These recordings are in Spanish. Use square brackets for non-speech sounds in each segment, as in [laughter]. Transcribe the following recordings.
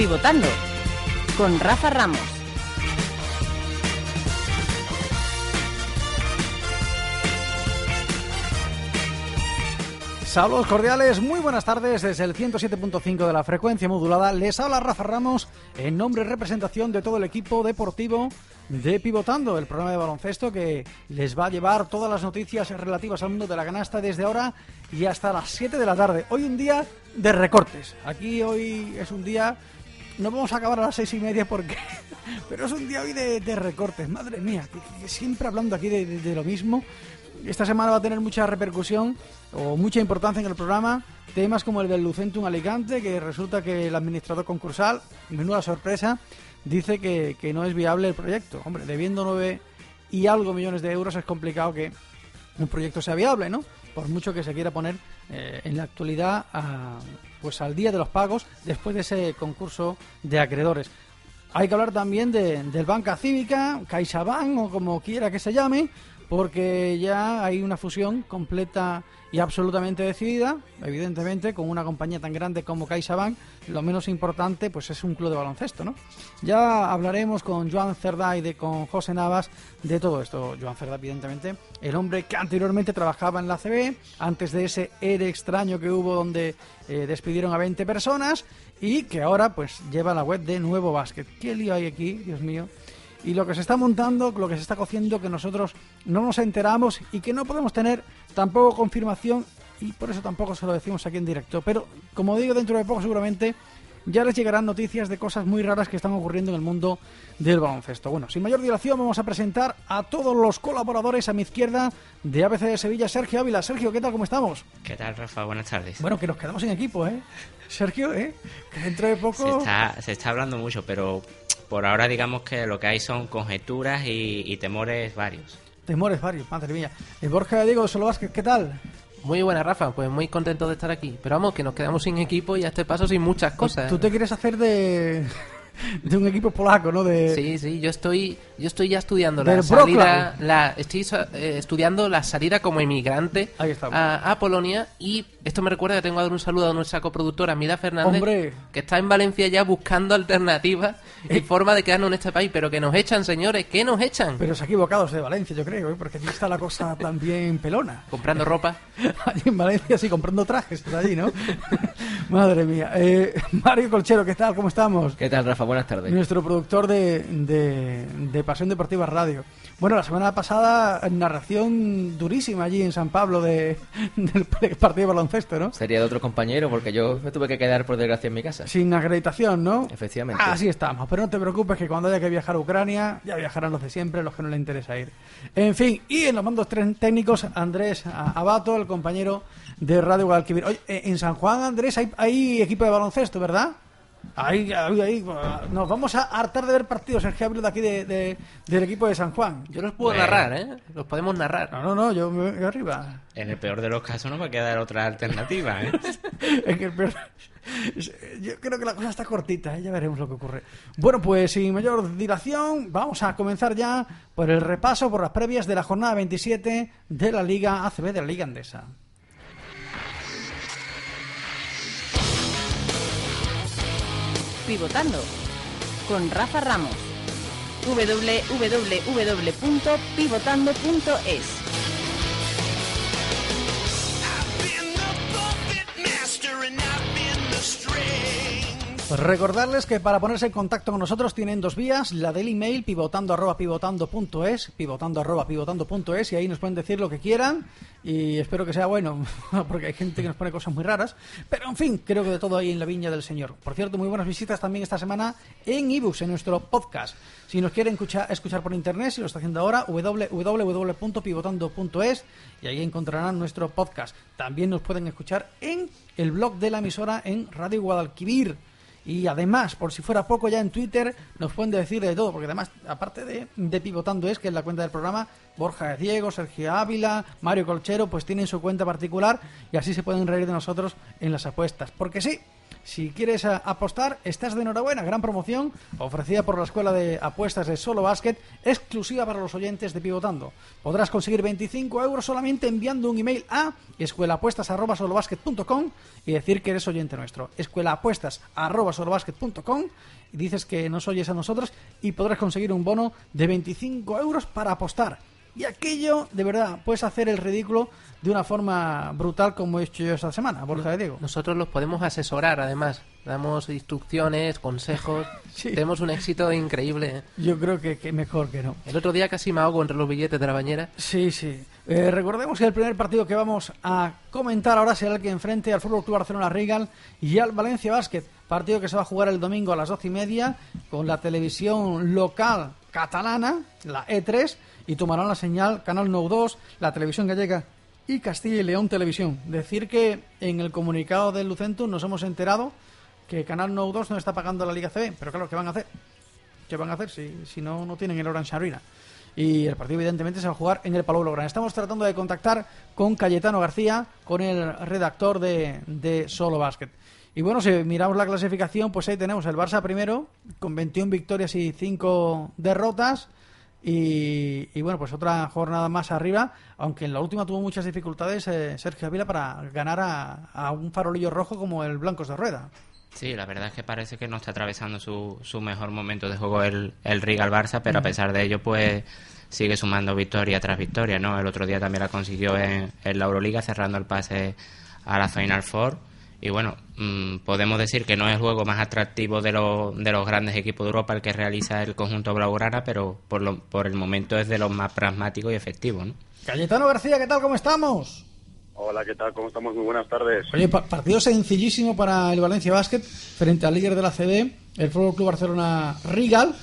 Pivotando con Rafa Ramos. Saludos cordiales, muy buenas tardes desde el 107.5 de la frecuencia modulada. Les habla Rafa Ramos en nombre y representación de todo el equipo deportivo de Pivotando, el programa de baloncesto que les va a llevar todas las noticias relativas al mundo de la canasta desde ahora y hasta las 7 de la tarde. Hoy un día de recortes. Aquí hoy es un día... No vamos a acabar a las seis y media porque... [laughs] Pero es un día hoy de, de recortes. Madre mía, siempre hablando aquí de lo mismo. Esta semana va a tener mucha repercusión o mucha importancia en el programa. Temas como el del Lucentum Alicante, que resulta que el administrador concursal, menuda sorpresa, dice que, que no es viable el proyecto. Hombre, debiendo nueve y algo millones de euros es complicado que un proyecto sea viable, ¿no? Por mucho que se quiera poner eh, en la actualidad a, pues al día de los pagos después de ese concurso de acreedores. Hay que hablar también de, del Banca Cívica, CaixaBank o como quiera que se llame, porque ya hay una fusión completa y absolutamente decidida, evidentemente, con una compañía tan grande como CaixaBank, lo menos importante pues es un club de baloncesto, ¿no? Ya hablaremos con Joan Cerdá y de, con José Navas de todo esto. Joan Cerdá, evidentemente, el hombre que anteriormente trabajaba en la CB, antes de ese extraño que hubo donde eh, despidieron a 20 personas y que ahora pues lleva la web de Nuevo Básquet. ¿Qué lío hay aquí, Dios mío? Y lo que se está montando, lo que se está cociendo, que nosotros no nos enteramos y que no podemos tener tampoco confirmación y por eso tampoco se lo decimos aquí en directo. Pero como digo, dentro de poco seguramente ya les llegarán noticias de cosas muy raras que están ocurriendo en el mundo del baloncesto. Bueno, sin mayor dilación vamos a presentar a todos los colaboradores a mi izquierda de ABC de Sevilla, Sergio Ávila. Sergio, ¿qué tal? ¿Cómo estamos? ¿Qué tal, Rafa? Buenas tardes. Bueno, que nos quedamos en equipo, ¿eh? Sergio, ¿eh? Que dentro de poco... Se está, se está hablando mucho, pero por ahora digamos que lo que hay son conjeturas y, y temores varios. Temores varios, madre mía. Eh, Borja Diego, Solo Vázquez, ¿qué tal? Muy buena, Rafa. Pues muy contento de estar aquí. Pero vamos, que nos quedamos sin equipo y a este paso sin muchas cosas. Tú te quieres hacer de... [laughs] de un equipo polaco, ¿no? De... Sí, sí, yo estoy, yo estoy ya estudiando la salida, la, estoy eh, estudiando la salida como emigrante a, a Polonia y esto me recuerda que tengo que dar un saludo a nuestra coproductora Mila Fernández, Hombre. que está en Valencia ya buscando alternativas y Eh. forma de quedarnos en este país, pero que nos echan, señores, que nos echan. Pero se ha equivocado de Valencia, yo creo, ¿eh? porque aquí está la cosa [laughs] también pelona. Comprando ropa. [laughs] Allí en Valencia, sí, comprando trajes por allí, ¿no? [laughs] Madre mía. Eh, Mario Colchero, ¿qué tal? ¿Cómo estamos? ¿Qué tal, Rafa? Buenas tardes. Nuestro productor de, de, de Pasión Deportiva Radio. Bueno, la semana pasada, narración durísima allí en San Pablo de, del partido de baloncesto, ¿no? Sería de otro compañero porque yo me tuve que quedar por desgracia en mi casa. Sin acreditación, ¿no? Efectivamente. Así estamos, pero no te preocupes que cuando haya que viajar a Ucrania, ya viajarán los de siempre, los que no le interesa ir. En fin, y en los mandos técnicos, Andrés Abato, el compañero de Radio Guadalquivir. Oye, eh, en San Juan, Andrés, hay, hay equipo de baloncesto, ¿verdad? Ahí, ahí, ahí, nos vamos a hartar de ver partidos, Sergio Ávila, de aquí de, de- del equipo de San Juan. Yo los puedo Bueno. narrar, ¿eh? Los podemos narrar. No, no, no, yo me voy arriba. En el peor de los casos no va a quedar otra alternativa, ¿eh? [laughs] Que el peor- Yo creo que la cosa está cortita, ¿eh? ya veremos lo que ocurre. Bueno, pues sin mayor dilación, vamos a comenzar ya por el repaso, por las previas de la jornada 27 de la Liga ACB de la Liga Andesa. Pivotando con Rafa Ramos. www.pivotando.es Recordarles que para ponerse en contacto con nosotros tienen dos vías, la del email pivotando arroba pivotando.es, pivotando arroba pivotando.es y ahí nos pueden decir lo que quieran y espero que sea bueno, [laughs] porque hay gente que nos pone cosas muy raras, pero en fin, creo que de todo hay en la viña del Señor. Por cierto, muy buenas visitas también esta semana en ebooks, en nuestro podcast. Si nos quieren escuchar, escuchar por internet, si lo está haciendo ahora, www.pivotando.es y ahí encontrarán nuestro podcast. También nos pueden escuchar en el blog de la emisora en Radio Guadalquivir. Y además, por si fuera poco, ya en Twitter nos pueden decir de todo, porque además, aparte de, de Pivotando es, que es la cuenta del programa, Borja Diego, Sergio Ávila, Mario Colchero, pues tienen su cuenta particular y así se pueden reír de nosotros en las apuestas. Porque sí, Si quieres apostar, estás de enhorabuena. Gran promoción ofrecida por la Escuela de Apuestas de Solo Basket, exclusiva para los oyentes de Pivotando. Podrás conseguir 25 euros solamente enviando un email a escuelaapuestas.solobasket.com y decir que eres oyente nuestro. escuelaapuestas.solobasket.com y dices que nos oyes a nosotros y podrás conseguir un bono de 25 euros para apostar. Y aquello, de verdad, puedes hacer el ridículo de una forma brutal como he hecho yo esta semana, Borja de Diego. Nosotros los podemos asesorar, además. Damos instrucciones, consejos. [laughs] Sí. Tenemos un éxito increíble. Yo creo que, que mejor que no. El otro día casi me ahogo entre los billetes de la bañera. Sí, sí. Eh, recordemos que el primer partido que vamos a comentar ahora será el que enfrente al Fútbol Club Barcelona Regal y al Valencia Basket. Partido que se va a jugar el domingo a las doce y media con la televisión local catalana, la E3, y tomarán la señal Canal Nou 2, la televisión gallega y Castilla y León Televisión. Decir que en el comunicado del Lucentum nos hemos enterado que Canal Nou 2 no está pagando la Liga CB, pero claro, ¿qué van a hacer? ¿Qué van a hacer si, si no, no tienen el Orange Arena? Y el partido, evidentemente, se va a jugar en el Palau Blaugrana. Estamos tratando de contactar con Cayetano García, con el redactor de, de Solo Basket. Y bueno, si miramos la clasificación, pues ahí tenemos el Barça primero, con 21 victorias y 5 derrotas. Y, y bueno, pues otra jornada más arriba, aunque en la última tuvo muchas dificultades eh, Sergio Ávila para ganar a, a un farolillo rojo como el Blancos de Rueda. Sí, la verdad es que parece que no está atravesando su, su mejor momento de juego el, el Riga Barça, pero a pesar de ello, pues sigue sumando victoria tras victoria, ¿no? El otro día también la consiguió en, en la Euroliga, cerrando el pase a la Final Four. Y bueno, mm, podemos decir que no es el juego más atractivo de, los de los grandes equipos de Europa el que realiza el conjunto blaugrana, pero por, lo, por el momento es de los más pragmáticos y efectivos, ¿no? Cayetano García, ¿qué tal? ¿Cómo estamos? Hola, ¿qué tal? ¿Cómo estamos? Muy buenas tardes. Oye, pa- partido sencillísimo para el Valencia Basket frente al líder de la CB, el Fútbol Club Barcelona Rigal.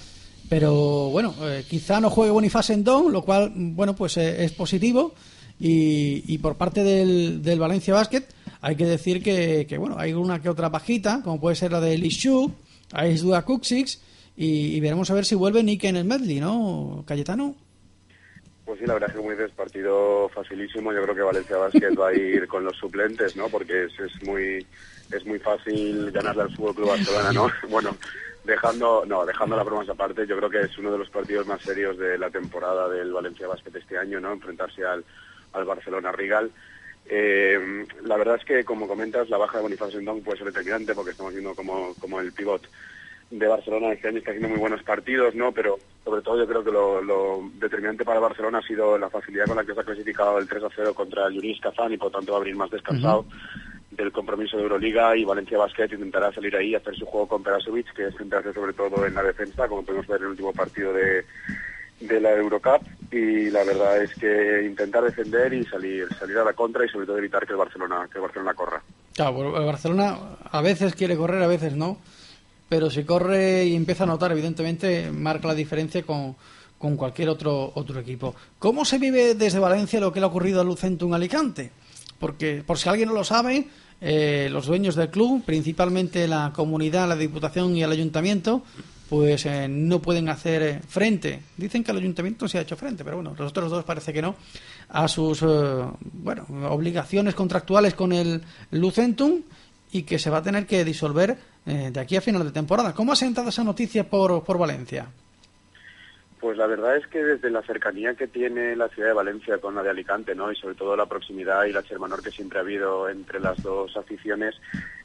Pero bueno, eh, quizá no juegue Boniface en Don, lo cual, mm, bueno, pues eh, es positivo. Y, y por parte del, del Valencia Basket, hay que decir que, que, bueno, hay una que otra bajita, como puede ser la de Lishu, hay Duda Kuksix, y, veremos a ver si vuelve Nick en el medley, ¿no, Cayetano? Pues sí, la verdad es que muy es partido facilísimo. Yo creo que Valencia Basket va a ir con los suplentes, ¿no? Porque es, es muy es muy fácil ganarle al Fútbol Club Barcelona, ¿no? [laughs] Bueno, dejando no dejando la bromas aparte, yo creo que es uno de los partidos más serios de la temporada del Valencia Basket este año, ¿no? Enfrentarse al, al Barcelona Rigal. Eh, la verdad es que, como comentas, la baja de Bonifacio Endong puede ser determinante porque estamos viendo como, como el pivot de Barcelona este año está haciendo muy buenos partidos, ¿no? Pero sobre todo yo creo que lo, lo determinante para Barcelona ha sido la facilidad con la que se ha clasificado el 3 a 0 contra el Yunis Kazan y por tanto va a abrir más descansado del compromiso de Euroliga y Valencia Basket intentará salir ahí y hacer su juego con Perasovic, que es centrarse sobre todo en la defensa, como podemos ver en el último partido de, de la Eurocup y la verdad es que intentar defender y salir salir a la contra y sobre todo evitar que el Barcelona que el Barcelona corra. Claro, el Barcelona a veces quiere correr, a veces no. Pero si corre y empieza a notar, evidentemente, marca la diferencia con, con cualquier otro, otro equipo. ¿Cómo se vive desde Valencia lo que le ha ocurrido a Lucentum Alicante? Porque, por si alguien no lo sabe, eh, los dueños del club, principalmente la comunidad, la diputación y el ayuntamiento, pues eh, no pueden hacer eh, frente. Dicen que el ayuntamiento se ha hecho frente, pero bueno, los otros dos parece que no, a sus eh, bueno obligaciones contractuales con el Lucentum y que se va a tener que disolver eh, de aquí a final de temporada. ¿Cómo ha sentado esa noticia por, por Valencia? Pues la verdad es que desde la cercanía que tiene la ciudad de Valencia con la de Alicante, ¿no? Y sobre todo la proximidad y la hermanor que siempre ha habido entre las dos aficiones,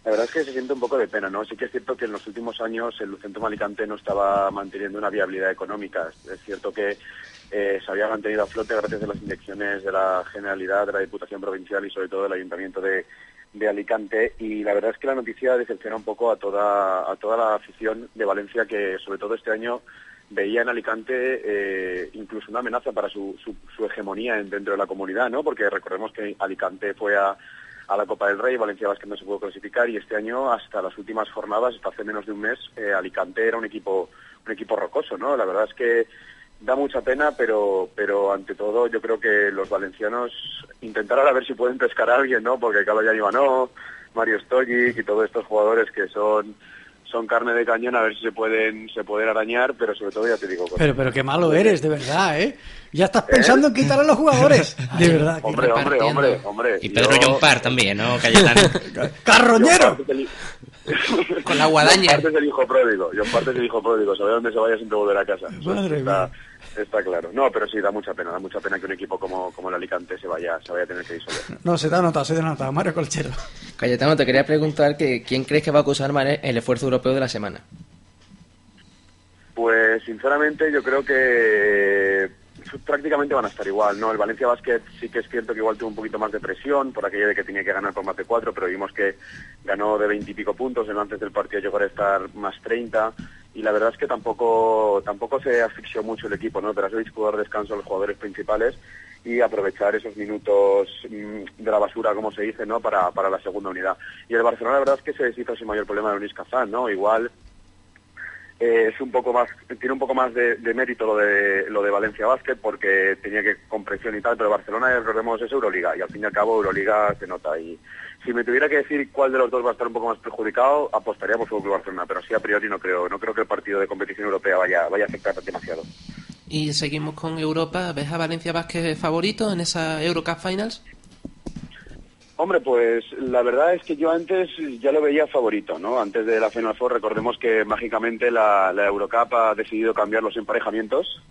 la verdad es que se siente un poco de pena, ¿no? Sí que es cierto que en los últimos años el Lucentum Alicante no estaba manteniendo una viabilidad económica. Es cierto que eh, se había mantenido a flote gracias a las inyecciones de la Generalidad, de la Diputación Provincial y sobre todo del Ayuntamiento de, de Alicante y la verdad es que la noticia decepciona un poco a toda a toda la afición de Valencia que sobre todo este año veía en Alicante eh, incluso una amenaza para su, su, hegemonía en- dentro de la comunidad, ¿no? Porque recordemos que Alicante fue a, a la Copa del Rey, Valencia Basket no se pudo clasificar y este año hasta las últimas jornadas, hasta hace menos de un mes, eh, Alicante era un equipo un equipo rocoso, ¿no? La verdad es que da mucha pena, pero pero ante todo yo creo que los valencianos intentarán a ver si pueden pescar a alguien, ¿no? Porque Kaloyan Ivanov, Mario Stojic y todos estos jugadores que son son carne de cañón a ver si se pueden se pueden arañar, pero sobre todo ya te digo, Pero, pero qué malo eres, de verdad, ¿eh? Ya estás pensando en quitar a los jugadores. [laughs] De verdad. hombre, hombre, hombre, hombre. Y Pedro yo- John Parr también, ¿no, Cayetano? [laughs] ¡Carroñero! Con la guadaña. John el hijo pródigo. John el hijo pródigo. Sabe dónde se vaya siempre volver a casa. Madre mía. Está claro. No, pero sí, da mucha pena. Da mucha pena que un equipo como, como el Alicante se vaya, se vaya a tener que disolver. No, se te ha notado, se te ha notado. Mario Colchero. Cayetano, te quería preguntar que quién crees que va a acusar más el esfuerzo europeo de la semana. Pues sinceramente yo creo que prácticamente van a estar igual, ¿no? El Valencia Basket sí que es cierto que igual tuvo un poquito más de presión por aquello de que tenía que ganar por más de cuatro, pero vimos que ganó de veintipico puntos, en antes del partido llegó a estar más 30 y la verdad es que tampoco tampoco se asfixió mucho el equipo, ¿no? Has pudo dar descanso a los jugadores principales y aprovechar esos minutos mm, de la basura, como se dice, ¿no? Para, para la segunda unidad. Y el Barcelona la verdad es que se deshizo sin mayor problema de Luis Kazán, ¿no? Igual eh, es un poco más tiene un poco más de, mérito lo de lo de Valencia Basket porque tenía que con presión y tal pero Barcelona recordemos es Euroliga y al fin y al cabo Euroliga se nota y si me tuviera que decir cuál de los dos va a estar un poco más perjudicado apostaría por Fútbol Barcelona pero sí a priori no creo no creo que el partido de competición europea vaya vaya a afectar demasiado Y seguimos con Europa. ¿Ves a Valencia Vázquez favorito en esa Eurocup Finals? Hombre, pues la verdad es que yo antes ya lo veía favorito, ¿no? Antes de la Final Four, recordemos que mágicamente la, la Eurocup ha decidido cambiar los emparejamientos,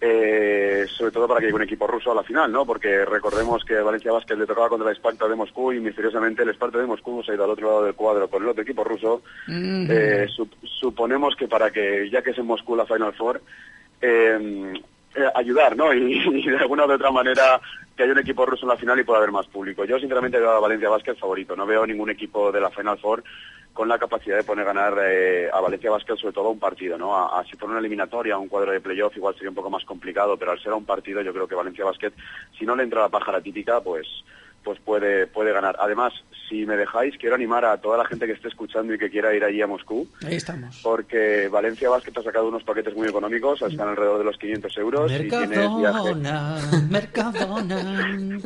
eh, sobre todo para que llegue un equipo ruso a la final, ¿no? Porque recordemos que Valencia Vázquez le tocaba contra el Esparta de Moscú y misteriosamente el Esparta de Moscú se ha ido al otro lado del cuadro con el otro equipo ruso. Eh, sup- suponemos que para que, ya que es en Moscú la Final Four, eh, eh, ayudar, ¿no? Y, y de alguna u otra manera que haya un equipo ruso en la final y pueda haber más público. Yo sinceramente veo a Valencia Basket favorito. No veo ningún equipo de la Final Four con la capacidad de poner ganar eh, a Valencia Basket sobre todo a un partido, ¿no? A, si fuera una eliminatoria, un cuadro de playoff igual sería un poco más complicado, pero al ser a un partido yo creo que Valencia Basket, si no le entra la pájara típica, pues pues puede puede ganar. Además, si me dejáis, quiero animar a toda la gente que esté escuchando y que quiera ir allí a Moscú, Ahí estamos. porque Valencia Basket ha sacado unos paquetes muy económicos, están alrededor de los 500 euros y tienes viaje. [laughs] Mercadona, [laughs] Mercadona.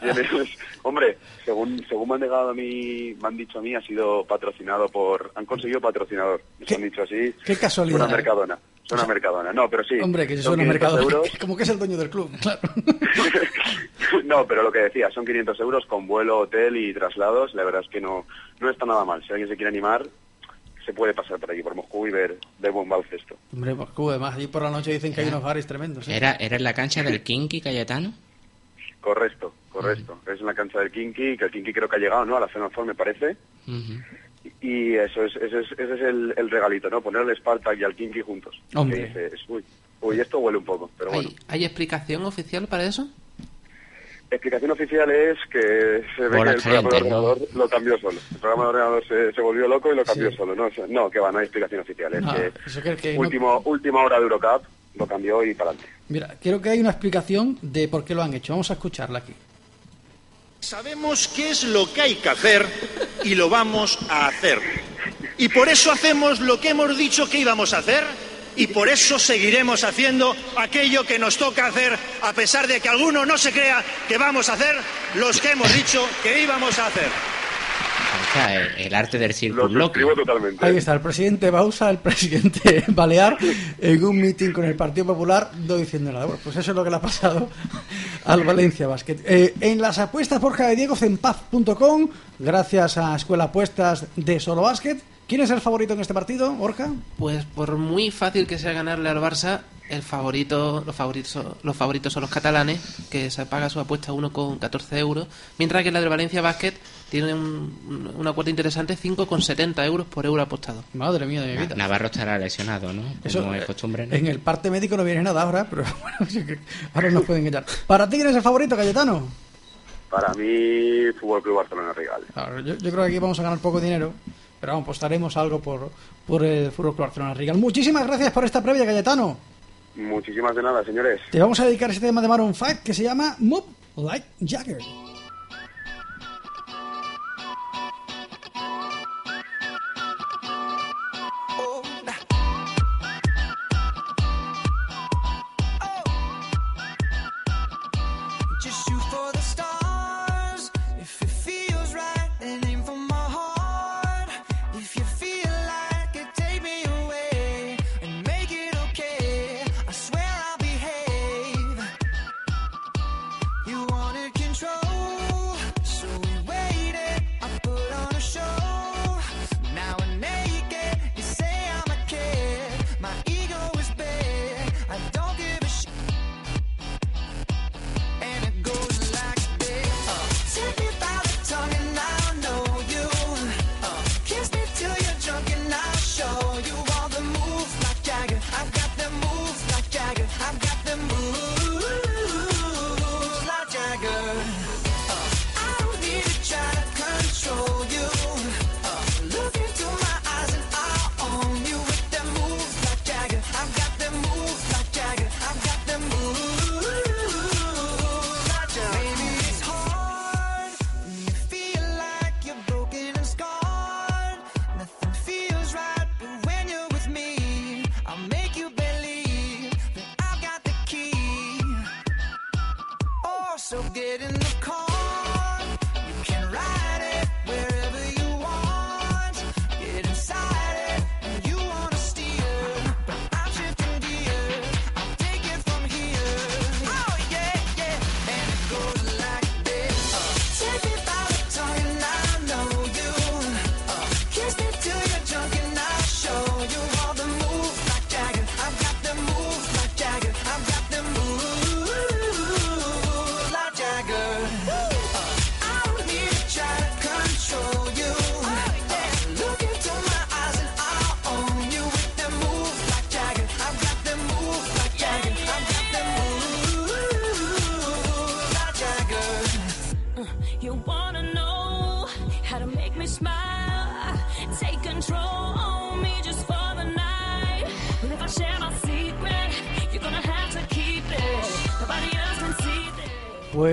Tienes- hombre, según según me han llegado a mí, me han dicho a mí, ha sido patrocinado por, han conseguido patrocinador, nos ¿Qué- han dicho así. qué casualidad, Una mercadona, suena mercadona, no, pero sí. Hombre, que son suena 500 Mercadona. euros. [laughs] Como que es el dueño del club, claro. [laughs] no, pero lo que decía, son 500 euros con vuelo, hotel y traslados. La verdad es que no, no está nada mal. Si alguien se quiere animar, se puede pasar por aquí, por Moscú y ver, ver buen baloncesto. Hombre, Moscú, además, allí por la noche dicen que hay unos bares tremendos. ¿eh? ¿Era, ¿Era en la cancha del Kinky Cayetano? Correcto, correcto. Es en la cancha del Kinky, que el Kinky creo que ha llegado, ¿no? A la Final Four, me parece. Y eso es, ese es, ese es el, el regalito, ¿no? Poner al Spartak y al Kinky juntos. Hombre. Que dices, uy, uy, esto huele un poco, pero bueno. ¿Hay, ¿Hay explicación oficial para eso? Explicación oficial es que se ve que el programa de ordenador lo cambió solo. El programa de ordenador se, se volvió loco y lo cambió Sí. solo. No, O sea, no, que va, no hay explicación oficial. Es No, que, eso que- que no- último, última hora de Eurocup lo cambió y para adelante. Mira, creo que hay una explicación de por qué lo han hecho. Vamos a escucharla aquí. Sabemos qué es lo que hay que hacer y lo vamos a hacer. Y por eso hacemos lo que hemos dicho que íbamos a hacer y por eso seguiremos haciendo aquello que nos toca hacer a pesar de que alguno no se crea que vamos a hacer los que hemos dicho que íbamos a hacer. Sea, el, arte del totalmente. Ahí está, el presidente Bausa, el presidente [laughs] Balear, en un meeting con el Partido Popular, no diciendo nada. Bueno, pues eso es lo que le ha pasado al Valencia Basket. Eh, en las apuestas Borja de Diego, cenpaz.com, gracias a Escuela Apuestas de Solo Basket. ¿Quién es el favorito en este partido, Borja? Pues por muy fácil que sea ganarle al Barça, el favorito, los favoritos, los favoritos son los catalanes, que se paga su apuesta 1,14 euros, mientras que la del Valencia Basket tiene un- una cuota interesante 5,70 euros por euro apostado. Madre mía de mi vida. Navarro estará lesionado, ¿no? Como Eso, es eh, costumbre. ¿no? En el parte médico no viene nada ahora, [laughs] pero bueno, ahora nos pueden engañar. ¿Para ti quién es el favorito, Cayetano? Para mí, Fútbol Club Barcelona Regal. Claro, yo, yo creo que aquí vamos a ganar poco dinero, pero vamos, apostaremos algo por, por el Fútbol Club Barcelona Regal. Muchísimas gracias por esta previa, Cayetano. Muchísimas de nada, señores. Te vamos a dedicar este tema de Maroon 5 que se llama Move Like Jagger.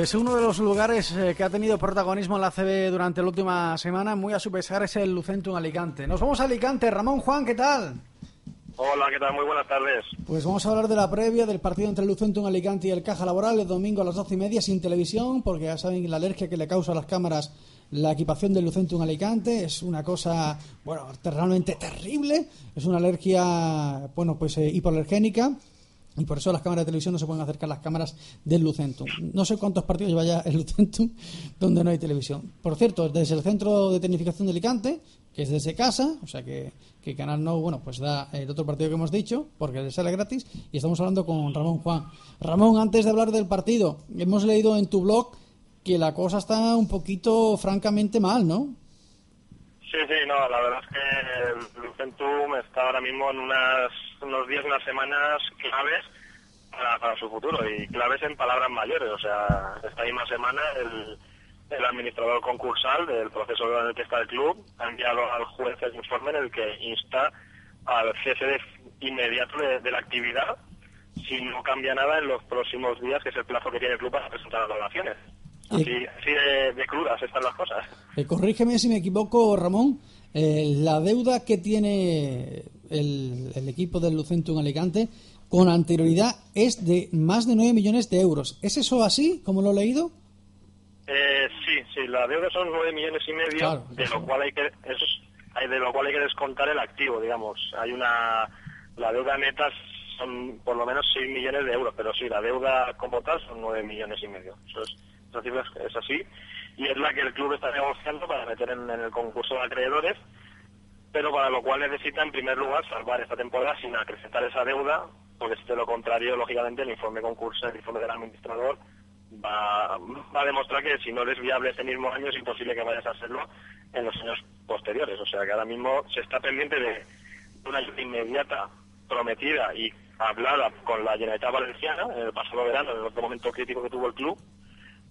Pues uno de los lugares eh, que ha tenido protagonismo en la CB durante la última semana, muy a su pesar, es el Lucentum Alicante. Nos vamos a Alicante. Ramón Juan, ¿qué tal? Hola, ¿qué tal? Muy buenas tardes. Pues vamos a hablar de la previa del partido entre el Lucentum Alicante y el Caja Laboral el domingo a las doce y media sin televisión, porque ya saben la alergia que le causa a las cámaras la equipación del Lucentum Alicante es una cosa, bueno, realmente terrible. Es una alergia, bueno, pues eh, hipoalergénica. Y por eso las cámaras de televisión no se pueden acercar las cámaras del Lucentum. No sé cuántos partidos lleva ya el Lucentum donde no hay televisión. Por cierto, desde el Centro de Tecnificación de Alicante, que es desde casa, o sea que, que Canal No, bueno, pues da el otro partido que hemos dicho, porque le sale gratis, y estamos hablando con Ramón Juan. Ramón, antes de hablar del partido, hemos leído en tu blog que la cosa está un poquito francamente mal, ¿no? Sí, sí, no, la verdad es que el Lucentum está ahora mismo en unas, unos días, unas semanas claves para, para su futuro y claves en palabras mayores. O sea, esta misma semana el, el administrador concursal del proceso en el que está el club ha enviado al juez el informe en el que insta al cese de- inmediato de, de la actividad si no cambia nada en los próximos días, que es el plazo que tiene el club para presentar las donaciones. Así, así de, de crudas están las cosas. Eh, corrígeme si me equivoco, Ramón. eh, la deuda que tiene el, el equipo del Lucentum Alicante con anterioridad es de más de 9 millones de euros. ¿Es eso así, como lo he leído? Eh, sí, sí, la deuda son nueve millones y medio, Claro, de lo cual hay que eso es- hay- de lo cual hay que descontar el activo, digamos. Hay una la deuda neta son por lo menos 6 millones de euros, pero sí, la deuda como tal son 9 millones y medio. Eso es, esa cifra es, es así y es la que el club está negociando para meter en, en el concurso de acreedores, pero para lo cual necesita en primer lugar salvar esta temporada sin acrecentar esa deuda, porque si de lo contrario, lógicamente, el informe concurso, el informe del administrador va, va a demostrar que si no eres viable este mismo año es imposible que vayas a hacerlo en los años posteriores. O sea que ahora mismo se está pendiente de una ayuda inmediata, prometida y hablada con la Generalitat Valenciana en el pasado verano, en otro momento crítico que tuvo el club,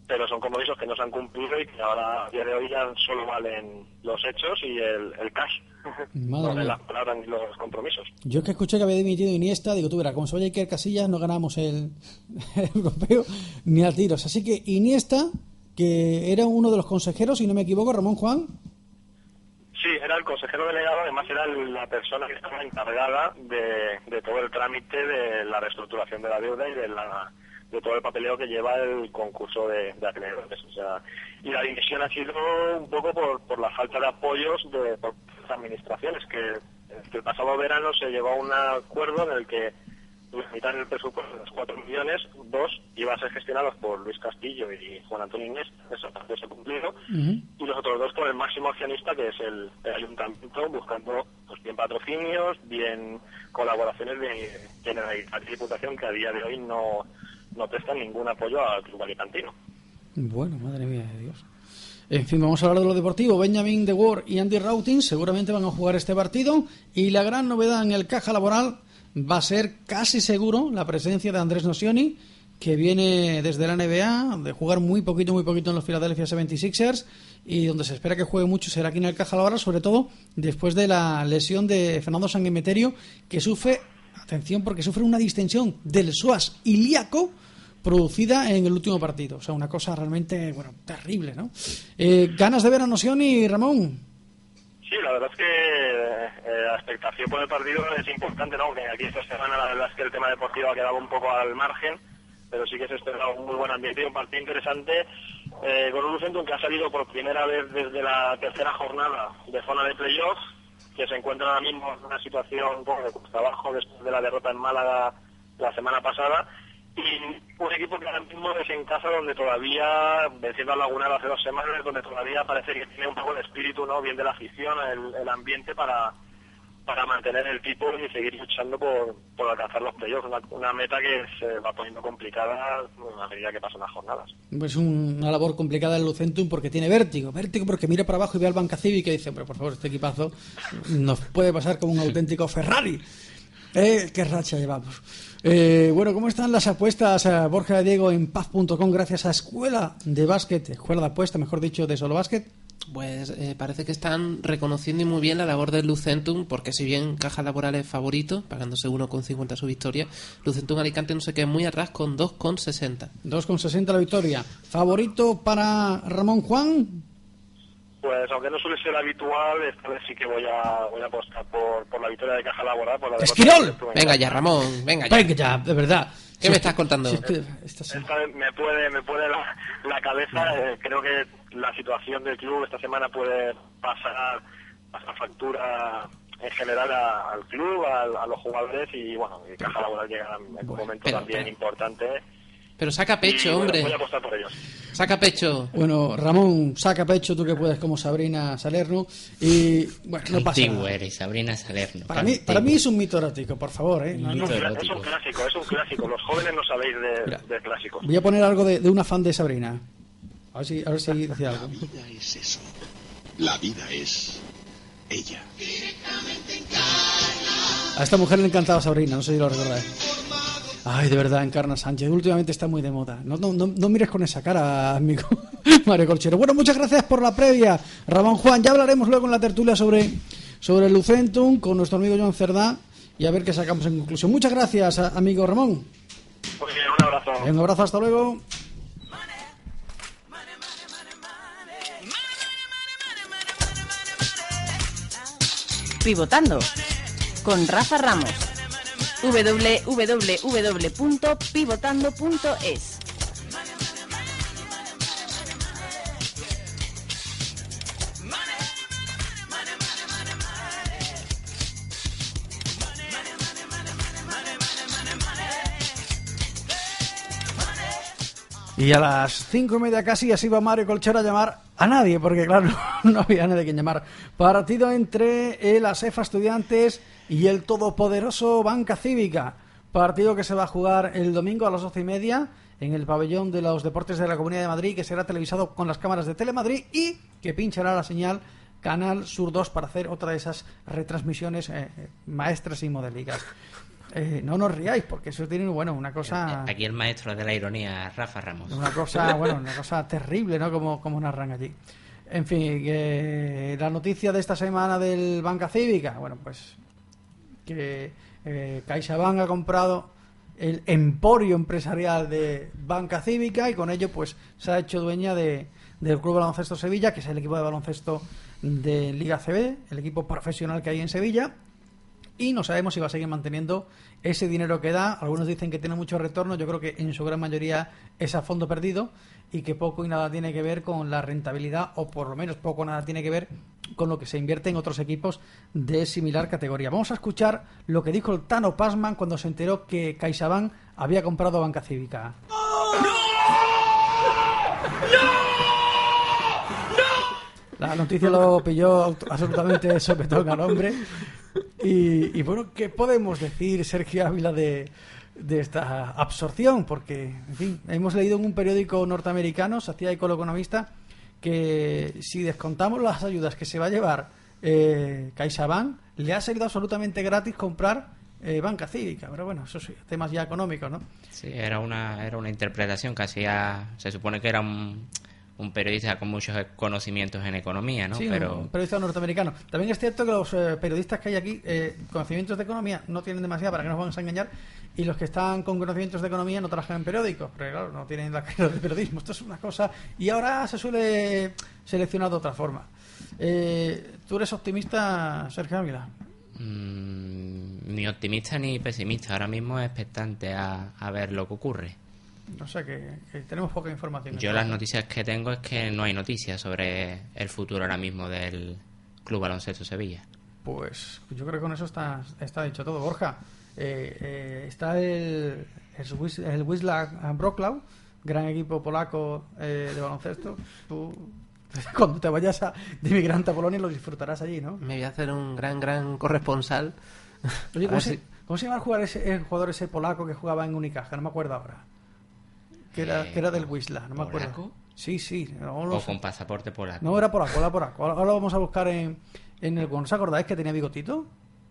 pero son compromisos que no se han cumplido y que ahora a día de hoy ya solo valen los hechos y el, el cash, Madre no valen las palabras ni los compromisos. Yo que escuché que había dimitido Iniesta, digo, tú verás, como se vaya Iker Casillas, no ganamos el, [laughs] el europeo ni a tiros. Así que Iniesta, que era uno de los consejeros, si no me equivoco, Ramón Juan, Sí, era el consejero delegado, además era la persona que estaba encargada de, de todo el trámite de la reestructuración de la deuda y de, la, de todo el papeleo que lleva el concurso de, de acreedores. O sea, y la dimisión ha sido un poco por, por la falta de apoyos de por las administraciones, que, que el pasado verano se llegó a un acuerdo en el que la mitad del presupuesto de los 4 millones, dos iban a ser gestionados por Luis Castillo y Juan Antonio Inés, eso se cumplido, y los otros dos por el máximo accionista que es el, el ayuntamiento buscando pues bien patrocinios, bien colaboraciones de Generalitat y Diputación que a día de hoy no, no prestan ningún apoyo al club alicantino. Bueno, madre mía de Dios. En fin, vamos a hablar de lo deportivo. Benjamin De y Andy Routing seguramente van a jugar este partido. Y la gran novedad en el caja laboral va a ser casi seguro la presencia de Andrés Nocioni, que viene desde la NBA, de jugar muy poquito, muy poquito en los Philadelphia 76ers. Y donde se espera que juegue mucho será aquí en el caja laboral, sobre todo después de la lesión de Fernando Sanguimeterio, que sufre, atención, porque sufre una distensión del psoas ilíaco producida en el último partido. O sea, una cosa realmente, bueno, terrible, ¿no? Eh, ¿Ganas de ver a Nocioni, Ramón? Sí, la verdad es que eh, la expectación por el partido es importante, ¿no? Que aquí esta semana la verdad es que el tema deportivo ha quedado un poco al margen, pero sí que se espera un muy buen ambiente y un partido interesante eh, con un Lucentum que ha salido por primera vez desde la tercera jornada de zona de playoff, que se encuentra ahora mismo en una situación poco de cuesta abajo después de la derrota en Málaga la semana pasada y un equipo que ahora mismo es en casa donde todavía, venciendo al Lagunero hace dos semanas, donde todavía parece que tiene un poco de espíritu, ¿no? Bien de la afición, el, el ambiente para, para mantener el tipo y seguir luchando por, por alcanzar los playoffs. Una, una meta que se va poniendo complicada a medida que pasan las jornadas. Es una labor complicada el Lucentum porque tiene vértigo. Vértigo porque mira para abajo y ve al Banca Cívica y dice, pero por favor, este equipazo nos puede pasar como un auténtico Ferrari. Eh, qué racha llevamos. Eh, bueno, ¿cómo están las apuestas, eh, Borja Diego, en paz.com gracias a Escuela de Básquet, Escuela de Apuesta, mejor dicho, de Solo Básquet? Pues eh, parece que están reconociendo y muy bien la labor del Lucentum, porque si bien Caja Laboral es favorito, pagándose 1,50 su victoria, Lucentum Alicante no se queda muy atrás con 2,60. 2,60 la victoria. ¿Favorito para Ramón Juan? Pues aunque no suele ser habitual, esta vez sí que voy a, voy a apostar por, por la victoria de Caja Laboral. Por la Venga ya, Ramón, venga ya. Venga ya, de verdad. ¿Qué me es estás contando? si es que esta me puede, me puede la, la cabeza. eh, creo que la situación del club esta semana puede pasar, pasar factura en general a- al club, al- a, los jugadores y bueno, y Caja Laboral llega en un momento pero- también pero- importante. Pero saca pecho, y, bueno, hombre. Voy a apostar por ellos. Saca pecho. Bueno, Ramón, saca pecho tú que puedes como Sabrina Salerno y bueno, no pasa nada. eres, Sabrina Salerno. Para mí, para mí es un mito erótico, por favor, ¿eh? No, no. Mito Es erótico. un clásico, es un clásico. Los jóvenes no sabéis Mira. de, de clásicos. Voy a poner algo de, de una fan de Sabrina. A ver si, a ver si dice La algo. vida es eso. La vida es ella. A esta mujer le encantaba Sabrina, no sé si lo recordáis. Ay, de verdad, Encarna Sánchez. Últimamente está muy de moda. No, no, no, no mires con esa cara, amigo [laughs] Mario Colchero. Bueno, muchas gracias por la previa, Ramón Juan. Ya hablaremos luego en la tertulia sobre, sobre el Lucentum con nuestro amigo Joan Cerdá y a ver qué sacamos en conclusión. Muchas gracias, amigo Ramón. Muy bien, un abrazo. Un abrazo, hasta luego. Pivotando con Rafa Ramos. www.pivotando.es Y a las cinco y media casi así va Mario Colchero a llamar a nadie, porque claro, [laughs] no había nadie quien llamar. Partido entre el ASEFA Estudiantes y el todopoderoso Banca Cívica. Partido que se va a jugar el domingo a las doce y media en el pabellón de los deportes de la Comunidad de Madrid, que será televisado con las cámaras de Telemadrid y que pinchará la señal Canal Sur 2 para hacer otra de esas retransmisiones eh, eh, maestras y modélicas. Eh, no nos riáis, porque eso tiene, bueno, una cosa... Aquí el maestro de la ironía, Rafa Ramos. Una cosa, [laughs] bueno, una cosa terrible, ¿no? Como, como narran allí. En fin, que la noticia de esta semana del Banca Cívica, bueno, pues que eh, CaixaBank ha comprado el emporio empresarial de Banca Cívica y con ello pues se ha hecho dueña de, del Club Baloncesto Sevilla, que es el equipo de baloncesto de Liga CB, el equipo profesional que hay en Sevilla, y no sabemos si va a seguir manteniendo ese dinero que da. Algunos dicen que tiene mucho retorno, yo creo que en su gran mayoría es a fondo perdido y que poco y nada tiene que ver con la rentabilidad o por lo menos poco o nada tiene que ver con lo que se invierte en otros equipos de similar categoría. Vamos a escuchar lo que dijo el Tano Pasman cuando se enteró que CaixaBank había comprado Banca Cívica. La noticia lo pilló absolutamente sopetón al hombre. Y, y bueno, ¿qué podemos decir, Sergio Ávila, de, de esta absorción? Porque, en fin, hemos leído en un periódico norteamericano, Sociedad Eco Economista, que si descontamos las ayudas que se va a llevar eh, CaixaBank, le ha salido absolutamente gratis comprar eh, banca cívica. Pero bueno, eso sí, temas ya económicos, ¿no? Sí, era una, era una interpretación que hacía, se supone que era un, un periodista con muchos conocimientos en economía, ¿no? Sí, Pero un periodista norteamericano. También es cierto que los eh, periodistas que hay aquí, eh, conocimientos de economía, no tienen demasiado para que nos vamos a engañar, y los que están con conocimientos de economía no trabajan en periódicos, porque claro, no tienen la [laughs] carrera de periodismo. Esto es una cosa. Y ahora se suele seleccionar de otra forma. Eh, ¿Tú eres optimista, Sergio Ávila? mm, ni optimista ni pesimista, ahora mismo es expectante a, a ver lo que ocurre. O sea que, que tenemos poca información. Yo las noticias que tengo es que no hay noticias sobre el futuro ahora mismo del Club Baloncesto Sevilla. Pues yo creo que con eso está, está dicho todo. Borja, eh, eh, está el, el, el Wisla gran equipo polaco eh, de baloncesto. Tú, [laughs] cuando te vayas a, de inmigrante a Polonia, lo disfrutarás allí, ¿no? Me voy a hacer un gran, gran corresponsal. Oye, ¿cómo [laughs] se, si- cómo se llama el jugador, ese, el jugador ese polaco que jugaba en Unicaja? No me acuerdo ahora. Que era, que era del Wisla, no me acuerdo. ¿Polaco? Sí, sí. No, lo O sé. con pasaporte polaco. No, era polaco, era polaco. Ahora ahora lo vamos a buscar en, en el... ¿No os acordáis que tenía bigotito?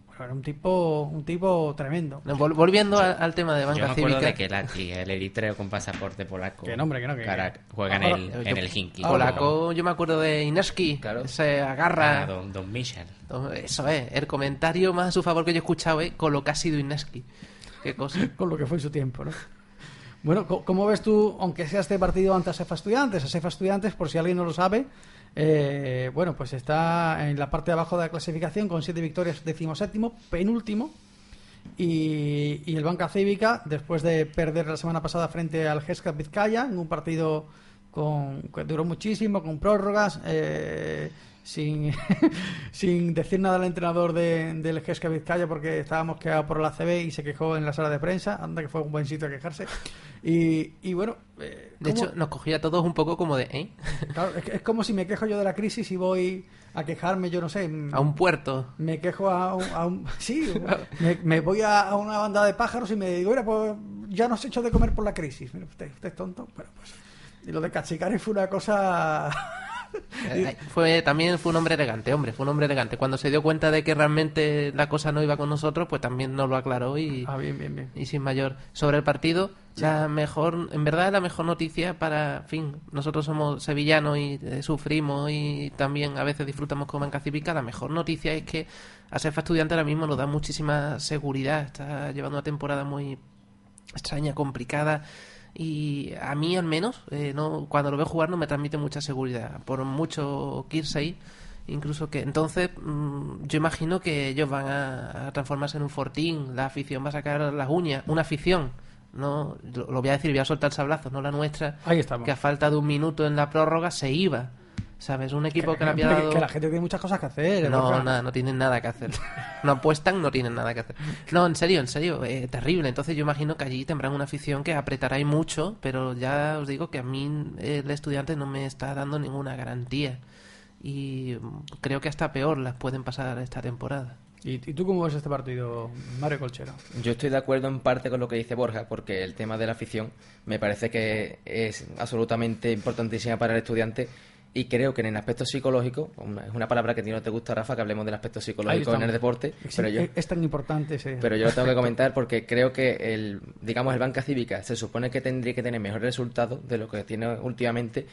Bueno, era un tipo, un tipo tremendo. No, vol- volviendo al, al tema de Yo banca me acuerdo cívica. de que el, eritreo con pasaporte polaco. Que no, hombre, que no, que- cara- juega en el, Yo- en el Hinky. Polaco, yo me acuerdo de Ineski, se agarra. Ah, don, don Michel. Eso es, el comentario más a su favor que yo he escuchado es con lo que ha sido Ineski. Qué cosa. [laughs] Con lo que fue en su tiempo, ¿no? Bueno, ¿cómo ves tú, aunque sea este partido ante Asefa Estudiantes? Asefa Estudiantes, por si alguien no lo sabe, eh, bueno, pues está en la parte de abajo de la clasificación con siete victorias, decimoséptimo, penúltimo. Y, y el Banca Cívica, después de perder la semana pasada frente al Gesca Vizcaya, en un partido con, que duró muchísimo, con prórrogas, eh, sin, [laughs] sin decir nada al entrenador de- del Gesca Vizcaya porque estábamos quedados por la CB y se quejó en la sala de prensa, anda que fue un buen sitio a quejarse. Y, y bueno, eh, De ¿cómo- hecho, nos cogía a todos un poco como de, ¿eh? Claro, es, como si me quejo yo de la crisis y voy a quejarme, yo no sé. mm, A un puerto. Me quejo a un. a un- [laughs] sí, [laughs] me, me voy a, a una banda de pájaros y me digo, mira, pues ya nos he hecho de comer por la crisis. Mira, usted, usted es tonto. Bueno, pues. Y lo de Cachicari fue una cosa. Eh, Fue, también fue un hombre elegante, hombre, fue un hombre elegante. Cuando se dio cuenta de que realmente la cosa no iba con nosotros, pues también nos lo aclaró y, Ah, bien, bien, bien. y sin mayor. Sobre el partido, la mejor, en verdad la mejor noticia para, fin, nosotros somos sevillanos y eh, sufrimos y también a veces disfrutamos con banca cívica, la mejor noticia es que Asefa Estudiante ahora mismo nos da muchísima seguridad, está llevando una temporada muy extraña, complicada y a mí al menos eh, no cuando lo veo jugar no me transmite mucha seguridad por mucho Kirsey incluso que entonces mm, yo imagino que ellos van a, a transformarse en un fortín la afición va a sacar las uñas una afición no lo, lo voy a decir voy a soltar sablazos no la nuestra Ahí estamos. que a falta de un minuto en la prórroga se iba sabes un equipo que, le había [laughs] Hombre, dado que la gente tiene muchas cosas que hacer. no, Borja. nada, no tienen nada que hacer. No apuestan, no tienen nada que hacer. No, en serio, en serio, eh, terrible. Entonces yo imagino que allí tendrán una afición que apretará ahí mucho, pero ya os digo que a mí eh, el estudiante no me está dando ninguna garantía. Y creo que hasta peor las pueden pasar esta temporada. ¿Y, y tú cómo ves este partido, Mario Colchero? Yo estoy de acuerdo en parte con lo que dice Borja, porque el tema de la afición me parece que es absolutamente importantísima para el estudiante y creo que en el aspecto psicológico, es una palabra que a ti no te gusta, Rafa, que hablemos del aspecto psicológico en el deporte, Es, pero yo, es tan importante ese. pero yo lo tengo que comentar porque creo que el, digamos, el banca cívica se supone que tendría que tener mejores resultados de lo que tiene últimamente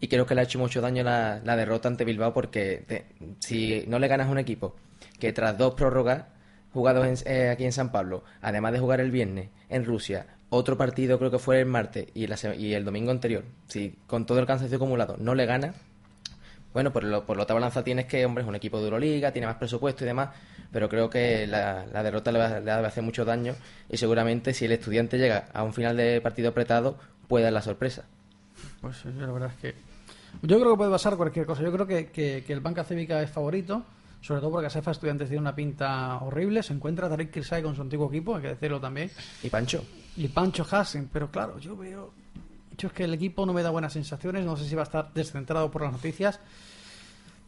y creo que le ha hecho mucho daño la, la derrota ante Bilbao porque te- si no le ganas a un equipo que tras dos prórrogas jugados en- eh, aquí en San Pablo, además de jugar el viernes en Rusia, otro partido creo que fue el martes y, la y el domingo anterior, si con todo el cansancio acumulado no le gana, bueno, por lo, por la otra balanza tienes que, hombre, es un equipo de Euroliga, tiene más presupuesto y demás, pero creo que la, la derrota le va, le va a hacer mucho daño y seguramente si el estudiante llega a un final de partido apretado, puede dar la sorpresa. Pues la verdad es que. Yo creo que puede pasar cualquier cosa. Yo creo que, que, que el Banca Cívica es favorito, sobre todo porque Asefa Estudiantes tiene una pinta horrible. Se encuentra Tarek Kirsay con su antiguo equipo, hay que decirlo también. ¿Y Pancho? Y Pancho Hassen, pero claro, yo veo. Yo es que el equipo no me da buenas sensaciones, no sé si va a estar descentrado por las noticias.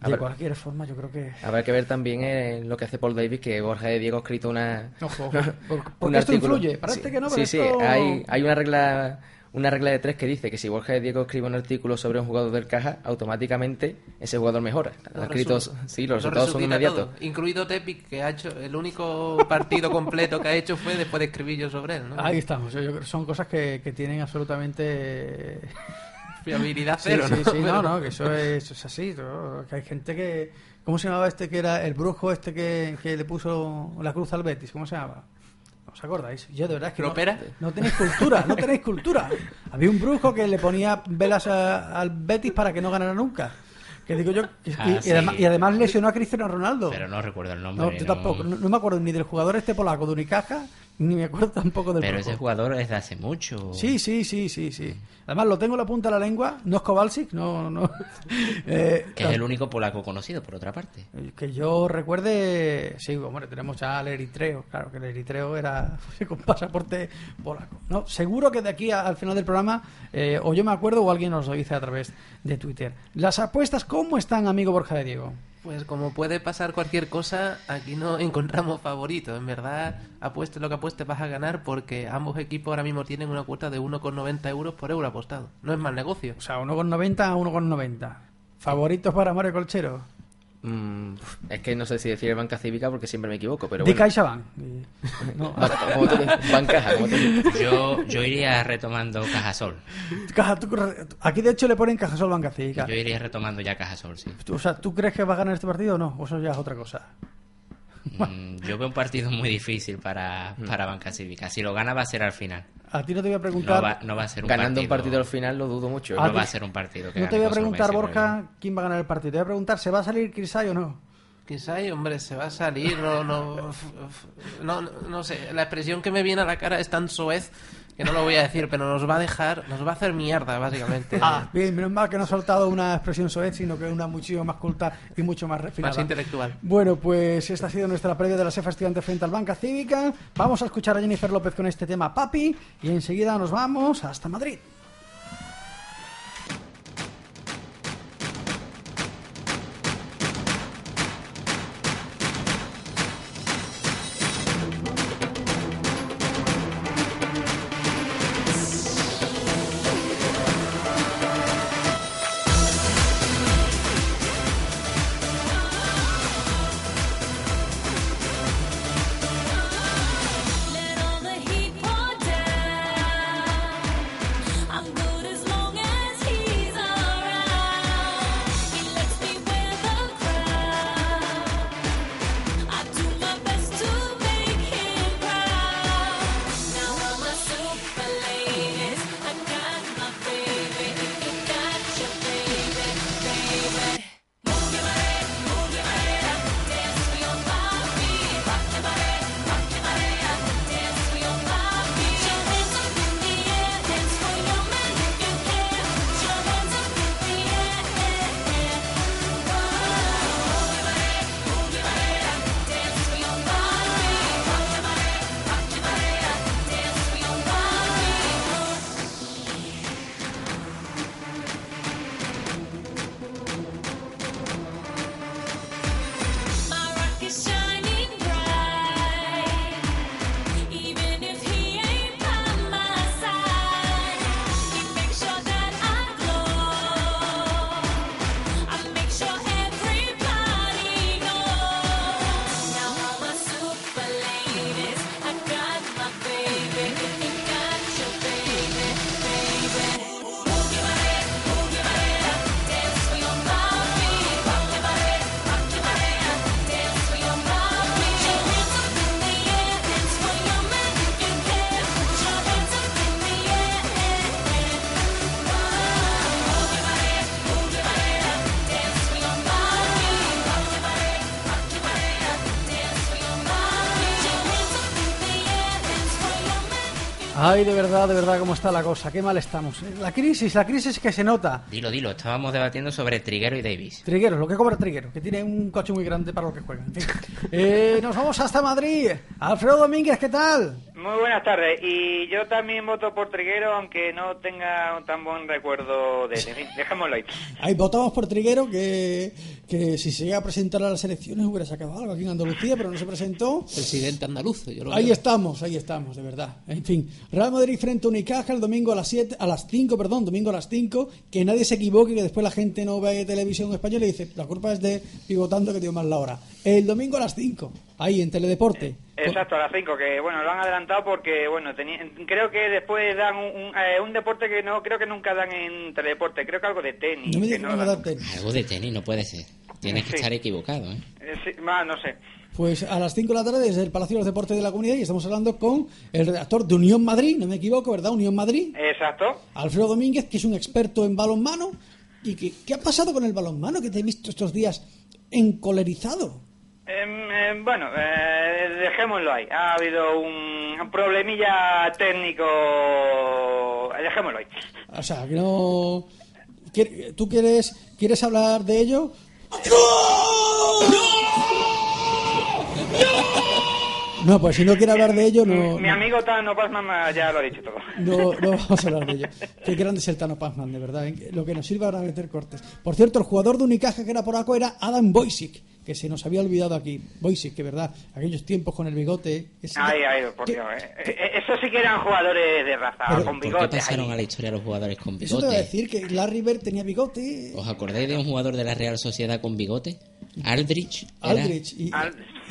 A De ver. cualquier forma, yo creo que. Habrá que ver también eh, lo que hace Paul Davis, que Borja de Diego ha escrito una... Ojo, [laughs] ojo. Por- un porque esto artículo. influye. Parece sí, que no, Sí, pero sí, esto- hay, hay una regla una regla de tres que dice que si Borja de Diego escribe un artículo sobre un jugador del caja, automáticamente ese jugador mejora. Lo Los escritos, sí, los lo resultados son inmediatos. todo, incluido Tepic, que ha hecho el único partido completo que ha hecho fue después de escribir yo sobre él. ¿no? Ahí estamos. Yo, yo creo que son cosas que, que tienen absolutamente. [laughs] Fiabilidad cero, sí, ¿no? sí, no, no, que eso [laughs] es, eso es así. ¿no? Que hay gente que. ¿Cómo se llamaba este que era el brujo este que, que le puso la cruz al Betis? ¿Cómo se llama? ¿No os acordáis? Yo de verdad es que no, no tenéis cultura, no tenéis cultura. Había un brujo que le ponía velas a- al Betis para que no ganara nunca. Que digo yo, y, Ah, y sí. además, y además lesionó a Cristiano Ronaldo. Pero no recuerdo el nombre. No, yo tampoco. No, no me acuerdo ni del jugador este polaco de Unicaja, Ni me acuerdo tampoco del Pero ese jugador es de hace mucho. Sí, sí, sí, sí, sí. Además lo tengo en la punta de la lengua. No es Kowalczyk, no, no. [laughs] Eh, Que es el único polaco conocido, por otra parte. Que yo recuerde, sí, hombre, tenemos ya al eritreo, claro que el eritreo era [laughs] con pasaporte polaco. No, seguro que de aquí a- al final del programa, eh, o yo me acuerdo o alguien nos lo dice a través de Twitter. Las apuestas, ¿cómo están, amigo Borja de Diego? Pues como puede pasar cualquier cosa, aquí no encontramos favoritos. En verdad, apueste lo que apueste vas a ganar porque ambos equipos ahora mismo tienen una cuota de 1,90 euros por euro apostado. No es mal negocio. O sea, 1,90 a 1,90. ¿Favoritos para Mario Colchero? Mm, es que no sé si decir banca cívica porque siempre me equivoco, pero de bueno. CaixaBank. Y- [laughs] no, bancaja, dices. Yo, yo iría retomando Cajasol. Caja- tú- aquí de hecho le ponen Cajasol Banca Cívica. Yo iría retomando ya Cajasol, sí. O sea, ¿tú crees que va a ganar este partido o no? O eso ya es otra cosa. Mm, Yo veo un partido muy difícil para, para Banca Cívica. Si lo gana va a ser al final. A ti no te voy a No preguntar. va, no va a ser un Ganando partido, un partido al final lo dudo mucho. Ah, No va a ser un partido que No te voy a preguntar, Borja, quién va a ganar el partido. Te voy a preguntar, ¿se va a salir Kirsay o no? Quizá, hombre, se va a salir, no, no, no, no sé, la expresión que me viene a la cara es tan soez que no lo voy a decir, pero nos va a dejar, nos va a hacer mierda, básicamente. Ah, [laughs] bien, menos mal que no ha soltado una expresión soez, sino que una muchísimo más culta y mucho más refinada. Más intelectual. Bueno, pues esta ha sido nuestra previa de la CEFA estudiante frente al Banca Cívica. Vamos a escuchar a Jennifer López con este tema Papi y enseguida nos vamos hasta Madrid. Ay, de verdad, de verdad, cómo está la cosa. Qué mal estamos. La crisis, la crisis que se nota. Dilo, dilo. Estábamos debatiendo sobre Triguero y Davis. Trigueros, lo que cobra Triguero, que tiene un coche muy grande para lo que. En fin. [laughs] Eh, nos vamos hasta Madrid. Alfredo Domínguez, ¿qué tal? Muy buenas tardes. Y yo también voto por Triguero, aunque no tenga un tan buen recuerdo de él. En fin, dejémoslo ahí. Ahí votamos por Triguero, que, que si se llega a presentar a las elecciones hubiera sacado algo aquí en Andalucía, pero no se presentó. Presidente andaluz, yo lo Ahí veo. estamos, ahí estamos, de verdad. En fin, Real Madrid frente a Unicaja el domingo a las 7, a las 5, perdón, domingo a las 5, que nadie se equivoque, que después la gente no ve televisión española y dice, la culpa es de pivotando que dio mal la hora. El domingo a las 5, ahí en Teledeporte. Exacto, a las 5, que bueno, lo han adelantado porque, bueno, creo que después dan un, un, eh, un deporte que no creo que nunca dan en teledeporte, creo que algo de tenis. No me que digas que no dan. tenis. Algo de tenis no puede ser. Tienes que Sí. estar equivocado, ¿eh? Eh, sí, no sé. Pues a las 5 de la tarde desde el Palacio de los Deportes de la Comunidad y estamos hablando con el redactor de Unión Madrid, no me equivoco, ¿verdad? Unión Madrid, Exacto. Alfredo Domínguez, que es un experto en balonmano. ¿Y que, qué ha pasado con el balonmano que te he visto estos días encolerizado? Em, em, bueno, eh, dejémoslo ahí. Ha habido un problemilla técnico. Dejémoslo ahí. O sea, que no... ¿Quier- ¿Tú quieres, quieres hablar de ello? No, pues si no quiere hablar de ello, no, Mi amigo Tano Pasman ya lo ha dicho todo. no, no [laughs] vamos a hablar de ello. Qué grande es el Tano Pazman, de verdad. ¿eh? Lo que nos sirve para meter cortes. Por cierto, el jugador de Unicaja que era polaco era Adam Boisic, que se nos había olvidado aquí. Boisic, que verdad, aquellos tiempos con el bigote. ese- Ay, ay, por Dios. eh. Eh, eh, Eso sí que eran jugadores de raza, Pero- con ¿Por qué bigote. pasaron ahí. a la historia los jugadores con Eso te voy a bigote? decir que Larry Bird tenía bigote. ¿Os acordáis de un jugador de la Real Sociedad con bigote? Aldrich. era- Aldrich y, y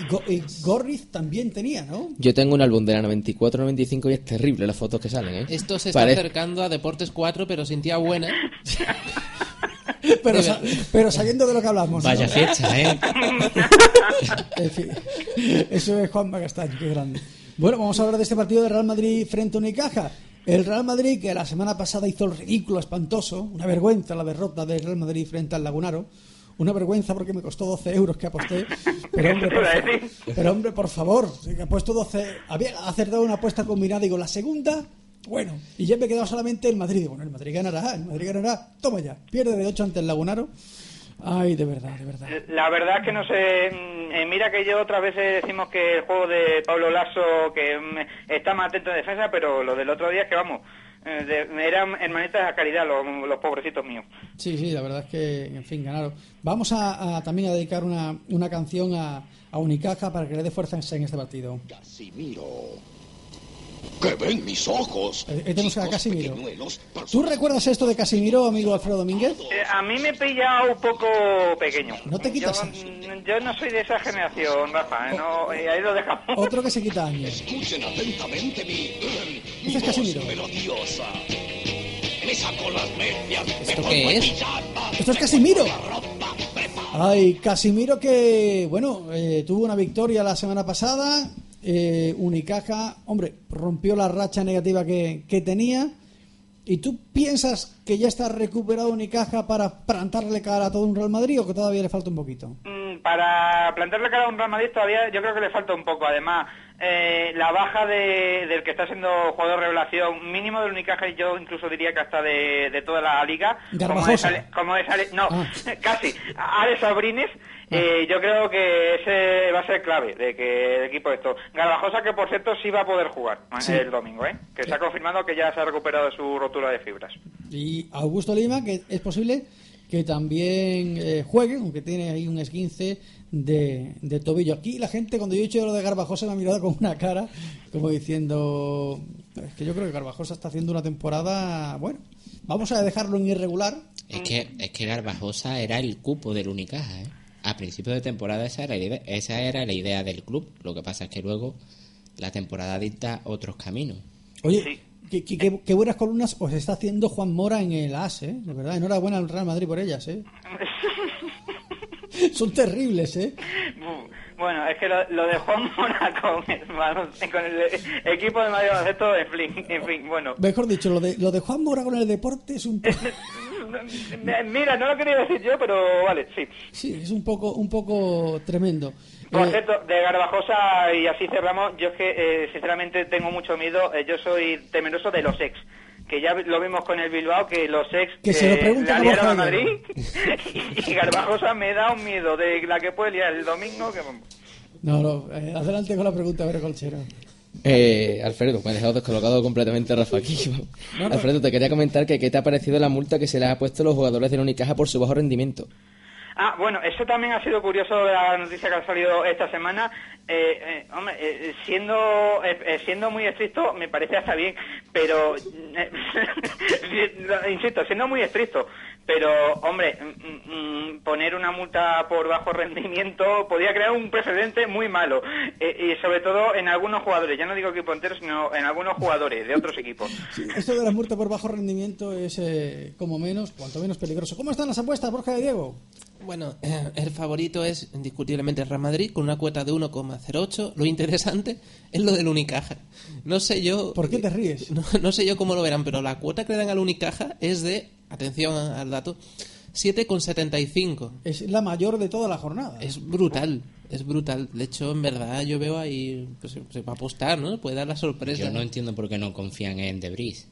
Go- y Gorriz también tenía, ¿no? Yo tengo un álbum de la 94-95 y es terrible las fotos que salen, ¿eh? Esto se está Parece- acercando a Deportes 4, pero sin tía buena. [laughs] Pero, sa- pero sabiendo de lo que hablamos. ¿no? Vaya fecha, ¿eh? [laughs] En fin, eso es Juan Magastaño, qué grande. Bueno, vamos a hablar de este partido de Real Madrid frente a Unicaja. El Real Madrid, que la semana pasada hizo el ridículo espantoso, una vergüenza la derrota del Real Madrid frente al Lagunaro. Una vergüenza porque me costó 12 euros que aposté. Pero hombre, por, [laughs] fa- pero, hombre, por favor, si que he puesto 12. Había acertado una apuesta combinada. Digo, la segunda, bueno. Y ya me he quedado solamente el Madrid. Digo, bueno, el Madrid ganará, el Madrid ganará. Toma ya, pierde de 8 ante el Lagunaro. Ay, de verdad, de verdad. La verdad es que no sé. mm, eh, mira que yo otras veces decimos que el juego de Pablo Lasso que mm, está más atento en defensa, pero lo del otro día es que vamos. Eh, de- eran hermanitas a caridad los, los pobrecitos míos. Sí, sí, la verdad es que, en fin, ganaron. Vamos a, a también a dedicar una, una canción a, a Unicaja para que le dé fuerza en este partido. Casimiro. Que ven mis ojos. Eh, eh, tenemos a Casimiro. ¿Tú recuerdas esto de Casimiro, amigo Alfredo Domínguez? Eh, a mí me pilla un poco pequeño. No te quitas yo, yo no soy de esa generación, Rafa. eh, no, eh, ahí lo dejamos. Otro que se quita años. Escuchen atentamente mi, Ese es Casimiro. melodiosa. Me saco las medias. me ¿Esto qué es? pijama, Esto es Casimiro. Ay, Casimiro que, bueno, eh, tuvo una victoria la semana pasada. eh, Unicaja, hombre, rompió la racha negativa que, que tenía. ¿Y tú piensas que ya está recuperado Unicaja para plantarle cara a todo un Real Madrid o que todavía le falta un poquito? Mm, Para plantearle cara a un Real Madrid todavía yo creo que le falta un poco. Además, eh, la baja de, del que está siendo jugador revelación mínimo del Unicaja y yo incluso diría que hasta de, de toda la liga. Como es, Garbajosa. Ale- como es Ale- no, Ah. [laughs] casi. Alex Sabrines. eh, yo creo que ese va a ser clave de que el equipo esto. Garbajosa que por cierto sí va a poder jugar Sí. el domingo, ¿eh? que se ha confirmado que ya se ha recuperado de su rotura de fibras. Y Augusto Lima, que es posible que también eh, juegue, aunque tiene ahí un esguince de, de tobillo. Aquí la gente, cuando yo he dicho lo de Garbajosa, me ha mirado con una cara como diciendo, es que yo creo que Garbajosa está haciendo una temporada, bueno, vamos a dejarlo en irregular. Es que, es que Garbajosa era el cupo del Unicaja, ¿eh? A principio de temporada esa era, la idea, esa era la idea del club. Lo que pasa es que luego la temporada dicta otros caminos. Oye, qué, qué- qué- qué buenas columnas os está haciendo Juan Mora en el AS, ¿eh? De verdad, enhorabuena al Real Madrid por ellas, ¿eh? [laughs] [laughs] Son terribles, ¿eh? Bueno, es que lo, lo de Juan Mora [laughs] con el, balon- con el equipo de Madrid Baloncesto, en fin, en fin, bueno. Mejor dicho, lo de, lo de Juan Mora con el deporte es un poco... [laughs] Mira, no lo quería decir yo, pero vale, sí. Sí, es un poco, un poco tremendo. Por Eh, cierto, de Garbajosa, y así cerramos, yo es que eh, sinceramente tengo mucho miedo, eh, yo soy temeroso de los ex. Que ya lo vimos con el Bilbao, que los ex Que se lo eh, pregunte la a Madrid. [laughs] y, Garbajosa me da un miedo de la que puede liar el domingo. que No, no, eh, adelante con la pregunta, a ver, Colchero. Eh, Alfredo, me he dejado descolocado completamente Rafa aquí. No, no. Alfredo, te quería comentar que qué te ha parecido la multa que se le ha puesto a los jugadores de la Unicaja por su bajo rendimiento. Ah, bueno, eso también ha sido curioso de la noticia que ha salido esta semana. Eh, eh, hombre, eh, siendo eh, eh, siendo muy estricto, me parece hasta bien, pero [laughs] insisto, siendo muy estricto, pero hombre, mm, mm, poner una multa por bajo rendimiento podría crear un precedente muy malo y sobre todo en algunos jugadores. Ya no digo equipo entero, sino en algunos jugadores de otros equipos. Esto de la muerte por bajo rendimiento es, como menos, cuanto menos peligroso. ¿Cómo están las apuestas, Borja de Diego? Bueno, eh, el favorito es indiscutiblemente el Real Madrid con una cuota de 1,08. Lo interesante es lo del Unicaja. No sé yo. ¿Por qué te ríes? No, no sé yo cómo lo verán, pero la cuota que le dan al Unicaja es de, atención al dato, 7,75. Es la mayor de toda la jornada. Es brutal. Es brutal. De hecho, en verdad, yo veo ahí. Pues, se va a apostar, ¿no? Puede dar la sorpresa. Yo no entiendo por qué no confían en Debris.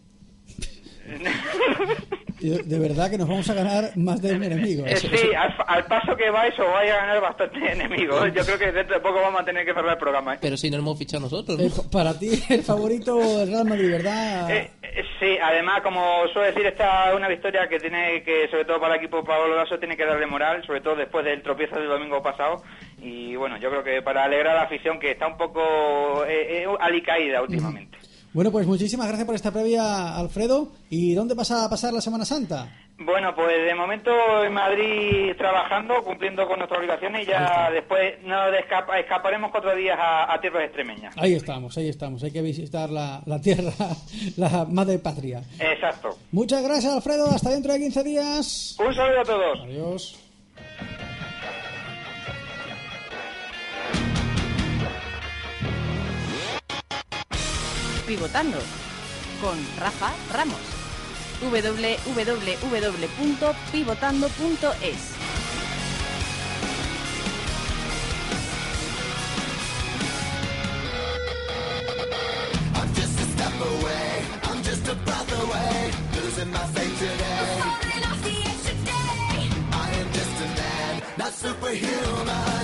[laughs] De, verdad que nos vamos a ganar más de un enemigo. Eh, sí, al, al paso que vais os vais a ganar bastante enemigos. Yo creo que dentro de poco vamos a tener que cerrar el programa. ¿eh? Pero si no lo hemos fichado nosotros, ¿no? Eh, para ti, el favorito del Real Madrid, ¿verdad? Eh, eh, sí, además, como suelo decir, esta es una victoria que tiene que, sobre todo para el equipo Pablo Lasso, tiene que darle moral, sobre todo después del tropiezo del domingo pasado. Y bueno, yo creo que para alegrar a la afición que está un poco eh, eh, alicaída últimamente. Bueno, pues muchísimas gracias por esta previa, Alfredo. ¿Y dónde vas a pasar la Semana Santa? Bueno, pues de momento en Madrid trabajando, cumpliendo con nuestras obligaciones y ya después nos escapa- escaparemos cuatro días a, a tierras extremeñas. Ahí estamos, ahí estamos. Hay que visitar la, la tierra, [laughs] la madre patria. Exacto. Muchas gracias, Alfredo. Hasta dentro de 15 días. Un saludo a todos. Adiós. Pivotando con Rafa Ramos. www.pivotando.es I'm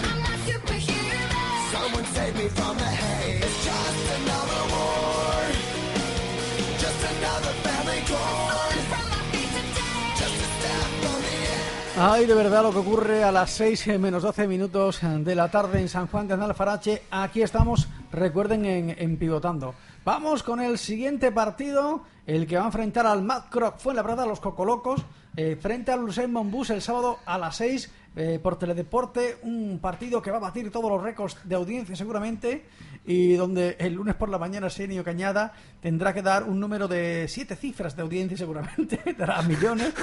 Ay, de verdad lo que ocurre a las 6 menos 12 minutos de la tarde en San Juan de Alfarache. Aquí estamos, recuerden, en, en Pivotando. Vamos con el siguiente partido, el que va a enfrentar al Mad Croc Fuenlabrada, los Cocolocos, eh, frente al Lucien Monbus el sábado a las 6 eh, por Teledeporte. Un partido que va a batir todos los récords de audiencia seguramente y donde el lunes por la mañana Senio Cañada tendrá que dar un número de siete cifras de audiencia seguramente, [laughs] dará millones.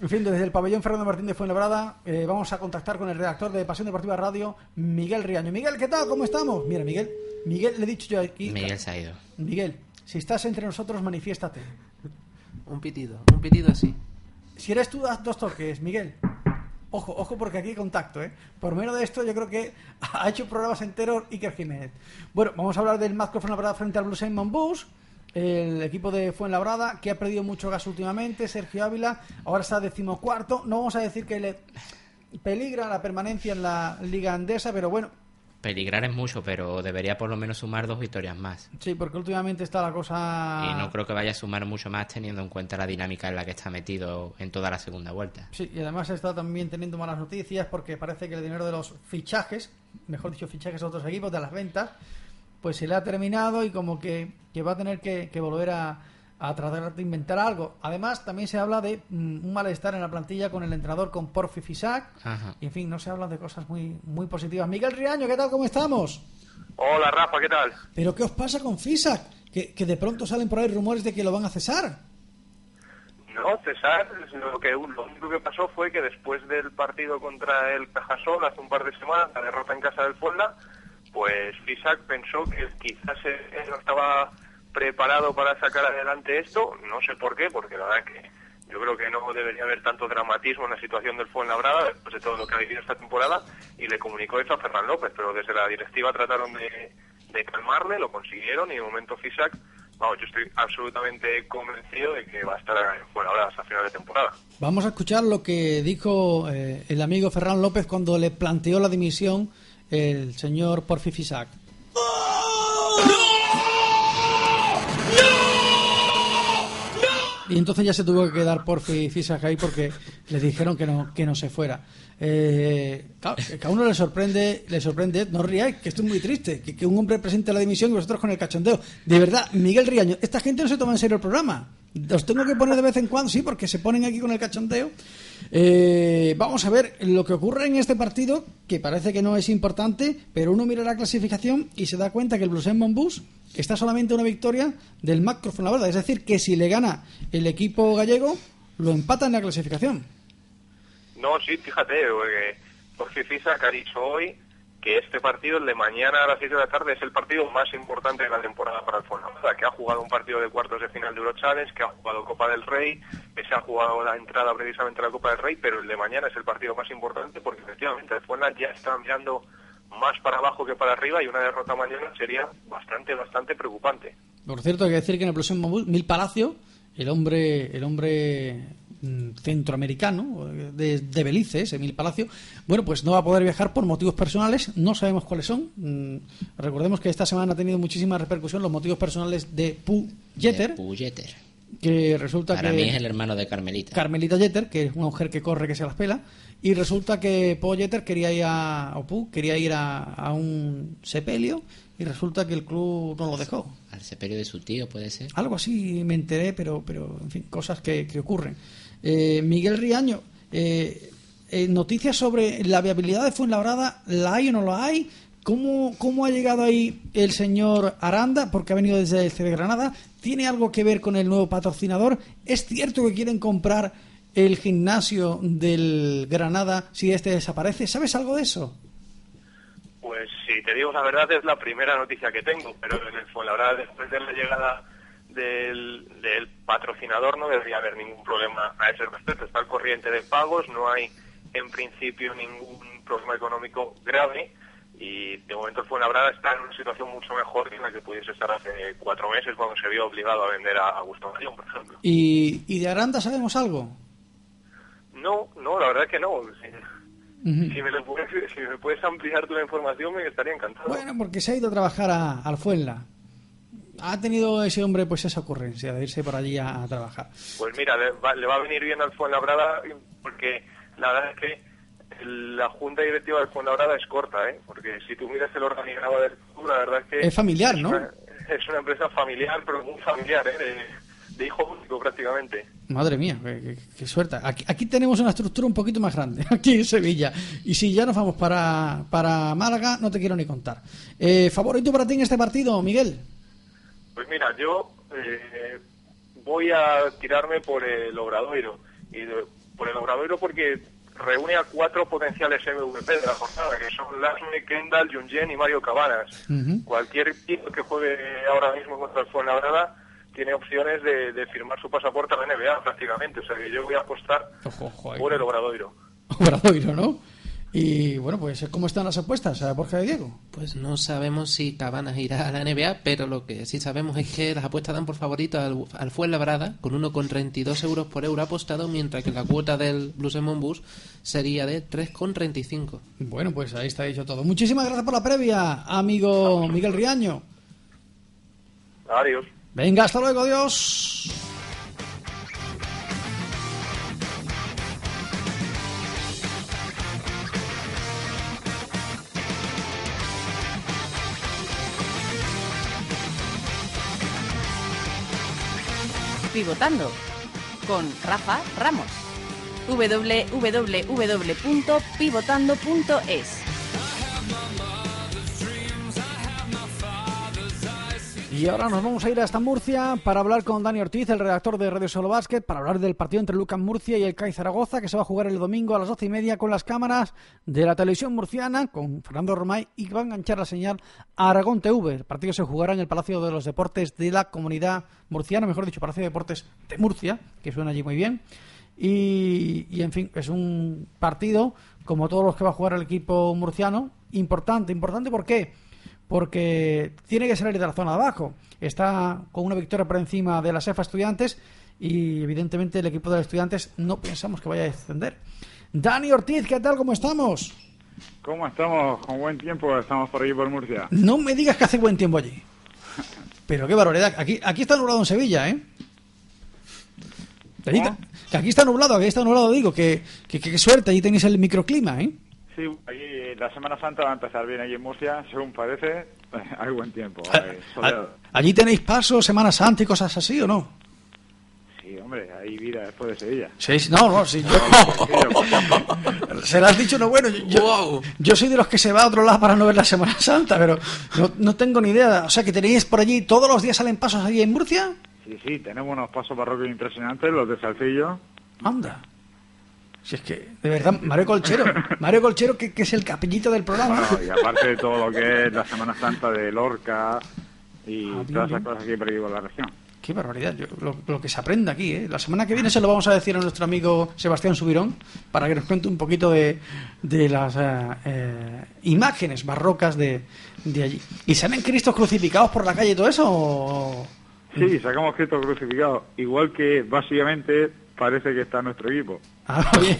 En fin, desde el pabellón Fernando Martín de Fuenlabrada eh, vamos a contactar con el redactor de Pasión Deportiva Radio, Miguel Riaño. Miguel, ¿qué tal? ¿Cómo estamos? Mira, Miguel, Miguel, le he dicho yo aquí. Miguel se ha ido. Miguel, si estás entre nosotros, manifiéstate. Un pitido, un pitido así. Si eres tú, das dos toques, Miguel. Ojo, ojo, porque aquí hay contacto, ¿eh? Por menos de esto, yo creo que [laughs] ha hecho programas enteros Iker Jiménez. Bueno, vamos a hablar del Mazco Fuenlabrada frente al Blue Simon Bus. El equipo de Fuenlabrada, que ha perdido mucho gas últimamente. Sergio Ávila, ahora está decimocuarto. No vamos a decir que le peligra la permanencia en la Liga Andesa, pero bueno, Peligrar es mucho, pero debería por lo menos sumar dos victorias más. sí, porque últimamente está la cosa. Y no creo que vaya a sumar mucho más teniendo en cuenta la dinámica en la que está metido en toda la segunda vuelta. Sí, y además está también teniendo malas noticias porque parece que el dinero de los fichajes, mejor dicho, fichajes de otros equipos, de las ventas, pues se le ha terminado y como que, que va a tener que, que volver a, a tratar de inventar algo. Además, también se habla de mm, un malestar en la plantilla con el entrenador, con Porfi Fisac. Ajá. Y en fin, no se habla de cosas muy, muy positivas. Miguel Riaño, ¿qué tal? ¿Cómo estamos? Hola Rafa, ¿qué tal? ¿Pero qué os pasa con Fisac? Que, que de pronto salen por ahí rumores de que lo van a cesar. No, César, lo, que, lo único que pasó fue que después del partido contra el Cajasol hace un par de semanas, la derrota en casa del Fuenla, pues Fisac pensó que quizás él no estaba preparado para sacar adelante esto, no sé por qué, porque la verdad que yo creo que no debería haber tanto dramatismo en la situación del Fuenlabrada después de todo lo que ha vivido esta temporada y le comunicó eso a Ferran López, pero desde la directiva trataron de, calmarle, lo consiguieron y de momento Fisac, vamos, yo estoy absolutamente convencido de que va a estar en Fuenlabrada hasta final de temporada. Vamos a escuchar lo que dijo eh, el amigo Ferran López cuando le planteó la dimisión el señor Porfi Fisac. Y entonces ya se tuvo que quedar Porfi Fisac ahí porque le dijeron que no, que no se fuera. Eh, a uno le sorprende, le sorprende, no ríais, que estoy muy triste, que, que un hombre presente la dimisión y vosotros con el cachondeo. De verdad, Miguel Riaño, esta gente no se toma en serio el programa. Los tengo que poner de vez en cuando, sí, porque se ponen aquí con el cachondeo. Eh, vamos a ver lo que ocurre en este partido, que parece que no es importante, pero uno mira la clasificación y se da cuenta que el Blues Bus está solamente una victoria del Macro Fuenlabrada. Es decir, que si le gana el equipo gallego, lo empata en la clasificación. No, sí, fíjate, porque Jorge Fisac hoy que este partido, el de mañana a las 6 de la tarde, es el partido más importante de la temporada para el Fuenlabrada, que ha jugado un partido de cuartos de final de Euro Challenge, que ha jugado Copa del Rey, que se ha jugado la entrada precisamente a la Copa del Rey, pero el de mañana es el partido más importante porque efectivamente el Fuenlabrada ya está mirando más para abajo que para arriba y una derrota mañana sería bastante, bastante preocupante. Por cierto, hay que decir que en el próximo Mil Palacio, el hombre, el hombre centroamericano de, de Belice, ese Mil Palacio, bueno, pues no va a poder viajar por motivos personales, no sabemos cuáles son. Mm, recordemos que esta semana ha tenido muchísima repercusión los motivos personales de Pu Jeter, De Pu Jeter. que resulta Para que... mí es el hermano de Carmelita. Carmelita Jeter, que es una mujer que corre que se las pela, y resulta que Paul Jeter quería ir a, o Pu, quería ir a, a un sepelio, y resulta que el club no lo dejó. Al sepelio de su tío, puede ser. Algo así me enteré, pero, pero en fin, cosas que, que ocurren. Eh, Miguel Riaño, eh, eh, noticias sobre la viabilidad de Fuenlabrada, ¿la hay o no la hay? ¿Cómo, ¿Cómo ha llegado ahí el señor Aranda? Porque ha venido desde el CD Granada. ¿Tiene algo que ver con el nuevo patrocinador? ¿Es cierto que quieren comprar el gimnasio del Granada si este desaparece? ¿Sabes algo de eso? Pues si te digo la verdad es la primera noticia que tengo, pero en el Fuenlabrada después de la llegada del, del patrocinador no debería haber ningún problema a ese respecto. Está al corriente de pagos, no hay en principio ningún problema económico grave y de momento el Fuenlabrada está en una situación mucho mejor que la que pudiese estar hace cuatro meses cuando se vio obligado a vender a Augusto Mayón, por ejemplo. ¿Y, y de Aranda sabemos algo? No, no, la verdad es que no. Si, si me, lo puedes, si me puedes ampliar tu información me estaría encantado. Bueno, porque se ha ido a trabajar a, al Fuenla. Ha tenido ese hombre pues esa ocurrencia de irse por allí a, a trabajar. Pues mira, le va, le va a venir bien al Fuenlabrada porque la verdad es que la junta directiva del Fuenlabrada es corta, ¿eh? Porque si tú miras el organigrama del club, la verdad es que... Es familiar, ¿no? una- es una empresa familiar, pero muy familiar, ¿eh? De, de hijo único prácticamente. Madre mía, qué, qué- qué suerte. Aquí, aquí tenemos una estructura un poquito más grande, [laughs] aquí en Sevilla. Y si ya nos vamos para, para Málaga, no te quiero ni contar. Eh, ¿Favorito para ti en este partido, Miguel? Pues mira, yo eh, voy a tirarme por el Obradoiro. Y de- por el Obradoiro porque reúne a cuatro potenciales MVP de la jornada, que son Lasme, Kendall, Junjen y Mario Cabanas. Cualquier equipo que juegue ahora mismo contra el Fuenlabrada tiene opciones de, de firmar su pasaporte a la NBA prácticamente. O sea que yo voy a apostar por el Obradoiro. [laughs] Obradoiro, ¿no? Y bueno, pues ¿cómo están las apuestas, eh, Borja de Diego? Pues no sabemos si Cabanas irá a la NBA, pero lo que sí sabemos es que las apuestas dan por favorito al, al Fuenlabrada con 1,32 euros por euro apostado, mientras que la cuota del Bluesemon Bus sería de 3,35. Bueno, pues ahí está dicho todo. Muchísimas gracias por la previa, amigo Miguel Riaño. Adiós. Venga, hasta luego, adiós. Pivotando con Rafa Ramos. www.pivotando.es Y ahora nos vamos a ir hasta Murcia para hablar con Dani Ortiz, el redactor de Radio Solo Basket, para hablar del partido entre Lucas Murcia y el CAI Zaragoza, que se va a jugar el domingo a las doce y media con las cámaras de la televisión murciana, con Fernando Romay, y va a enganchar la señal a Aragón TV. El partido se jugará en el Palacio de los Deportes de la Comunidad Murciana, mejor dicho, Palacio de Deportes de Murcia, que suena allí muy bien. Y, y, en fin, es un partido, como todos los que va a jugar el equipo murciano, importante. ¿Importante por qué? Porque tiene que salir de la zona de abajo. Está con una victoria por encima de la SEFA Estudiantes y evidentemente el equipo de los Estudiantes no pensamos que vaya a descender. Dani Ortiz, ¿qué tal? ¿Cómo estamos? ¿Cómo estamos? Con buen tiempo estamos por aquí por Murcia. No me digas que hace buen tiempo allí. Pero qué barbaridad. Aquí, aquí está nublado en Sevilla, ¿eh? Allí que aquí está nublado, aquí está nublado, digo, que, que, que- que suerte, allí tenéis el microclima, ¿eh? Sí, aquí la Semana Santa va a empezar bien aquí en Murcia, según parece. [laughs] Hay buen tiempo, Ah, hay soleado. ¿Allí tenéis paso, Semana Santa y cosas así o no? Sí, hombre, hay vida después de Sevilla. Sí, sí, no, no, sí, yo... [laughs] [laughs] Se lo has dicho, no, bueno, yo, yo soy de los que se va a otro lado para no ver la Semana Santa, pero no, no tengo ni idea. O sea, que tenéis por allí, todos los días salen pasos allí en Murcia. Sí, sí, tenemos unos pasos parroquios impresionantes, los de Salcillo. Anda. Si es que, de verdad, Mario Colchero, Mario Colchero, que, que es el capellito del programa. Bueno, y aparte de todo lo que es la Semana Santa de Lorca y Ah, bien, todas bien. esas cosas que por aquí por la región. Qué barbaridad, yo- lo, lo que se aprende aquí. ¿eh? La semana que viene se lo vamos a decir a nuestro amigo Sebastián Subirón para que nos cuente un poquito de, de las eh, eh, imágenes barrocas de, de allí. ¿Y salen Cristos crucificados por la calle y todo eso? o- Sí, sacamos Cristo crucificado. Igual que básicamente parece que está nuestro equipo. [laughs] Ah, oye,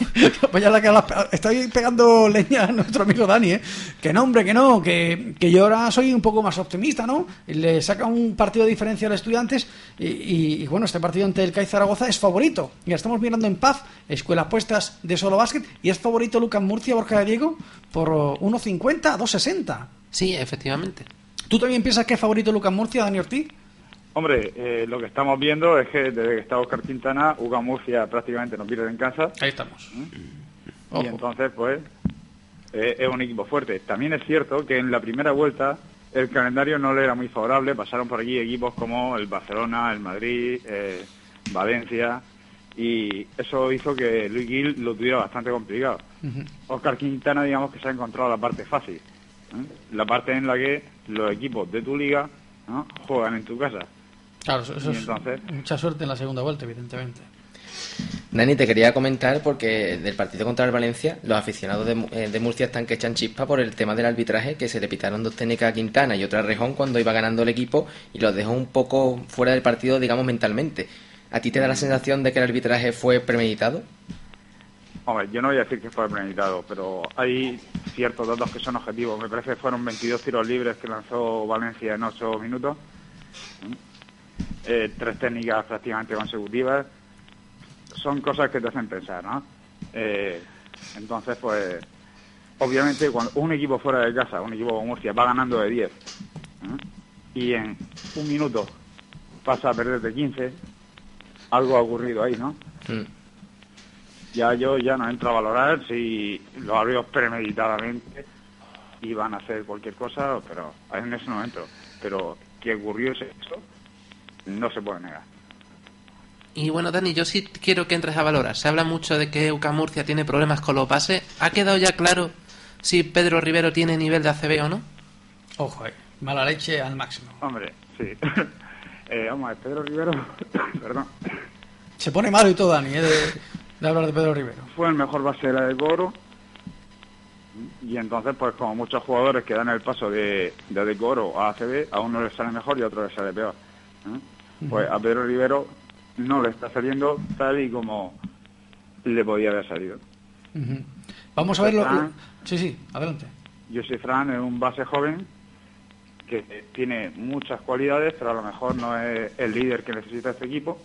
pues ya la que hablas- estoy pegando leña a nuestro amigo Dani, ¿eh? Que no, hombre, que no, que, que yo ahora soy un poco más optimista, ¿no? Le saca un partido de diferencia a los estudiantes y, y- y, bueno, este partido ante el CAI Zaragoza es favorito. Ya estamos mirando en paz, escuelas puestas de solo básquet y es favorito Lucas Murcia, Borja de Diego, por 1.50 a 2.60. Sí, efectivamente. ¿Tú también piensas que es favorito Lucas Murcia, Dani Ortiz? Hombre, eh, lo que estamos viendo es que desde que está Oscar Quintana, UCA Murcia prácticamente no pierde en casa. Ahí estamos. Y entonces, pues, eh, es un equipo fuerte. También es cierto que en la primera vuelta el calendario no le era muy favorable. Pasaron por aquí equipos como el Barcelona, el Madrid, eh, Valencia. Y eso hizo que Luis Gil lo tuviera bastante complicado. Oscar Quintana, digamos que se ha encontrado la parte fácil. ¿eh? La parte en la que los equipos de tu liga ¿no? juegan en tu casa. Claro, eso, es mucha suerte en la segunda vuelta, evidentemente. Dani, te quería comentar porque del partido contra el Valencia, los aficionados de, eh, de Murcia están que echan chispa por el tema del arbitraje, que se le pitaron dos técnicas a Quintana y otra a Rejón cuando iba ganando el equipo y los dejó un poco fuera del partido, digamos, mentalmente. ¿A ti te da la sensación de que el arbitraje fue premeditado? Hombre, yo no voy a decir que fue premeditado, pero hay ciertos datos que son objetivos. Me parece que fueron 22 tiros libres que lanzó Valencia en 8 minutos. ¿Mm? Eh, tres técnicas prácticamente consecutivas. Son cosas que te hacen pensar, ¿no? Eh, entonces, pues, obviamente, cuando un equipo fuera de casa, un equipo como Murcia, va ganando de 10 ¿eh? y en un minuto pasa a perder de 15, algo ha ocurrido ahí, ¿no? ya yo ya no entro a valorar si los árbitros premeditadamente iban a hacer cualquier cosa, pero en ese no entro. Pero que ocurrió eso, no se puede negar. Y bueno, Dani, yo sí quiero que entres a valorar. Se habla mucho de que UCA Murcia tiene problemas con los bases. ¿Ha quedado ya claro si Pedro Rivero tiene nivel de ACB o no? Ojo, eh, mala leche al máximo. Hombre, sí. [laughs] eh, vamos a ver, Pedro Rivero, [coughs] perdón, Se pone malo y todo, Dani, eh, de, de hablar de Pedro Rivero. fue el mejor base de la de Coro. Y entonces, pues como muchos jugadores que dan el paso de, de Decoro a ACB, a uno le sale mejor y a otro le sale peor. ¿Eh? Pues a Pedro Rivero no le está saliendo tal y como le podía haber salido. Vamos a verlo. Fran. Sí, sí, adelante. José Fran es un base joven que tiene muchas cualidades, pero a lo mejor no es el líder que necesita este equipo.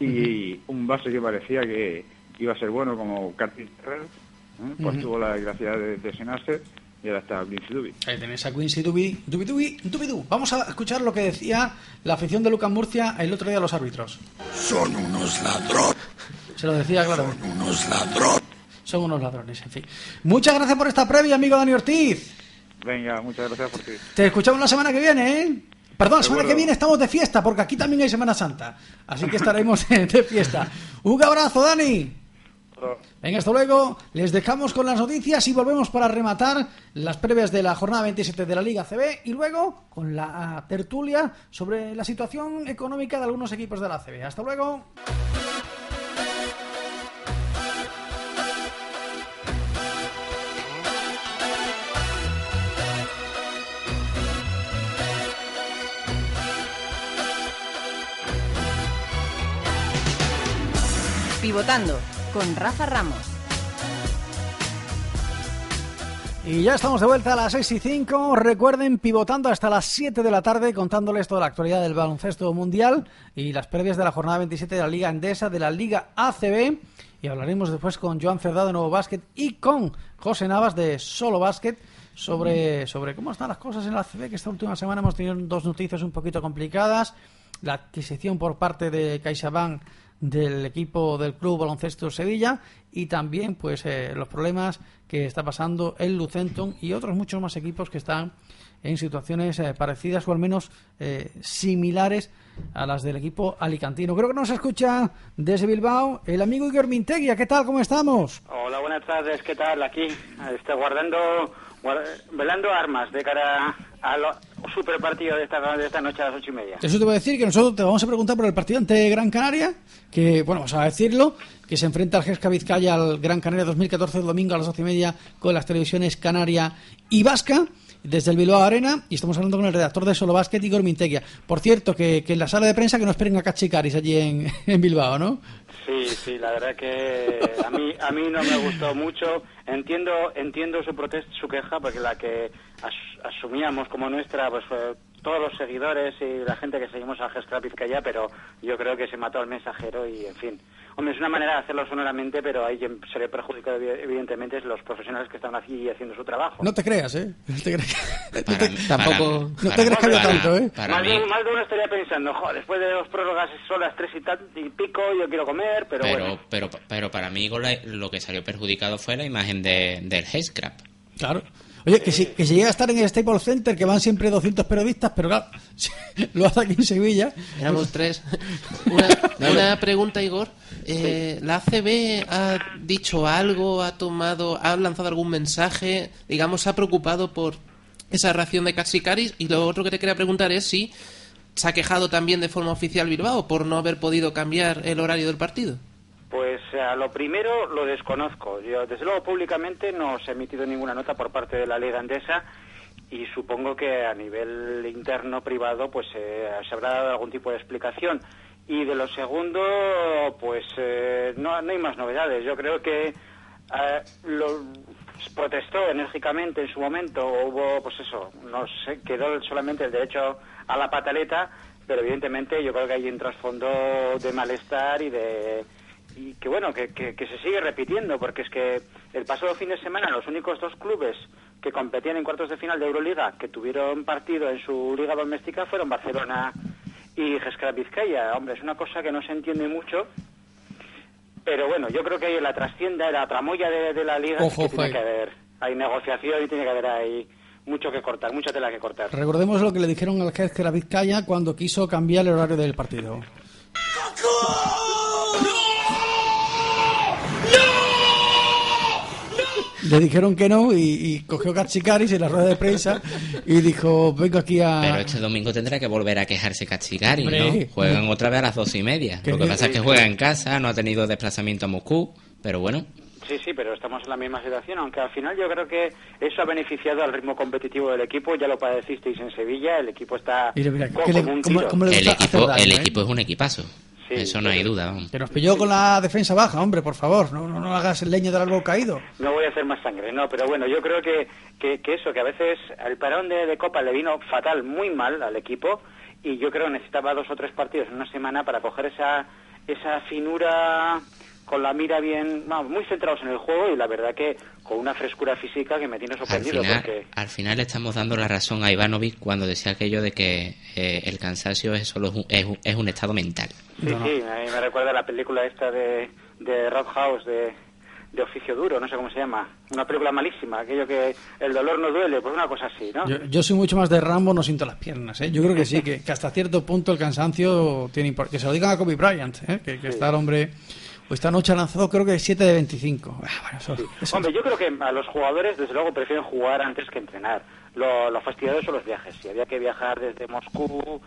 Y un base que parecía que iba a ser bueno como Carter ¿eh? pues tuvo la desgracia de lesionarse y ahora está Vinci Dubi. Ahí tenéis a Quincy Dubi, Dubi Dubi, Dubi Du. Vamos a escuchar lo que decía la afición de Lucas Murcia el otro día a los árbitros. Son unos ladrones. Se lo decía claramente. Unos ladrones. Son unos ladrones, en fin. Muchas gracias por esta previa, amigo Dani Ortiz. Venga, muchas gracias por ti. Te escuchamos la semana que viene, ¿eh? Perdón, la semana que viene estamos de fiesta, porque aquí también hay Semana Santa. Así que estaremos [laughs] de fiesta. Un abrazo, Dani. Venga, hasta luego. Les dejamos con las noticias y volvemos para rematar las previas de la jornada 27 de la Liga CB y luego con la tertulia sobre la situación económica de algunos equipos de la CB. Hasta luego. Pivotando con Rafa Ramos. Y ya estamos de vuelta a las 6 y 5. Recuerden, pivotando hasta las 7 de la tarde, contándoles toda la actualidad del baloncesto mundial y las previas de la jornada 27 de la Liga Endesa, de la Liga ACB. Y hablaremos después con Joan Cerdado de Nuevo Básquet y con José Navas de Solo Básquet sobre, sobre cómo están las cosas en la ACB, que esta última semana hemos tenido dos noticias un poquito complicadas. La adquisición por parte de CaixaBank del equipo del Club Baloncesto Sevilla y también pues eh, los problemas que está pasando el Lucenton y otros muchos más equipos que están en situaciones eh, parecidas o al menos eh, similares a las del equipo alicantino. Creo que nos escucha desde Bilbao el amigo Igor Mintegui. ¿Qué tal? ¿Cómo estamos? Hola, buenas tardes. ¿Qué tal? Aquí, este, guardando, guar- velando armas de cara a lo- super partido de esta, de esta noche a las ocho y media. Eso te voy a decir que nosotros te vamos a preguntar por el partido ante Gran Canaria, que, bueno, vamos a decirlo, que se enfrenta al Gesca Vizcaya al Gran Canaria 2014 el domingo a las doce y media con las televisiones Canaria y Vasca desde el Bilbao Arena y estamos hablando con el redactor de Solo Basket, Igor Minteguia. Por cierto, que, que en la sala de prensa que no esperen a Cachicaris allí en, [laughs] en Bilbao, ¿no? Sí, sí, la verdad que a mí a mí no me gustó mucho. Entiendo entiendo su protesta, su queja, porque la que as- asumíamos como nuestra, pues todos los seguidores y la gente que seguimos al Gescra Vizcaya, pero yo creo que se mató al mensajero y, en fin. Hombre, es una manera de hacerlo sonoramente, pero ahí quien se le perjudica evi- evidentemente es los profesionales que están aquí haciendo su trabajo. No te creas, ¿eh? No te creas, Para- tampoco- para- no te creas que haya para- tanto, ¿eh? para más, de, más de uno estaría pensando, joder, después de dos prórrogas son las tres y, tan, y pico, yo quiero comer, pero, pero, bueno. pero, pero para mí lo que salió perjudicado fue la imagen de, del Headscrap. Claro. Oye, que si, que si llega a estar en el Staples Center, que van siempre 200 periodistas, pero claro, [laughs] lo hace aquí en Sevilla. Éramos tres. [laughs] Una, una pregunta, Igor. Eh, ¿La ACB ha dicho algo, ha tomado, ha lanzado algún mensaje, digamos, se ha preocupado por esa reacción de Catsicaris? Y lo otro que te quería preguntar es si se ha quejado también de forma oficial Bilbao por no haber podido cambiar el horario del partido. Pues a lo primero lo desconozco. Yo, desde luego, públicamente no se ha emitido ninguna nota por parte de la Liga Andesa y supongo que a nivel interno, privado, pues eh, se habrá dado algún tipo de explicación. Y de lo segundo, pues eh, no, no hay más novedades. Yo creo que eh, lo protestó enérgicamente en su momento. Hubo, pues eso, no sé, quedó solamente el derecho a la pataleta, pero evidentemente yo creo que hay un trasfondo de malestar y de y que bueno, que, que, que se sigue repitiendo, porque es que el pasado fin de semana los únicos dos clubes que competían en cuartos de final de Euroliga que tuvieron partido en su liga doméstica fueron Barcelona y Gescra Vizcaya. Hombre, es una cosa que no se entiende mucho, pero bueno, yo creo que hay la trascienda, la tramoya de, de la liga, Ojo, que tiene que haber, hay negociación y tiene que haber ahí mucho que cortar, mucha tela que cortar. Recordemos lo que le dijeron al la Vizcaya cuando quiso cambiar el horario del partido. Le dijeron que no y, y cogió Cachicaris en la rueda de prensa y dijo, vengo aquí a... Pero este domingo tendrá que volver a quejarse Cachigari, Hombre. ¿no? Juegan otra vez a las dos y media. Lo que pasa es que juega en casa, no ha tenido desplazamiento a Moscú, pero bueno. Sí, sí, pero estamos en la misma situación, aunque al final yo creo que eso ha beneficiado al ritmo competitivo del equipo, ya lo padecisteis en Sevilla, el equipo está Mira, mira, co- que le- como le El equipo, hacer daño, el ¿eh? equipo es un equipazo. Eso no hay duda. vamos. Que nos pilló con la defensa baja, hombre, por favor, no, no, no hagas leña del árbol caído. No voy a hacer más sangre, no, pero bueno, yo creo que, que, que eso, que a veces el parón de, de Copa le vino fatal, muy mal al equipo, y yo creo que necesitaba dos o tres partidos en una semana para coger esa, esa finura con la mira bien, vamos, muy centrados en el juego y la verdad que con una frescura física que me tiene Al sorprendido final, porque al final le estamos dando la razón a Ivanovic cuando decía aquello de que eh, el cansancio es solo un, es, un, es un estado mental. Sí, sí, me, me recuerda a la película esta de, de Rock House, de, de Oficio Duro, no sé cómo se llama. Una película malísima, aquello que el dolor no duele, pues una cosa así, ¿no? Yo, yo soy mucho más de Rambo, no siento las piernas. ¿eh? Yo creo que sí, que, que hasta cierto punto el cansancio tiene importancia. Que se lo digan a Kobe Bryant, ¿eh? que, que está el hombre. Pues esta noche ha lanzado creo que 7 de 25. Ah, bueno, eso- eso- Hombre, yo creo que a los jugadores, desde luego, prefieren jugar antes que entrenar. Lo, lo son los viajes. Si había que viajar desde Moscú,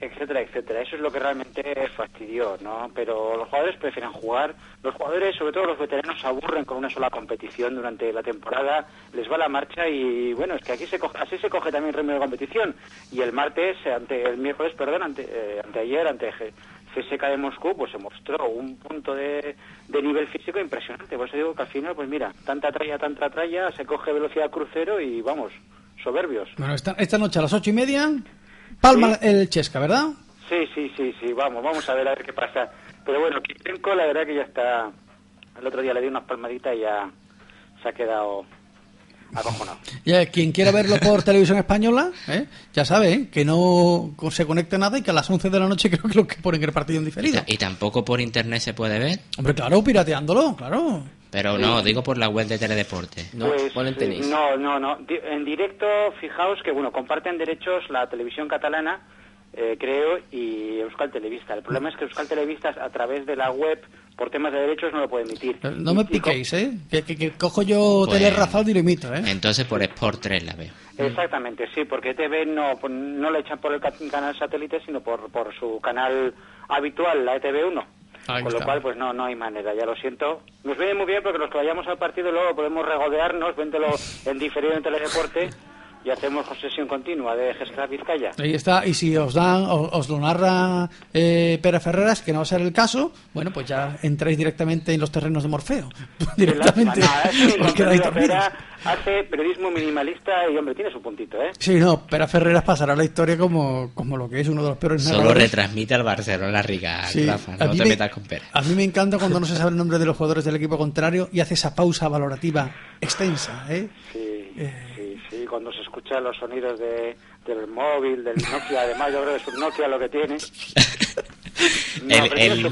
etcétera, etcétera. Eso es lo que realmente fastidió, ¿no? Pero los jugadores prefieren jugar. Los jugadores, sobre todo los veteranos, se aburren con una sola competición durante la temporada. Les va la marcha y, bueno, es que aquí se coge, así se coge también ritmo de competición. Y el martes, ante el miércoles, perdón, ante, eh, anteayer, ante CSK de Moscú, pues se mostró un punto de, de nivel físico impresionante. Por eso digo que al final, pues mira, tanta tralla, tanta tralla, se coge velocidad crucero y vamos, soberbios. Bueno, esta, esta noche a las 8 y media, palma el Chesca, ¿verdad? Sí, sí, sí, sí, vamos, vamos a ver a ver qué pasa. Pero bueno, Kirilenko la verdad que ya está... El otro día le di unas palmaditas y ya se ha quedado acojonado. Ya, quien quiera verlo por [laughs] televisión española, ¿eh? ya sabe ¿eh? que no se conecte nada y que a las 11 de la noche [laughs] creo que lo que ponen el partido en Y, diferido. ta- y tampoco por internet se puede ver. Hombre, claro, pirateándolo, claro. Pero no, digo por la web de Teledeporte. Pues, eh, No, no, no. En directo, fijaos que, bueno, comparten derechos la televisión catalana, eh, creo, y Euskal Televista. El problema es que Euskal Televista, a través de la web, por temas de derechos no lo puede emitir. No me piquéis, ¿eh? Que, que- que cojo yo Pues- Tele Rafaldo y lo imito, ¿eh? Entonces por Sport 3 la veo. Exactamente, sí, porque TV no, no le echan por el ca- canal satélite, sino por, por su canal habitual, la E ETV1. Ahí Con lo cual, pues no, no hay manera, ya lo siento. Nos viene muy bien porque los que vayamos al partido luego podemos regodearnos, véndelo en diferido en Teledeporte y hacemos sesión continua de Gestra Vizcaya. Ahí está, y si os dan, o- os, lo narra eh, Pere Ferreras, que no va a ser el caso, bueno, pues ya entráis directamente en los terrenos de Morfeo. [laughs] directamente. Nada, Os. Herrera hace periodismo minimalista y, hombre, tiene su puntito, ¿eh? Sí, no, Pere Ferreras pasará a la historia como, como lo que es uno de los peores Solo narradores. retransmite al Barcelona Riga, Sí, Rafa. a No mí te me- metas con Pérez. A mí me encanta cuando no se sabe el nombre de los jugadores del equipo contrario y hace esa pausa valorativa extensa, ¿eh? Sí, sí, cuando se escuchan los sonidos de, del móvil, del Nokia, además yo creo que es un Nokia lo que tiene. [laughs] No, el,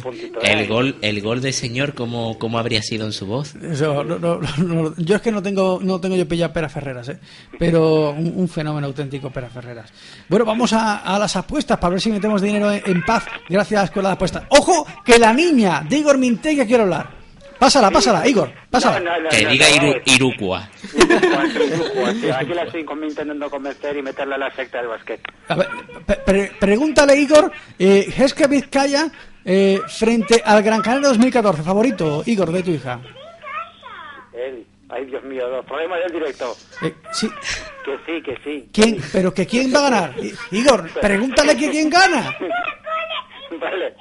¿eh? gol, el gol de señor, ¿cómo, ¿cómo habría sido en su voz? Eso, no- no- no- yo es que no tengo no tengo yo pillado Pera Ferreras, ¿eh? pero un, un fenómeno auténtico Pera Ferreras. Bueno, vamos a, a las apuestas para ver si metemos dinero en, en paz gracias a la escuela de apuestas. Ojo, que la niña de Igor Mintegui quiero hablar. Pásala, pásala, Igor, pásala. No, no, no, que no, diga no, Iru- no, Irucua. Sí, Aquí la estoy intentando convencer y meterla a la secta del básquet. A ver, pre- pre- pregúntale, Igor, eh, Heska Vizcaya eh, frente al Gran Canaria 2014. Favorito, Igor, de tu hija. Él. Ay, Dios mío, los problemas del directo. Eh, sí, Que sí, que sí. ¿quién? ¿Pero que quién va a ganar? Igor, pregúntale que quién gana. [laughs] Vale.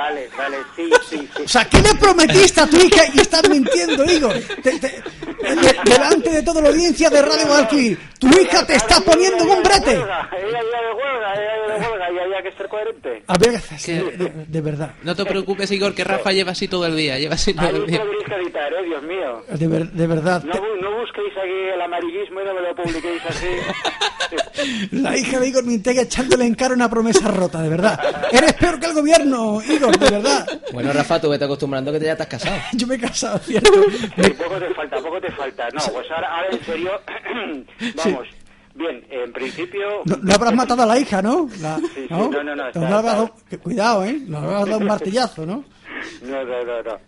Vale, vale, sí, sí, sí. O sea, ¿qué le prometiste a tu hija y estás mintiendo, Igor? Te- te- de- delante de toda la audiencia de Radio Guadalquivir, tu hija te está poniendo en un brete. Ella de huelga, ella de huelga y había que ser coherente. A ver, de, de- de verdad, No te preocupes, Igor, que Rafa lleva así todo el día. Lleva así todo el día. que editar, eh, Dios mío. de, ver- de verdad. No, no busquéis aquí el amarillismo y no me lo publiquéis así. [laughs] La hija de Igor Mintega echándole en cara una promesa rota, de verdad. Eres peor que el gobierno, Igor, de verdad. Bueno, Rafa, tú vete acostumbrando que te ya te has casado. [laughs] Yo me he casado, ¿cierto? Sí, poco te falta, poco te falta. No, pues ahora, ahora en serio, vamos. Bien, en principio... No, no habrás matado a la hija, ¿no? La- Sí, sí, no, no, no, está- habrás cuidado, ¿eh? Le habrás dado un martillazo, ¿no? No, no, no, no.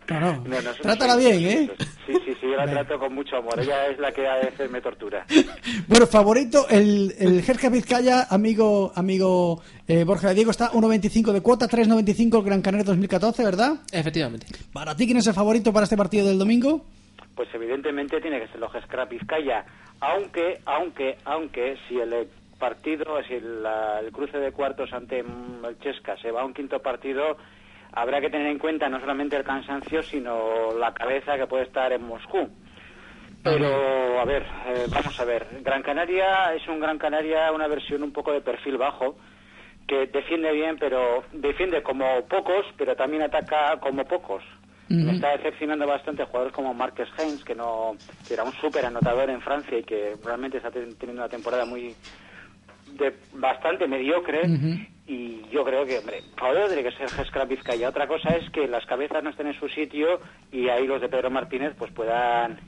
No, no. Trátala bien, ¿eh? Sí, sí, sí, yo la trato con mucho amor. Ella es la que a veces me tortura. [laughs] Bueno, favorito, el, el Jerka Vizcaya, amigo amigo eh, Borja de Diego, está 1.25 de cuota, 3.95 el Gran Canaria 2014, ¿verdad? Efectivamente. Para ti, ¿quién es el favorito para este partido del domingo? Pues evidentemente tiene que ser los Scrap Vizcaya, aunque, aunque, aunque si el partido, si la- el cruce de cuartos ante mm, el Chesca se va a un quinto partido, habrá que tener en cuenta no solamente el cansancio, sino la cabeza que puede estar en Moscú. Pero, a ver, eh, vamos a ver. Gran Canaria es un Gran Canaria, una versión un poco de perfil bajo, que defiende bien, pero defiende como pocos, pero también ataca como pocos. Me está decepcionando bastante jugadores como Marques Heinz, que no que era un súper anotador en Francia y que realmente está ten- teniendo una temporada muy de bastante mediocre. Y yo creo que, hombre, favorito tiene que ser Gescrap Vizcaya. Otra cosa es que las cabezas no estén en su sitio y ahí los de Pedro Martínez pues puedan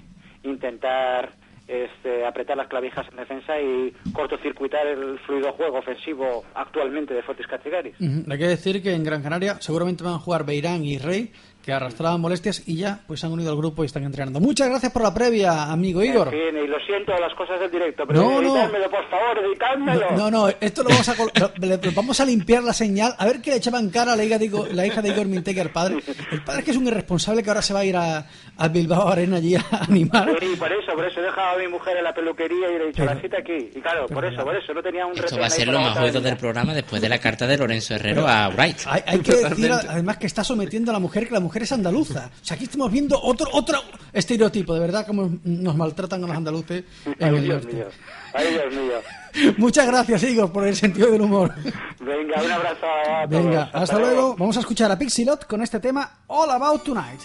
intentar este, apretar las clavijas en defensa y cortocircuitar el fluido juego ofensivo actualmente de Fortis Castigaris. Hay que decir que en Gran Canaria seguramente van a jugar Beirán y Rey, que arrastraban molestias y ya pues se han unido al grupo y están entrenando. Muchas gracias por la previa, amigo Igor. En fin, y lo siento las cosas del directo, pero No, no. por favor, editádmelo. No, no, esto lo vamos a, lo- le- vamos a limpiar la señal. A ver qué le echaban cara a la hija de Igor, la hija de Igor Mintegui al padre. El padre es que es un irresponsable que ahora se va a ir a, a Bilbao Arena allí a animar. Sí, por eso, por eso he dejado a mi mujer en la peluquería y le he dicho, la cita aquí. Y claro, por eso, por eso, no tenía un Esto va a ser lo más oído del programa después de la carta de Lorenzo Herrero a Wright. Hay, hay que decir además que está sometiendo a la mujer, que la mujer es andaluza. O sea, aquí estamos viendo otro otro estereotipo, de verdad, como nos maltratan a los andaluces. en Ay, el Dios norte. mío. Ay, Dios mío. [laughs] Muchas gracias, Igor, por el sentido del humor. Venga, un abrazo a todos. Venga, hasta luego. Vamos a escuchar a Pixilot con este tema All About Tonight.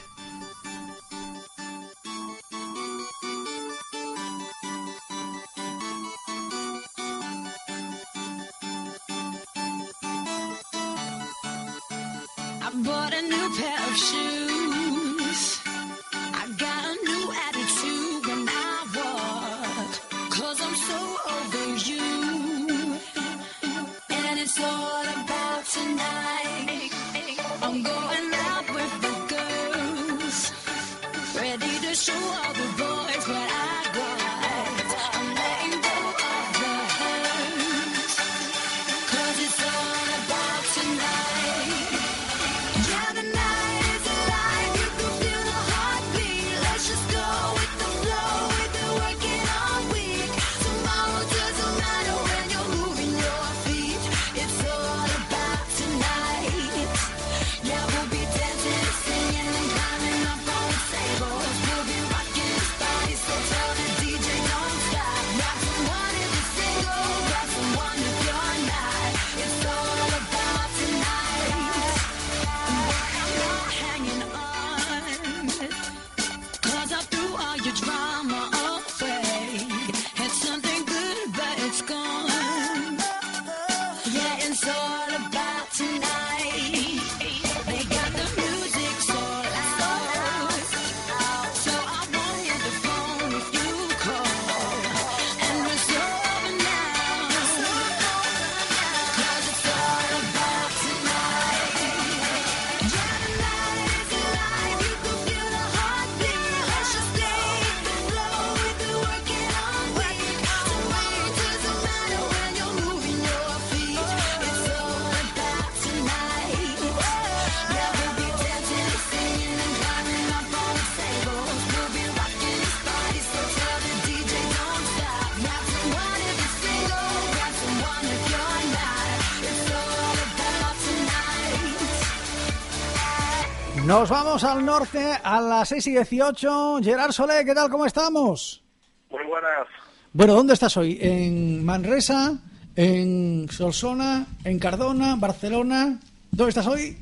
Vamos al norte a las 6 y 18. Gerard Solé, ¿qué tal? ¿Cómo estamos? Muy buenas. Bueno, ¿dónde estás hoy? ¿En Manresa? ¿En Solsona? ¿En Cardona? ¿Barcelona? ¿Dónde estás hoy?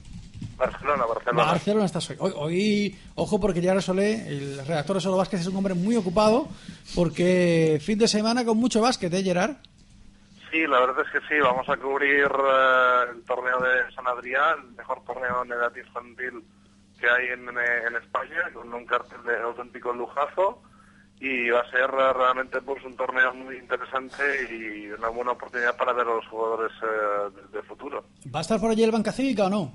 Barcelona, Barcelona. Barcelona estás hoy. hoy. hoy, ojo, porque Gerard Solé, el redactor de Solo Vázquez, es un hombre muy ocupado porque fin de semana con mucho básquet, ¿eh, Gerard? Sí, la verdad es que sí, vamos a cubrir eh, el torneo de San Adrián, el mejor torneo de edad infantil que hay en, en España, con un cartel de auténtico lujazo y va a ser realmente pues un torneo muy interesante y una buena oportunidad para ver a los jugadores eh, de, de futuro. ¿Va a estar por allí el Banca Cívica o no?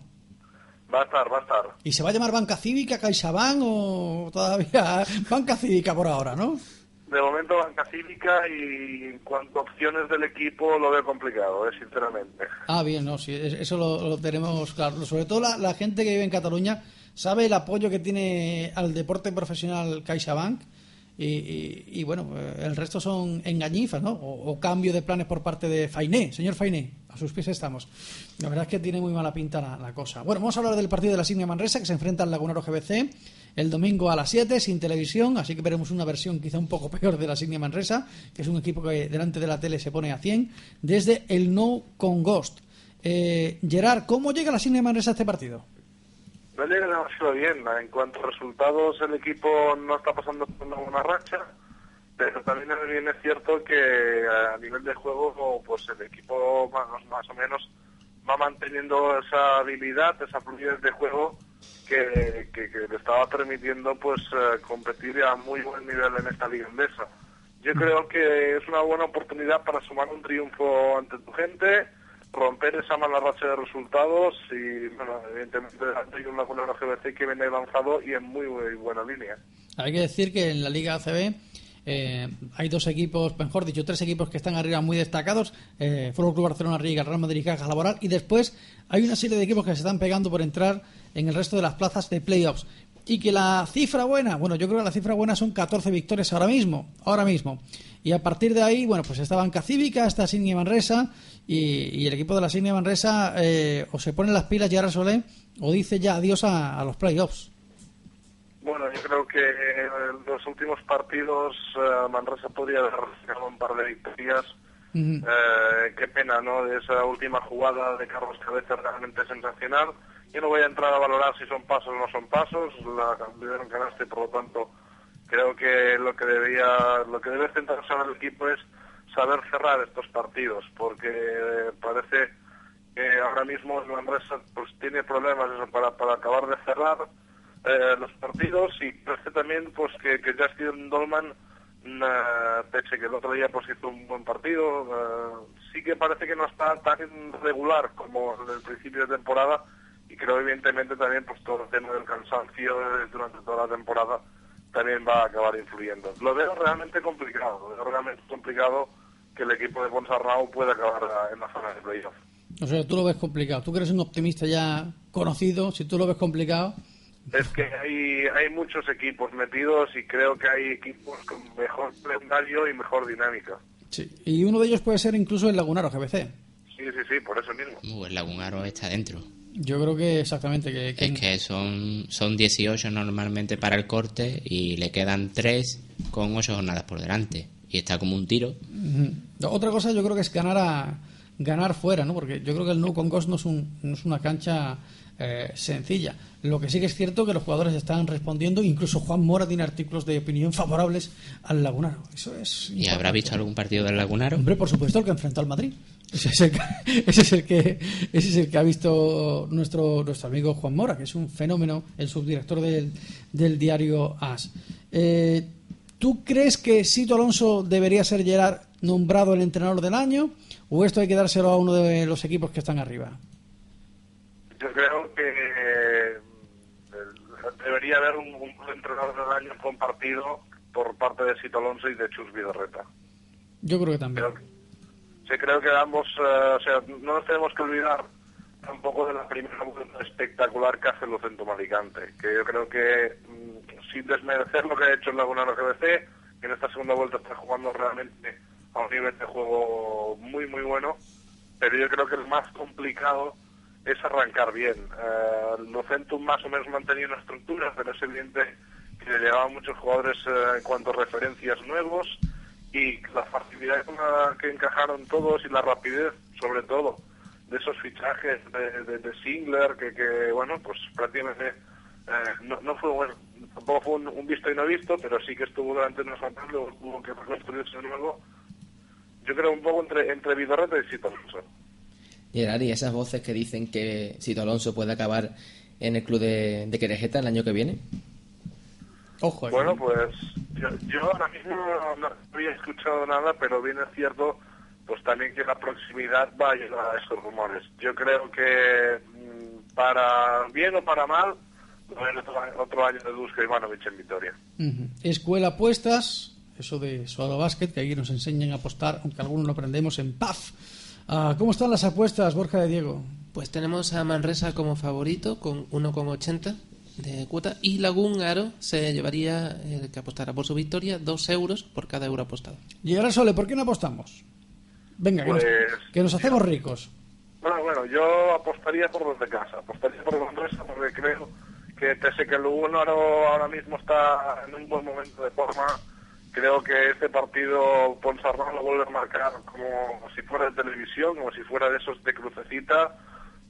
Va a estar, va a estar. ¿Y se va a llamar Banca Cívica, CaixaBank o todavía [laughs] Banca Cívica por ahora, no? De momento banca cívica y en cuanto a opciones del equipo lo veo complicado, eh, sinceramente. Ah, bien, no, sí, es- eso lo, lo tenemos claro. Sobre todo la, la gente que vive en Cataluña sabe el apoyo que tiene al deporte profesional CaixaBank y, y, y, bueno, eh, el resto son engañifas, ¿no? O, cambio de planes por parte de Fainé. Señor Fainé, a sus pies estamos. La verdad es que tiene muy mala pinta la, cosa. Bueno, vamos a hablar del partido de la Signia Manresa que se enfrenta al Lagunaro GBC el domingo a las 7 sin televisión, así que veremos una versión quizá un poco [laughs] peor de la Signia Manresa, que es un equipo que delante de la tele se pone a 100, desde el No con Ghost. Eh, Gerard, ¿cómo llega la Signia Manresa a este partido? Bien. En cuanto a resultados, el equipo no está pasando por una buena racha, pero también bien es cierto que a nivel de juego, pues el equipo más, o menos va manteniendo esa habilidad, esa fluidez de juego que, le estaba permitiendo pues eh, competir a muy buen nivel en esta liga. Yo creo que es una buena oportunidad para sumar un triunfo ante tu gente, romper esa mala racha de resultados y, bueno, evidentemente hay un Lagunero GBC que viene lanzado y en muy, buena línea. Hay que decir que en la Liga ACB eh, hay dos equipos, mejor dicho, tres equipos que están arriba muy destacados: eh, Fútbol Club Barcelona, Riga, Real Madrid, Caja Laboral. Y después hay una serie de equipos que se están pegando por entrar en el resto de las plazas de playoffs. Y que la cifra buena, bueno, yo creo que la cifra buena son 14 victorias ahora mismo, ahora mismo. Y a partir de ahí, bueno, pues está Banca Cívica, está Signia Manresa y, y el equipo de la Signia Manresa eh, o se ponen las pilas ya Solé o dice ya adiós a, a los playoffs. Bueno, yo creo que en los últimos partidos eh, Manresa podría haber sacado un par de victorias. Eh, qué pena, ¿no? De esa última jugada de Carlos Cabeza realmente sensacional. Yo no voy a entrar a valorar si son pasos o no son pasos. La campeón ganaste, por lo tanto, creo que lo que debía, lo que debe centrarse ahora el equipo es saber cerrar estos partidos, porque eh, parece que ahora mismo el Manresa pues tiene problemas eso, para, para acabar de cerrar eh, los partidos y parece también pues que, que Justin Dolman eh, pese que el otro día pues hizo un buen partido eh, sí que parece que no está tan regular como en el principio de temporada y creo evidentemente también pues todo el tema del cansancio durante toda la temporada también va a acabar influyendo lo veo realmente complicado lo veo realmente complicado que el equipo de Ponsarnau pueda acabar eh, en la zona de playoff O sea, tú lo ves complicado. Tú que eres un optimista ya conocido, si tú lo ves complicado, Es que hay, hay muchos equipos metidos y creo que hay equipos con mejor calendario y mejor dinámica. sí. Y uno de ellos puede ser incluso el Lagunaro GBC. Sí, sí, sí, por eso mismo. Uh, el Lagunaro está dentro. Yo creo que exactamente que, que- Es que son, son 18 normalmente para el corte y le quedan 3 con 8 jornadas por delante. Y está como un tiro. Ujú. Otra cosa yo creo que es ganar a ganar fuera, ¿no? Porque yo creo que el Nou Congost no es, un, no es una cancha eh, sencilla. Lo que sí que es cierto que los jugadores están respondiendo, incluso Juan Mora tiene artículos de opinión favorables al Lagunaro. Eso es. ¿Y habrá visto algún partido del Lagunaro? Hombre, por supuesto, el que enfrentó al Madrid. Ese es el que, [laughs] ese es el que, ese es el que ha visto nuestro, nuestro amigo Juan Mora, que es un fenómeno, el subdirector del, del diario AS. Eh, ¿Tú crees que Sito Alonso debería ser Gerard nombrado el entrenador del año? ¿O esto hay que dárselo a uno de los equipos que están arriba? Yo creo que eh, debería haber un, un entrenador del año compartido por parte de Sito Alonso y de Chus Vidorreta. Yo creo que también. Sí, creo que ambos, eh, o sea, no nos tenemos que olvidar tampoco de la primera vuelta espectacular que hace el Lucentum Alicante, que yo creo que, mm, sin desmerecer lo que ha hecho el Lagunaro GBC, que en esta segunda vuelta está jugando realmente a un nivel de juego muy, muy bueno, pero yo creo que el más complicado es arrancar bien. Eh, Lucentum más o menos mantenía una estructura, pero es evidente que le llevaban muchos jugadores eh, en cuanto a referencias nuevos y la facilidad con la que encajaron todos y la rapidez, sobre todo, de esos fichajes de, de, de Singler, que, que, bueno, pues prácticamente eh, no, no fue bueno, tampoco fue un, un visto y no visto, pero sí que estuvo durante unos años, luego tuvo que reconstruirse de nuevo. Yo creo un poco entre, entre Vidorreta y Sito Alonso. Gerard, y esas voces que dicen que Sito Alonso puede acabar en el club de, de Querejeta el año que viene. Ojo, Bueno, pues yo, yo ahora mismo no había escuchado nada, pero bien es cierto, pues también que la proximidad va a ayudar a esos rumores. Yo creo que mm, para bien o para mal, va a haber otro, año de Dusko Ivanovic en Vitoria. Escuela Apuestas, eso de Suado Basket, que aquí nos enseñan a apostar, aunque algunos lo aprendemos en PAF. Ah, ¿Cómo están las apuestas, Borja de Diego? Pues tenemos a Manresa como favorito con 1,80 de cuota y Lagunaro se llevaría, el que apostara por su victoria, 2 euros por cada euro apostado. Llegar al Sole, ¿por qué no apostamos? Venga, que, nos, Pues- que nos hacemos ricos. Bueno, bueno, yo apostaría por los de casa, apostaría por Manresa porque creo que pese que el Lugunaro ahora mismo está en un buen momento de forma, creo que este partido Ponsarnau lo vuelve a marcar como si fuera de televisión, como si fuera de esos de crucecita,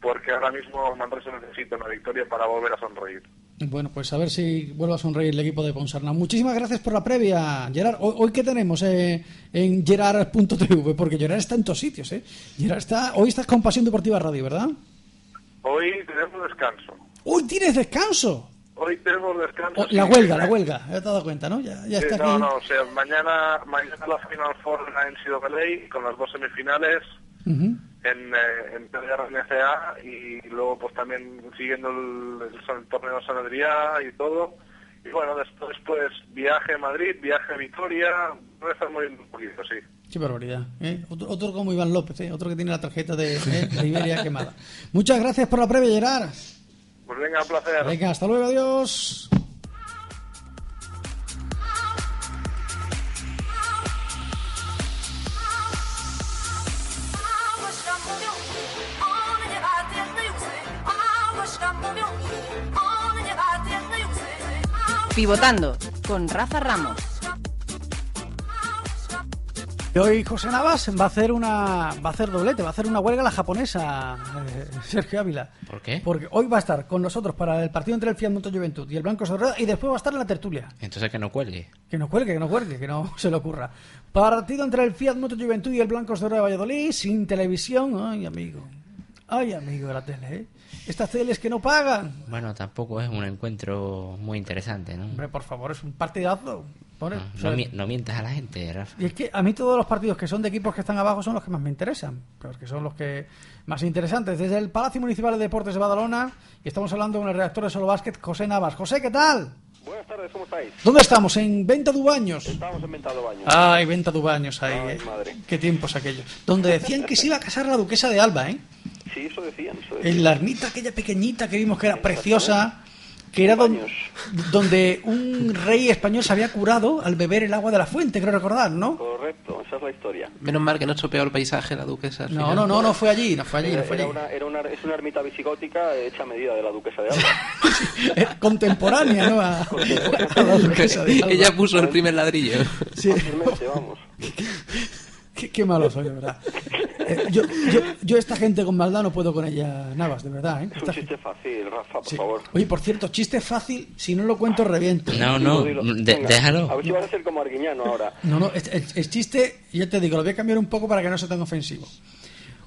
porque ahora mismo Manresa necesita una victoria para volver a sonreír. Bueno, pues a ver si vuelve a sonreír el equipo de Ponsarnau. Muchísimas gracias por la previa, Gerard. Hoy, hoy ¿qué tenemos eh, en gerard.tv? Porque Gerard está en todos sitios, ¿eh? Gerard está, hoy estás con Pasión Deportiva Radio, ¿verdad? Hoy tenemos descanso. ¡Hoy tienes descanso! Hoy tenemos descanso. Oh, la huelga, la huelga. Ya te has dado cuenta, ¿no? Ya, ya Sí, está no, aquí. no, o sea, mañana, mañana la Final Four en la NCAA con las dos semifinales Ujú. en, eh, en NCA y luego pues también siguiendo el, el, el torneo de San Adrià y todo. Y bueno, después pues viaje a Madrid, viaje a Vitoria, voy a estar moviendo un poquito, sí. Qué barbaridad. ¿eh? Otro, otro como Iván López, ¿eh? otro que tiene la tarjeta de, ¿eh? de Iberia quemada. Muchas gracias por la previa, Gerard. Pues venga, un placer. Venga, hasta luego, adiós. Pivotando con Rafa Ramos. Y hoy José Navas va a hacer una va a hacer doblete, va a hacer una huelga la japonesa, eh, Sergio Ávila. ¿Por qué? Porque hoy va a estar con nosotros para el partido entre el Fiat Moto Juventud y el Blanco Sorreda y después va a estar en la tertulia. Entonces que no cuelgue. Que no cuelgue, que no cuelgue, que no [laughs] se le ocurra. Partido entre el Fiat Moto Juventud y el Blancos de Oro de Valladolid, sin televisión. Ay, amigo. Ay, amigo de la tele, ¿eh? Estas teles que no pagan. Bueno, tampoco es un encuentro muy interesante, ¿no? Hombre, por favor, es un partidazo. Pone- No, o sea, no mi- no mientas a la gente, Rafa. y es que a mí todos los partidos que son de equipos que están abajo son los que más me interesan, porque son los que más interesantes. Desde el Palacio Municipal de Deportes de Badalona, y estamos hablando con el redactor de Solo Básquet, José Navas. José, ¿qué tal? Buenas tardes, ¿cómo estáis? ¿Dónde estamos? ¿En Venta Dubaños? Estamos en Ventado Baño. Ay, Venta Dubaños ahí. Ay, eh. madre. Qué tiempos aquellos. Donde decían que se iba a casar la duquesa de Alba, ¿eh? Sí, eso decían. Eso decían. En la ermita aquella pequeñita que vimos que era preciosa, que era don- donde un rey español se había curado al beber el agua de la fuente, creo recordar, ¿no? Correcto, esa es la historia. Menos mal que no estropeó el paisaje la duquesa. No, final. no, no, no fue allí, no fue allí, Era, no fue era allí. una, era una, es una ermita visigótica hecha a medida de la duquesa de Alba. [laughs] Era Contemporánea, ¿no? A, a la duquesa de Alba. Ella puso el primer ladrillo. Sí. Fácilmente, vamos. Qué, qué malo soy, de verdad. eh, yo, yo, yo esta gente con maldad no puedo con ella, Navas, de verdad. ¿eh? Es un Esta- chiste fácil, Rafa, por Sí. favor. Oye, por cierto, chiste fácil, si no lo cuento reviento. No, no, venga. déjalo. A ver si vas a ser como Arguiñano ahora. No, no, es, es- es chiste, ya te digo, lo voy a cambiar un poco para que no sea tan ofensivo.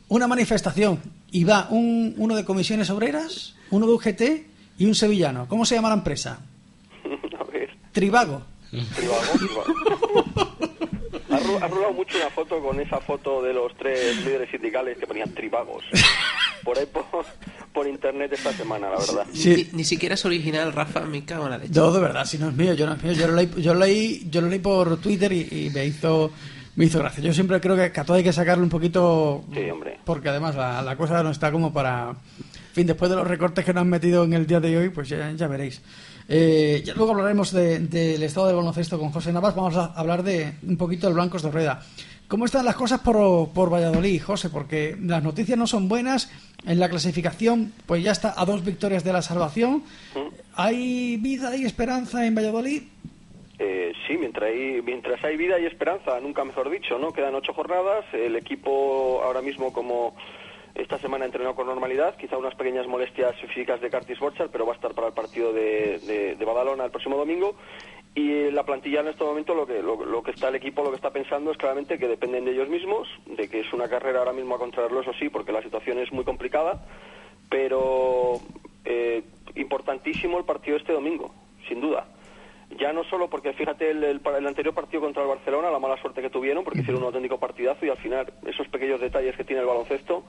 Una manifestación y va un, uno de comisiones obreras, uno de UGT y un sevillano. ¿Cómo se llama la empresa? [laughs] A ver, Tribago. tribago, tribago. [laughs] Ha ru- ha rulado mucho una foto con esa foto de los tres líderes sindicales que ponían tribagos. Por ahí por, por internet esta semana, la verdad. Ni, ni siquiera es original, Rafa, me cago en la leche. No, de verdad, si no es mío, yo no es mío. Yo lo leí, yo lo leí, yo lo leí por Twitter y, y me hizo me hizo gracia. Yo siempre creo que a todo hay que sacarle un poquito Sí, hombre. porque además la, la cosa no está como para... En fin, después de los recortes que nos han metido en el día de hoy, pues ya, ya veréis. Eh, ya luego hablaremos de- del estado del baloncesto con José Navas. Vamos a hablar de un poquito del Blancos de Rueda. ¿Cómo están las cosas por, por Valladolid, José? Porque las noticias no son buenas. En la clasificación, pues ya está a dos victorias de la salvación. ¿Hay vida y esperanza en Valladolid? Eh, sí, mientras hay, mientras hay vida y esperanza, nunca mejor dicho, ¿no? Quedan ocho jornadas, el equipo ahora mismo como esta semana ha entrenado con normalidad, quizá unas pequeñas molestias físicas de Curtis Borchardt, pero va a estar para el partido de, de, Badalona el próximo domingo. Y la plantilla en este momento, lo que, lo, que está el equipo, lo que está pensando es claramente que dependen de ellos mismos, de que es una carrera ahora mismo a contrarreloj, eso sí, porque la situación es muy complicada, pero eh, importantísimo el partido este domingo, sin duda. Ya no solo porque, fíjate, el, el, el anterior partido contra el Barcelona, la mala suerte que tuvieron, porque hicieron un auténtico partidazo y al final esos pequeños detalles que tiene el baloncesto,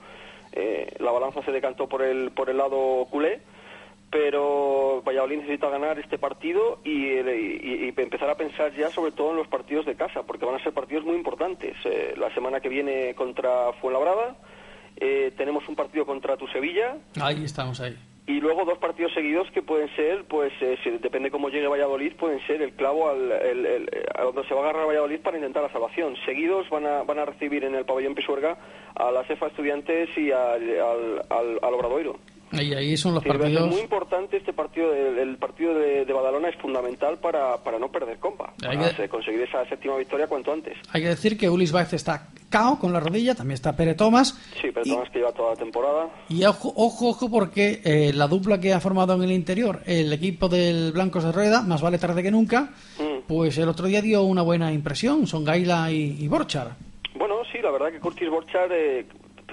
eh, la balanza se decantó por el, por el lado culé, pero Valladolid necesita ganar este partido y, y- y empezar a pensar ya sobre todo en los partidos de casa, porque van a ser partidos muy importantes. Eh, la semana que viene contra Fuenlabrada, eh, tenemos un partido contra tu Sevilla, Ahí estamos, ahí. Y luego dos partidos seguidos que pueden ser, pues eh, depende cómo llegue Valladolid, pueden ser el clavo al, el- el- donde se va a agarrar Valladolid para intentar la salvación. Seguidos van a, van a recibir en el pabellón Pisuerga a la CEFA Estudiantes y al, al, al, al Obradoiro. Ahí, ahí son los Sí, a ser partidos. muy importante este partido, el, el partido de, de Badalona es fundamental para, para no perder compa, Hay para que- se- conseguir esa séptima victoria cuanto antes. Hay que decir que Ulis Baez está cao con la rodilla, también está Pere Tomás. Sí, pero Tomás que lleva toda la temporada. Y ojo, ojo, ojo, porque eh, la dupla que ha formado en el interior el equipo del Blancos de Rueda, más vale tarde que nunca, Mm. pues el otro día dio una buena impresión. Son Gaila y, y Borchar. Bueno, sí, la verdad que Curtis Borchardt eh,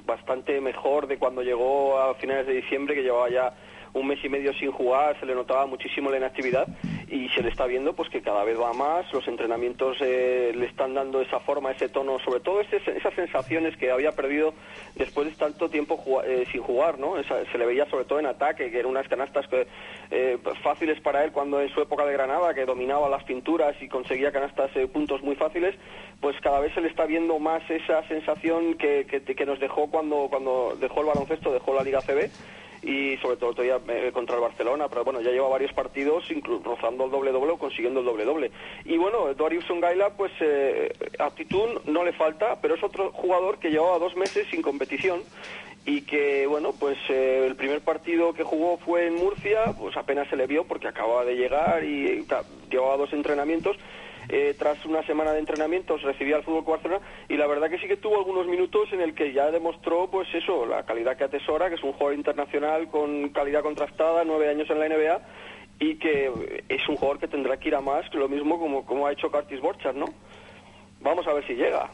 bastante mejor de cuando llegó a finales de diciembre, que llevaba ya un mes y medio sin jugar, se le notaba muchísimo la inactividad y se le está viendo pues que cada vez va más, los entrenamientos eh, le están dando esa forma, ese tono, sobre todo ese- esas sensaciones que había perdido después de tanto tiempo eh, sin jugar, ¿no? Esa- se le veía sobre todo en ataque, que eran unas canastas que, eh, fáciles para él cuando en su época de Granada, que dominaba las pinturas y conseguía canastas eh, puntos muy fáciles, pues cada vez se le está viendo más esa sensación que, que, que nos dejó cuando, cuando dejó el baloncesto, dejó la Liga CB y sobre todo todavía eh, contra el Barcelona, pero bueno, ya lleva varios partidos rozando el doble doble o consiguiendo el doble doble. Y bueno, Darius Ungaila, pues eh, no le falta, pero es otro jugador que llevaba dos meses sin competición y que bueno, pues eh, el primer partido que jugó fue en Murcia, pues apenas se le vio porque acababa de llegar y eh, llevaba dos entrenamientos. Eh, tras una semana de entrenamientos recibía al Fútbol Barcelona y la verdad que sí que tuvo algunos minutos en el que ya demostró pues eso, la calidad que atesora, que es un jugador internacional con calidad contrastada, nueve años en la NBA y que es un jugador que tendrá que ir a más, lo mismo como, como ha hecho Curtis Borchardt, ¿no? Vamos a ver si llega.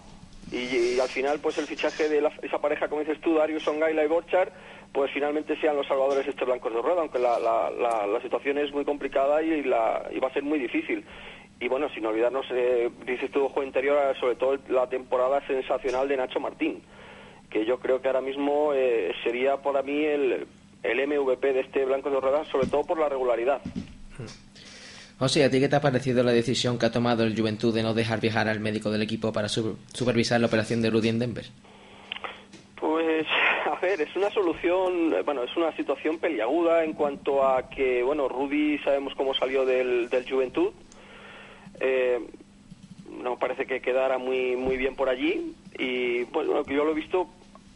Y, al final, pues el fichaje de la- esa pareja, como dices tú, Darius Ongaila y Borchard, pues finalmente sean los salvadores estos blancos de rueda, aunque la, la, la situación es muy complicada y, la, y va a ser muy difícil. Y bueno, sin olvidarnos, eh, dices tú, juego interior, eh, sobre todo la temporada sensacional de Nacho Martín, que yo creo que ahora mismo eh, sería para mí el, el MVP de este blanco de rueda, sobre todo por la regularidad. José, ¿a ti qué te ha parecido la decisión que ha tomado el Juventud de no dejar viajar al médico del equipo para su- supervisar la operación de Rudy en Denver? Pues, [laughs] a ver, es una solución, eh, bueno, es una situación peliaguda en cuanto a que, bueno, Rudy sabemos cómo salió del, del Juventud. Eh, no parece que quedara muy, muy bien por allí. Y, pues, bueno, que yo lo he visto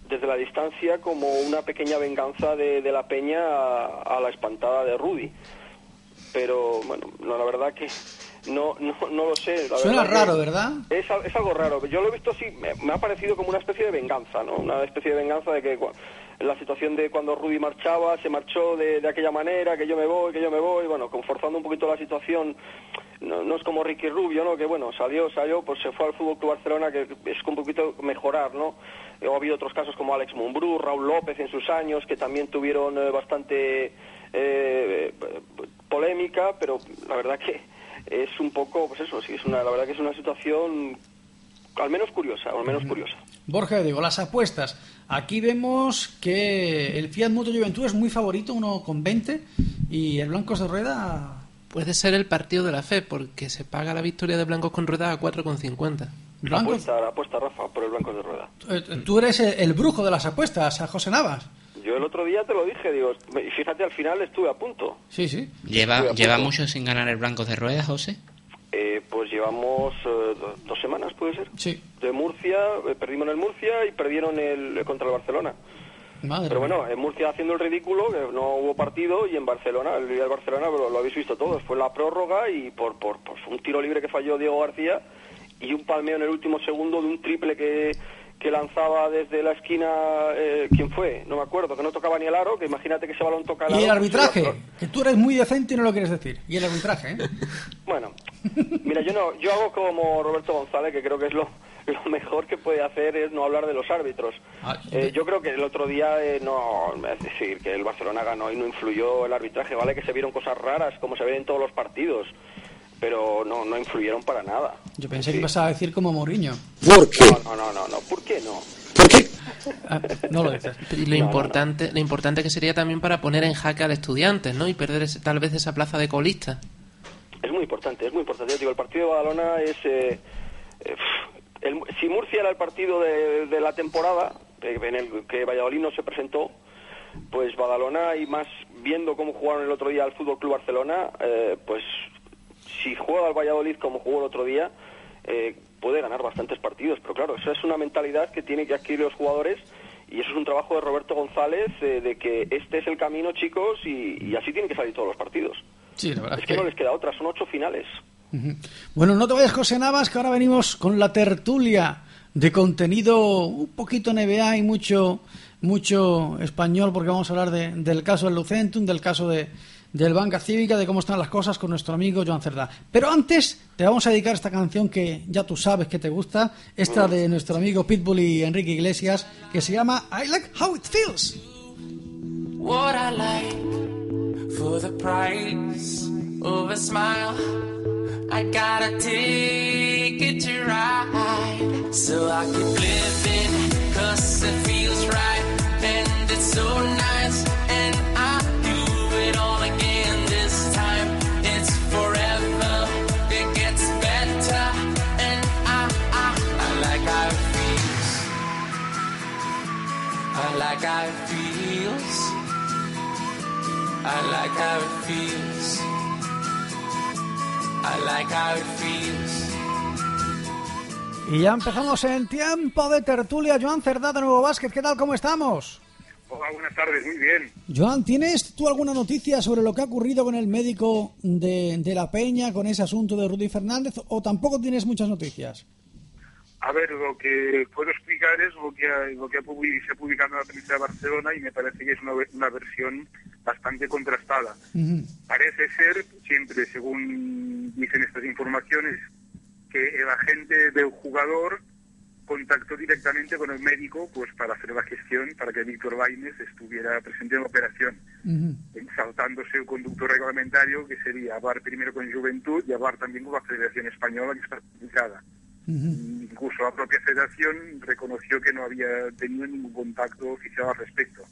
desde la distancia como una pequeña venganza de, de la peña a, a la espantada de Rudy. Pero, bueno, no, la verdad que no, no, no lo sé. la Suena verdad raro, ¿verdad? Es, es algo raro. Yo lo he visto así, me, me ha parecido como una especie de venganza, ¿no? Una especie de venganza de que la situación de cuando Rudy marchaba, se marchó de, de aquella manera, que yo me voy, que yo me voy, bueno, conforzando un poquito la situación. No, no es como Ricky Rubio, ¿no? Que bueno, salió, salió, pues se fue al Fútbol Club Barcelona, que es un poquito mejorar, ¿no? Eh, Ha habido otros casos como Alex Mumbrú, Raúl López en sus años, que también tuvieron eh, bastante eh, polémica, pero la verdad que es un poco, pues eso, sí, es una, la verdad que es una situación al menos curiosa, al menos curiosa. Borja, digo, las apuestas. Aquí vemos que el Fiat Moto Juventud es muy favorito, uno con 20, y el Blancos de Rueda... Puede ser el partido de la fe, porque se paga la victoria de blancos con rueda a 4,50. Blancos, Apuesta, apuesta Rafa por el blanco de rueda. eh, tú eres el, el brujo de las apuestas, a José Navas. Yo el otro día te lo dije, digo, y fíjate, al final estuve a punto. Sí, sí. ¿Lleva, ¿Lleva mucho sin ganar el Blancos de Ruedas, José? Eh, pues llevamos eh, do- dos semanas, puede ser. Sí. De Murcia, eh, perdimos en el Murcia y perdieron el contra el Barcelona. Madre Pero bueno, en Murcia haciendo el ridículo, que no hubo partido, y en Barcelona, el día del Barcelona, lo, lo habéis visto todos, fue la prórroga y por, por, por un tiro libre que falló Diego García y un palmeo en el último segundo de un triple que, que lanzaba desde la esquina, eh, ¿quién fue? No me acuerdo, que no tocaba ni el aro, que imagínate que ese balón toca el Y aro. el pues, arbitraje, que tú eres muy decente y no lo quieres decir. Y el arbitraje, ¿eh? [laughs] Bueno, mira, yo no, yo hago como Roberto González, que creo que es lo, lo mejor que puede hacer es no hablar de los árbitros. Ah, Eh, yo creo que el otro día eh, no, es decir, que el Barcelona ganó y no influyó el arbitraje, vale que se vieron cosas raras, como se ven en todos los partidos, pero no, no influyeron para nada. Yo pensé que ibas a decir como Mourinho. ¿Por qué? No, no, no, no, ¿por qué no? Ah, no lo dices. [laughs] Y lo importante, lo importante que sería también para poner en jaque al estudiante, ¿no? Y perder ese- tal vez esa plaza de colista. Es muy importante, es muy importante. Yo digo, el partido de Badalona es... eh, eh, el- si Murcia era el partido de, de la temporada, eh, en el que Valladolid no se presentó, pues Badalona y más viendo cómo jugaron el otro día al Fútbol Club Barcelona, eh, pues si juega al Valladolid como jugó el otro día, eh, puede ganar bastantes partidos. Pero claro, eso es una mentalidad que tienen que adquirir los jugadores y eso es un trabajo de Roberto González eh, de que este es el camino, chicos, y, y así tienen que salir todos los partidos. Sí, la verdad Es que no les queda otra, son ocho finales. Bueno, no te vayas, José Navas, que ahora venimos con la tertulia de contenido un poquito NBA y mucho mucho español, porque vamos a hablar de- del caso del Lucentum, del caso de, del Banca Cívica, de cómo están las cosas con nuestro amigo Joan Cerdá. Pero antes te vamos a dedicar esta canción que ya tú sabes que te gusta, esta de nuestro amigo Pitbull y Enrique Iglesias, que se llama I Like How It Feels. What I like for the price of a smile. I got a ticket to ride, so I keep living, cause it feels right, and it's so nice, I like how it feels. I like how it feels. I like how it feels. Y ya empezamos en tiempo de tertulia. Joan Cerdá de Nuevo Básquet, ¿qué tal? ¿Cómo estamos? Hola, buenas tardes, muy bien. Joan, ¿tienes tú alguna noticia sobre lo que ha ocurrido con el médico de, de la Peña, con ese asunto de Rudy Fernández, o tampoco tienes muchas noticias? A ver, lo que puedo explicar es lo que, ha- lo que ha se ha publicado en la prensa de Barcelona y me parece que es una, una versión bastante contrastada. Parece ser, siempre según dicen estas informaciones, que el agente del jugador contactó directamente con el médico pues para hacer la gestión para que Víctor Baines estuviera presente en la operación, saltándose el conducto reglamentario que sería hablar primero con Juventud y hablar también con la Federación Española que está implicada. Incluso la propia federación reconoció que no había tenido ningún contacto oficial al respecto,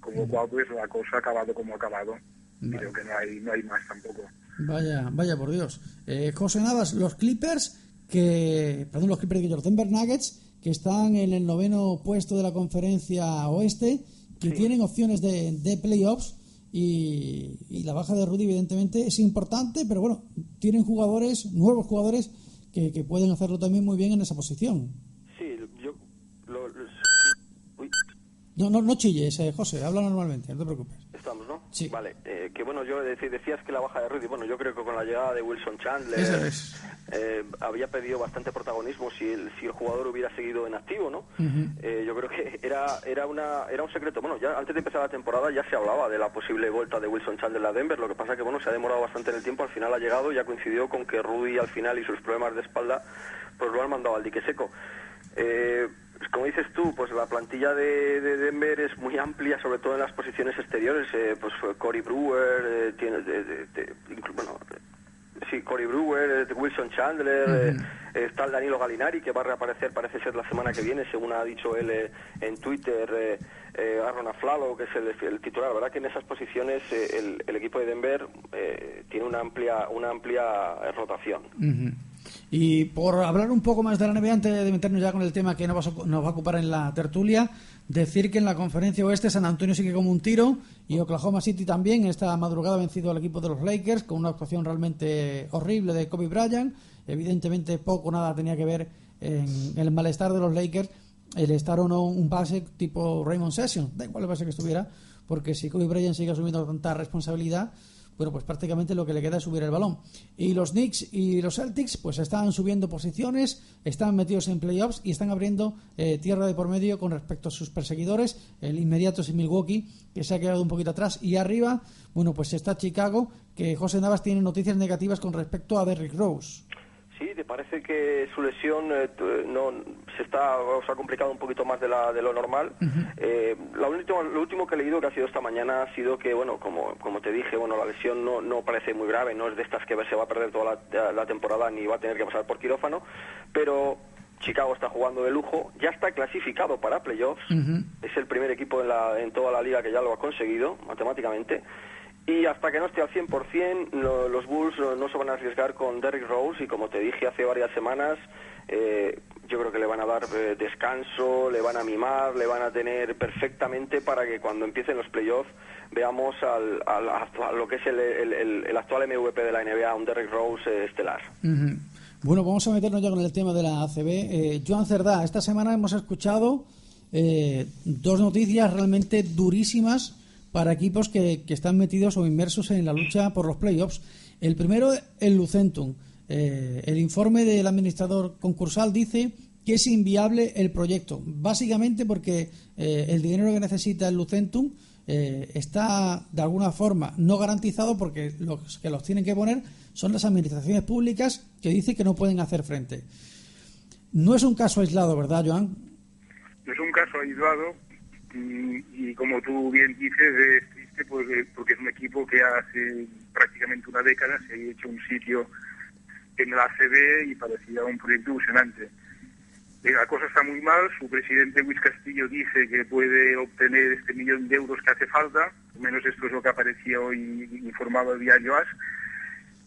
con lo cual pues la cosa ha acabado como ha acabado. Creo que no hay, no hay más tampoco. Vaya, vaya por Dios. Eh, José Navas, los Clippers, que, perdón, los Clippers de los Denver Nuggets, que están en el noveno puesto de la conferencia oeste, que tienen opciones de, de playoffs y, y la baja de Rudy evidentemente es importante, pero bueno, tienen jugadores, nuevos jugadores, que, que pueden hacerlo también muy bien en esa posición. Sí, yo... lo- lo- uy, No, no, no chilles, eh, José, habla normalmente, no te preocupes. estamos, ¿no? Sí. Vale, eh, que bueno, yo dec- decías que la baja de Rudy, bueno, yo creo que con la llegada de Wilson Chandler es. eh, había perdido bastante protagonismo si el, si el jugador hubiera seguido en activo, ¿no? Eh, yo creo que era era una era un secreto. Bueno, ya antes de empezar la temporada ya se hablaba de la posible vuelta de Wilson Chandler a Denver. Lo que pasa que bueno se ha demorado bastante en el tiempo. Al final ha llegado y ya coincidió con que Rudy al final y sus problemas de espalda pues lo han mandado al dique seco. Eh, como dices tú, pues la plantilla de, de Denver es muy amplia, sobre todo en las posiciones exteriores. Eh, pues fue Cory Brewer, eh, tiene, de- de- bueno, eh, sí, Cory Brewer, eh, Wilson Chandler, eh, eh, está el Danilo Galinari que va a reaparecer, parece ser la semana que viene, según ha dicho él eh, en Twitter, eh, eh, Aaron Aflalo, que es el, el titular. La verdad que en esas posiciones eh, el, el equipo de Denver eh, tiene una amplia, una amplia eh, rotación. Y por hablar un poco más de la NBA, antes de meternos ya con el tema que nos va, a, ocupar en la tertulia, decir que en la conferencia oeste San Antonio sigue como un tiro y Oklahoma City también. Esta madrugada ha vencido al equipo de los Lakers con una actuación realmente horrible de Kobe Bryant. Evidentemente poco nada tenía que ver en el malestar de los Lakers el estar o no un base tipo Raymond Sessions, da igual el base que estuviera, porque si Kobe Bryant sigue asumiendo tanta responsabilidad, bueno, pues prácticamente lo que le queda es subir el balón. Y los Knicks y los Celtics pues están subiendo posiciones, están metidos en playoffs y están abriendo eh, tierra de por medio con respecto a sus perseguidores. El inmediato es Milwaukee, que se ha quedado un poquito atrás. Y arriba, bueno, pues está Chicago, que José Navas tiene noticias negativas con respecto a Derrick Rose. Sí, ¿te parece que su lesión eh, no se está o se ha complicado un poquito más de, la, de lo normal? Eh, la última- lo último que he leído que ha sido esta mañana ha sido que, bueno, como, como te dije, bueno, la lesión no, no parece muy grave, no es de estas que se va a perder toda la, la temporada ni va a tener que pasar por quirófano, pero Chicago está jugando de lujo, ya está clasificado para playoffs, es el primer equipo en, la, en toda la liga que ya lo ha conseguido matemáticamente. Y hasta que no esté al 100%, lo- los Bulls no, no se van a arriesgar con Derrick Rose y como te dije hace varias semanas, eh, yo creo que le van a dar eh, descanso, le van a mimar, le van a tener perfectamente para que cuando empiecen los playoffs veamos al, al lo que es el, actual MVP de la NBA, un Derrick Rose eh, estelar. Bueno, vamos a meternos ya con el tema de la ACB. Eh, Joan Cerdá, esta semana hemos escuchado dos noticias realmente durísimas para equipos que, que están metidos o inmersos en la lucha por los playoffs. El primero, el Lucentum. Eh, el informe del administrador concursal dice que es inviable el proyecto, básicamente porque eh, el dinero que necesita el Lucentum eh, está de alguna forma no garantizado porque los que los tienen que poner son las administraciones públicas que dicen que no pueden hacer frente. No es un caso aislado, ¿verdad, Joan? Es un caso aislado y, como tú bien dices, es triste pues, eh, porque es un equipo que hace prácticamente una década se ha hecho un sitio en la ACB y parecía un proyecto ilusionante. Eh, La cosa está muy mal, su presidente Luis Castillo dice que puede obtener este millón de euros que hace falta, al menos esto es lo que aparecía hoy informado el diario AS,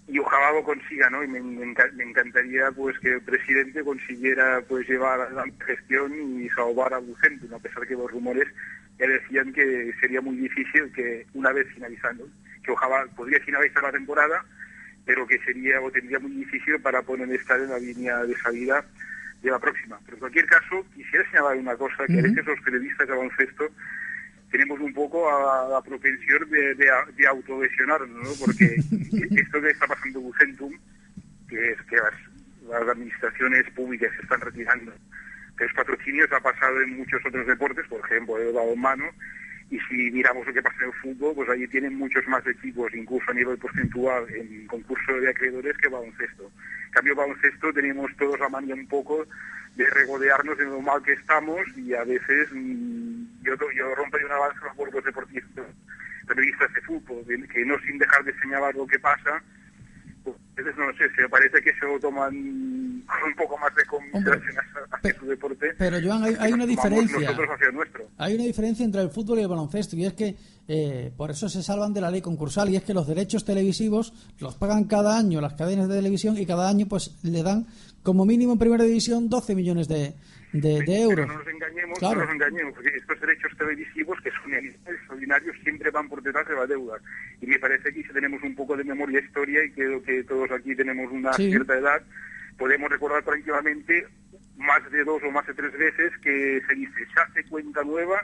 y ojalá lo consiga, ¿no? Y me, me enca- me encantaría pues que el presidente consiguiera pues llevar a la gestión y salvar a Lucentum, a pesar que los rumores ya decían que sería muy difícil que una vez finalizando, que ojalá podría finalizar la temporada, pero que sería o tendría muy difícil para poder estar en la línea de salida de la próxima. Pero en cualquier caso, quisiera señalar una cosa, que a veces los periodistas de baloncesto tenemos un poco a la propensión de, de, de autolesionarnos, ¿no? Porque [laughs] esto que está pasando en Lucentum, que es que las, las administraciones públicas se están retirando de los patrocinios, ha pasado en muchos otros deportes, por ejemplo, el balonmano, y si miramos lo que pasa en el fútbol, pues allí tienen muchos más equipos, incluso a nivel porcentual, en concurso de acreedores que baloncesto. En cambio, baloncesto tenemos todos la manía un poco de regodearnos de lo mal que estamos y a veces mm, yo, yo rompería una lanza a los cuerpos deportistas, periodistas de fútbol, que no sin dejar de señalar lo que pasa, pues, no sé, se parece que se lo toman con un poco más de consideración hacia- su deporte. Pero, Joan, hay, hay una diferencia. Nosotros hacia el nuestro. Hay una diferencia entre el fútbol y el baloncesto y es que eh, por eso se salvan de la ley concursal y es que los derechos televisivos los pagan cada año las cadenas de televisión y cada año pues le dan como mínimo en primera división 12 millones de, de, de euros. No nos engañemos, Claro. no nos engañemos, porque estos derechos televisivos que son extraordinarios siempre van por detrás de la deuda. Y me parece que si tenemos un poco de memoria e historia y creo que todos aquí tenemos una Sí. cierta edad, podemos recordar tranquilamente más de dos o más de tres veces que se dice se hace cuenta nueva,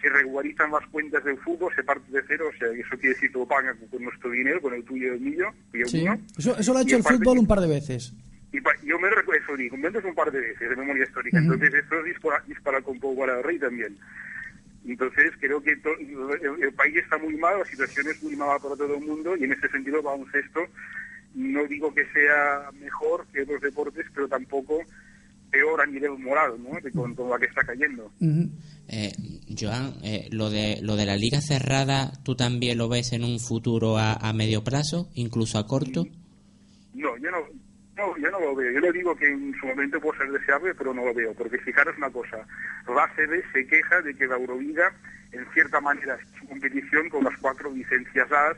se regularizan las cuentas del fútbol, se parte de cero, o sea, eso quiere decir que lo pagan con nuestro dinero, con el tuyo y el mío, y el Sí. mío. Eso, eso lo ha Y hecho el fútbol un par de veces. Y pa- yo me recuerdo eso, digo, me un par de veces de memoria histórica, Ujú. entonces esto dispara, dispara con poco al rey también. Entonces creo que to- el, el país está muy mal, la situación es muy mala para todo el mundo y en ese sentido el baloncesto no digo que sea mejor que otros deportes, pero tampoco peor a nivel moral, ¿no? De con, con la que está cayendo. Eh, Joan, eh, lo de lo de la liga cerrada, ¿tú también lo ves en un futuro a, a medio plazo, incluso a corto? No, yo no, no, yo no lo veo. Yo le digo que en su momento puede ser deseable, pero no lo veo. Porque fijaros una cosa, la ACB se queja de que la Euroliga, en cierta manera, es su competición con las cuatro licencias A,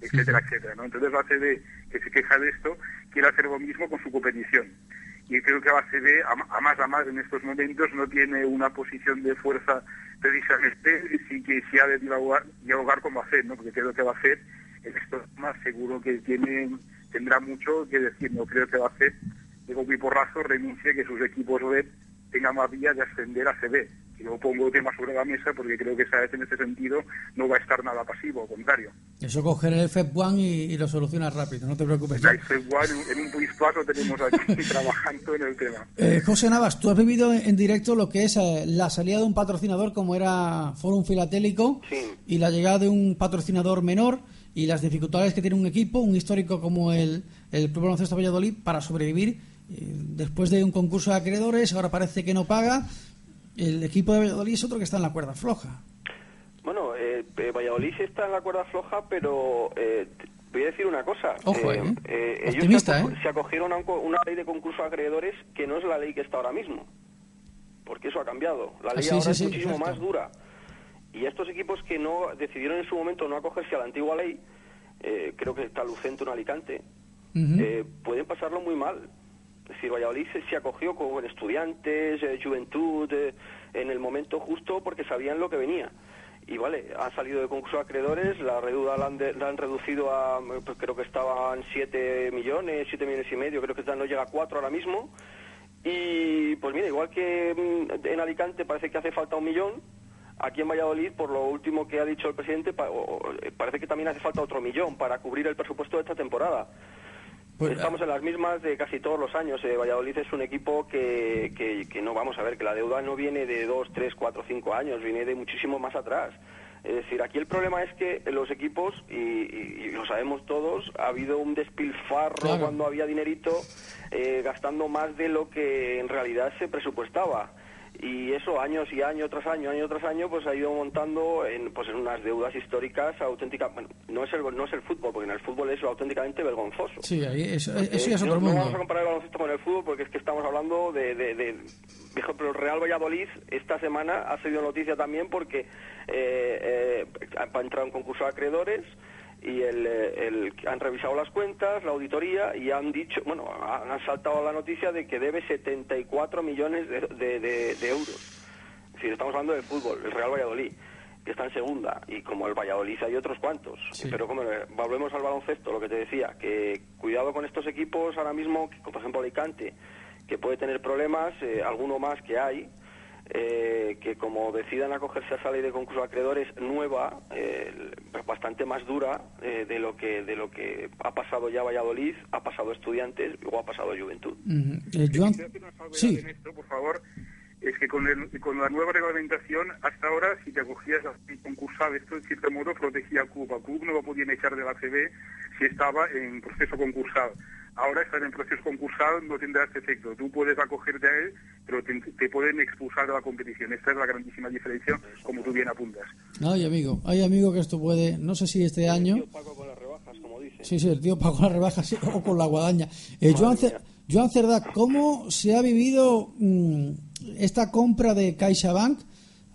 etcétera, etcétera. ¿no? Entonces la ACB, que se queja de esto, quiere hacer lo mismo con su competición. Y creo que la ACB, a, más a más en estos momentos, no tiene una posición de fuerza precisamente, y sí que sí ha de dialogar, dialogar con la FED, ¿no? porque creo que FED en estos temas seguro que tiene, tendrá mucho que decir. No creo que FED de y porrazo renuncie que sus equipos red tengan más vía de ascender a CB. Y yo pongo el tema sobre la mesa porque creo que esa vez en ese sentido no va a estar nada pasivo, al contrario. Eso coger el FEP One y, y lo solucionas rápido, no te preocupes. Ya, eso igual en un plazo tenemos aquí [laughs] trabajando en el tema. Eh, José Navas, tú has vivido en, directo lo que es eh, la salida de un patrocinador como era Forum Filatélico y la llegada de un patrocinador menor y las dificultades que tiene un equipo, un histórico como el, el Club Baloncesto Valladolid, para sobrevivir después de un concurso de acreedores, ahora parece que no paga. El equipo de Valladolid es otro que está en la cuerda floja. Bueno, eh, eh, Valladolid está en la cuerda floja, pero eh, voy a decir una cosa. Ojo, Eh, ¿eh? eh, ellos Optimista, se, aco- ¿eh? se acogieron a un una ley de concurso de acreedores que no es la ley que está ahora mismo, porque eso ha cambiado. La Ah, ley sí, ahora sí, es sí, muchísimo más dura. Y estos equipos que no decidieron en su momento no acogerse a la antigua ley, eh, creo que está Lucento en Alicante, eh, pueden pasarlo muy mal. Es decir, Valladolid se, acogió con estudiantes, eh, juventud, eh, en el momento justo porque sabían lo que venía. Y vale, han salido de concurso de acreedores, la deuda la han, de- la han reducido a, pues creo que estaban 7 millones, 7 millones y medio, creo que no llega a 4 ahora mismo. Y pues mira, igual que mm, en Alicante parece que hace falta un millón, aquí en Valladolid, por lo último que ha dicho el presidente, eh, parece que también hace falta otro millón para cubrir el presupuesto de esta temporada. Pues, Estamos en las mismas de casi todos los años. Eh, Valladolid es un equipo que, que, que no vamos a ver, que la deuda no viene de dos, tres, cuatro, cinco años, viene de muchísimo más atrás. Es decir, aquí el problema es que los equipos, y, y- y lo sabemos todos, ha habido un despilfarro Claro. cuando había dinerito eh, gastando más de lo que en realidad se presupuestaba. Y eso años y año tras año, año tras año, pues ha ido montando en, pues en unas deudas históricas auténticas. Bueno, no es, el, no es el fútbol, porque en el fútbol es auténticamente vergonzoso. Sí, ahí eso, eso ya es no- otro no, vamos a mundo. comparar el baloncesto con el fútbol porque es que estamos hablando de, de, de- por ejemplo, el Real Valladolid esta semana ha sido noticia también porque eh, eh, ha entrado en concurso de acreedores y el, eh, el- han revisado las cuentas, la auditoría y han dicho, bueno, han saltado la noticia de que debe 74 millones de, de- de- de euros. Es decir, estamos hablando del fútbol, el Real Valladolid que está en segunda y como el Valladolid hay otros cuantos. Pero como eh, volvemos al baloncesto, lo que te decía, que cuidado con estos equipos ahora mismo, como por ejemplo Alicante, que puede tener problemas, eh, alguno más que hay, eh, que como decidan acogerse a esa ley de concurso de acreedores nueva, eh, bastante más dura eh, de lo que de lo que ha pasado ya Valladolid, ha pasado Estudiantes o ha pasado Juventud. Ujú. Eh, Joan- sí, en esto, por favor. Es que con, el- con la nueva reglamentación, hasta ahora, si te acogías a un concursal, esto en cierto modo protegía al club. Al club no lo podían echar de la CB si estaba en proceso concursal. Ahora estar en proceso concursal no tendrá este efecto. Tú puedes acogerte a él, pero te, te pueden expulsar de la competición. Esta es la grandísima diferencia, como tú bien apuntas. ay amigo, ay amigo que esto puede, no sé si este año... Sí, sí, el tío pagó la rebaja sí, o con la guadaña. Eh, Joan, Joan Cerdá, ¿cómo se ha vivido mm, esta compra de CaixaBank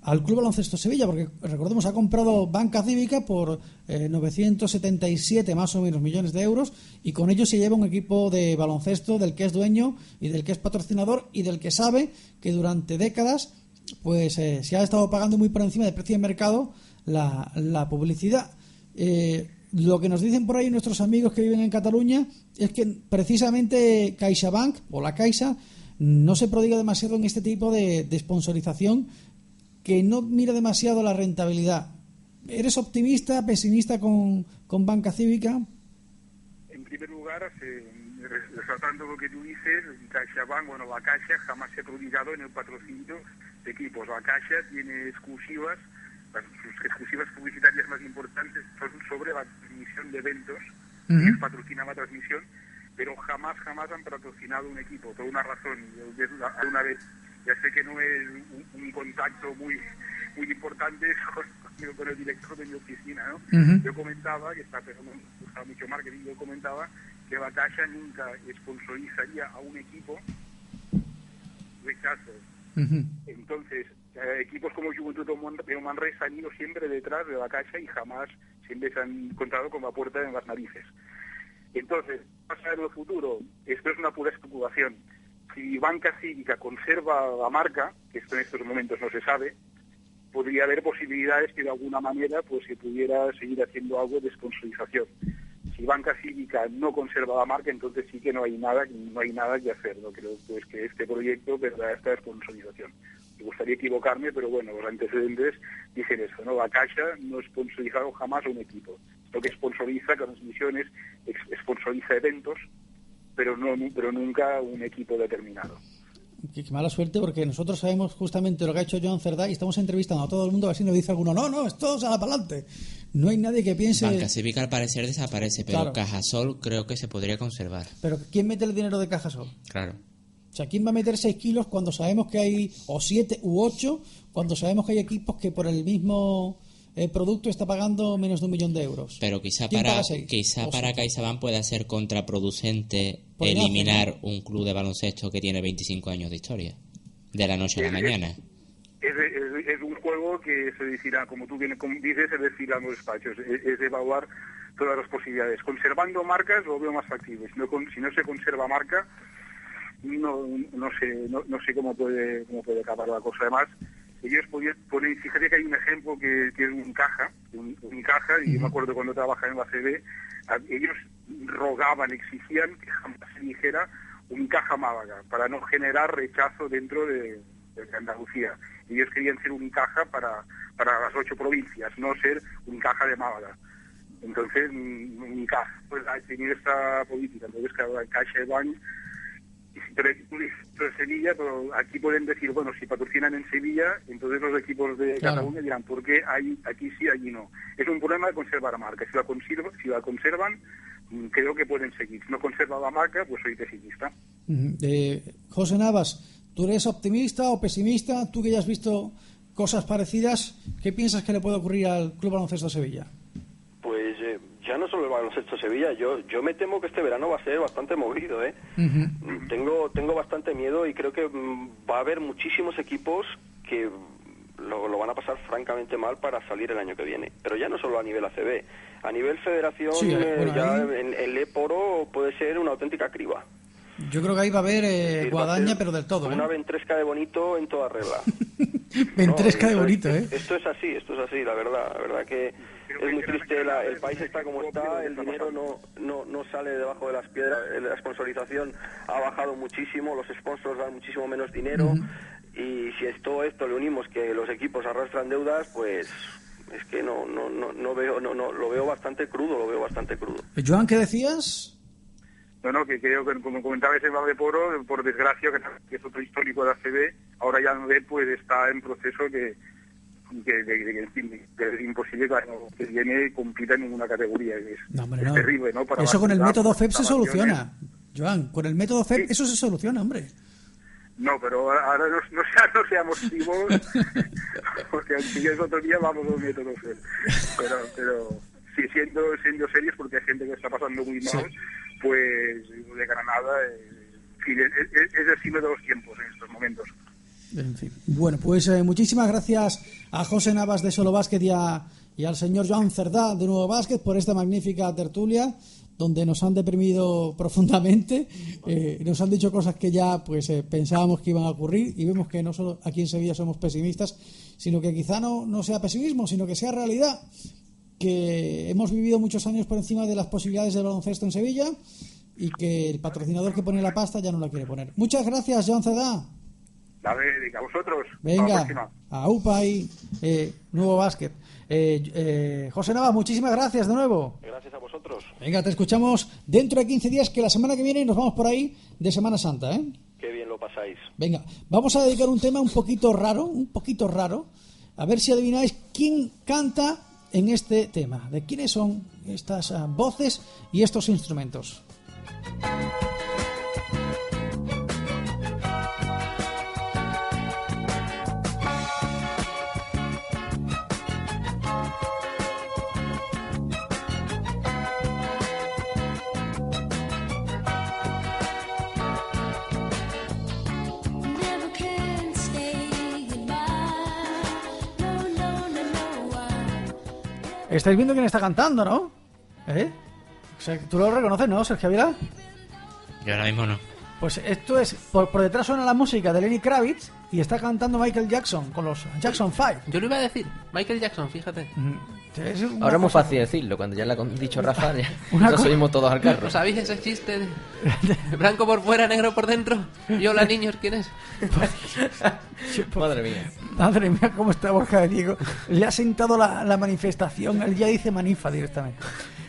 al Club Baloncesto Sevilla? Porque recordemos, ha comprado Banca Cívica por eh, 977 más o menos millones de euros y con ello se lleva un equipo de baloncesto del que es dueño y del que es patrocinador y del que sabe que durante décadas pues eh, se ha estado pagando muy por encima del precio de mercado la, la publicidad. Eh, lo que nos dicen por ahí nuestros amigos que viven en Cataluña es que precisamente CaixaBank o la Caixa no se prodiga demasiado en este tipo de, de sponsorización que no mira demasiado la rentabilidad. ¿Eres optimista, pesimista con, con Banca Cívica? En primer lugar, se- resaltando lo que tú dices, CaixaBank, bueno, la Caixa jamás se ha prodigado en el patrocinio de equipos. La Caixa tiene exclusivas, las- sus exclusivas publicitarias más importantes son sobre la transmisión de eventos. Ellos patrocinan la transmisión, pero jamás, jamás han patrocinado un equipo, por una razón. La- alguna vez, ya sé que no es un, un contacto muy muy importante [laughs] con, con el director de mi oficina, ¿no? Yo comentaba, que está pero me gusta mucho marketing, yo comentaba que la Caixa nunca sponsorizaría a un equipo rechazo. Entonces, eh, equipos como Juventud o Manresa han ido siempre detrás de la Caixa y jamás siempre se han encontrado con la puerta en las narices. Entonces, ¿qué pasa en el futuro? Esto es una pura especulación. Si Banca Cívica conserva la marca, que esto en estos momentos no se sabe, podría haber posibilidades que de alguna manera pues se pudiera seguir haciendo algo de sponsorización. Si Banca Cívica no conserva la marca, entonces sí que no hay nada, no hay nada que hacer. No creo pues que este proyecto perderá esta sponsorización. Me gustaría equivocarme, pero bueno, los antecedentes dicen eso, ¿no? La Caixa no ha sponsorizado jamás un equipo. Lo que sponsoriza transmisiones, sponsoriza eventos, pero no pero nunca un equipo determinado. Qué, qué mala suerte porque nosotros sabemos justamente lo que ha hecho Joan Cerdá y estamos entrevistando a todo el mundo, así nos dice alguno, no, no, esto sale para adelante. No hay nadie que piense... Banca Cívica al parecer desaparece, pero Claro. Cajasol creo que se podría conservar. Pero ¿quién mete el dinero de Cajasol? Claro. O sea, ¿quién va a meter 6 kilos cuando sabemos que hay, o 7 u 8, cuando sabemos que hay equipos que por el mismo eh, producto está pagando menos de un millón de euros? Pero quizá ¿Quién para quizá O para. CaixaBank pueda ser contraproducente Podría eliminar un club de baloncesto que tiene 25 años de historia. De la noche a la Es- mañana. Es, es- es un juego que se decirá, como tú bien como dices, se decirá en los despachos, es, es evaluar todas las posibilidades. Conservando marcas lo veo más factible. Si no, con- si no se conserva marca, no, no sé no, no sé cómo puede cómo puede acabar la cosa. Además, ellos podían poner, fíjate que hay un ejemplo que, es un caja, un, un caja, y yo me acuerdo cuando trabajaba en la CB, ellos rogaban, exigían que jamás se dijera un caja Málaga, para no generar rechazo dentro de, de Andalucía. Ellos querían ser un caja para, para las ocho provincias, no ser un caja de Málaga. Entonces, mm, un caja pues, ha tenido esta política. Entonces, el Caixa de Bank pero Sevilla, pero aquí pueden decir, bueno, si patrocinan en Sevilla, entonces los equipos de Claro. Cataluña dirán, ¿por qué hay, aquí sí, allí no? Es un problema de conservar la marca. Si la, conserva, si la conservan, mm, creo que pueden seguir. Si no conserva la marca, pues soy pesimista. Eh, José Navas, ¿tú eres optimista o pesimista? Tú que ya has visto cosas parecidas, ¿qué piensas que le puede ocurrir al Club Baloncesto Sevilla? Ya no solo el baloncesto Sevilla, yo yo me temo que este verano va a ser bastante movido, ¿eh? Tengo tengo bastante miedo y creo que mm, va a haber muchísimos equipos que lo, lo van a pasar francamente mal para salir el año que viene. Pero ya no solo a nivel ACB, a nivel federación, Sí, eh, ya el Eporo puede ser una auténtica criba. Yo creo que ahí va a haber eh, guadaña, pero del todo. ¿eh? Una ventresca de bonito en toda regla. [laughs] Ventresca de bonito, ¿eh? Esto es así, esto es así, la verdad. La verdad que es muy triste. la- el país está como está, el dinero no, no, no sale debajo de las piedras. La sponsorización ha bajado muchísimo, los sponsors dan muchísimo menos dinero. Y si a todo esto le unimos que los equipos arrastran deudas, pues es que no, no, no, no veo, no, no, lo veo bastante crudo, lo veo bastante crudo. Joan, ¿qué decías? No, no, que creo que como comentaba ese de Poro, por desgracia, que, es otro histórico de ACB, ahora ya no pues está en proceso que, que, que es imposible que el año que viene compita en ninguna categoría. Es, No, hombre, es no. terrible, ¿no? Para Eso con el método FEP se soluciona. Joan, con el método FEP eso se soluciona, hombre. No, pero ahora no, no, sea- no seamos [laughs] timos, porque si es otro día vamos a un método FEP. Pero, pero sí, siendo, siendo serios, porque hay gente que está pasando muy mal, pues de Granada, eh, es, es- es el signo de los tiempos en estos momentos. Bueno, pues eh, muchísimas gracias a José Navas de Solo Básquet y, al señor Joan Cerdá de Nuevo Básquet por esta magnífica tertulia donde nos han deprimido [laughs] profundamente, eh, nos han dicho cosas que ya pues eh, pensábamos que iban a ocurrir y vemos que no solo aquí en Sevilla somos pesimistas, sino que quizá no, no sea pesimismo, sino que sea realidad, que hemos vivido muchos años por encima de las posibilidades del baloncesto en Sevilla y que el patrocinador que pone la pasta ya no la quiere poner. Muchas gracias, Joan Cerdá. Dale, a vosotros. La Venga, a UPA y eh, nuevo básquet. Eh, eh, José Navas, muchísimas gracias de nuevo. Gracias a vosotros. Venga, te escuchamos dentro de 15 días, que la semana que viene nos vamos por ahí de Semana Santa, ¿eh? Qué bien lo pasáis. Venga, vamos a dedicar un tema un poquito raro, un poquito raro. A ver si adivináis quién canta en este tema. ¿De quiénes son estas ah, voces y estos instrumentos? Estáis viendo quién está cantando, ¿no? ¿Eh? O sea, tú lo reconoces, ¿no, Sergio Ávila? Yo ahora mismo no. Pues esto es, por, por detrás suena la música de Lenny Kravitz y está cantando Michael Jackson con los Jackson 5. Yo lo iba a decir, Michael Jackson, fíjate. Ahora es muy fácil decirlo, cuando ya lo ha dicho Rafa, ya [laughs] Una nos subimos todos al [laughs] carro. ¿Os sabéis ese chiste de [laughs] blanco por fuera, negro por dentro? Y hola niños, ¿quién es? Madre mía. Madre mía, cómo está Borja de Diego. Le ha sentado la, la manifestación. Él ya dice manifa directamente.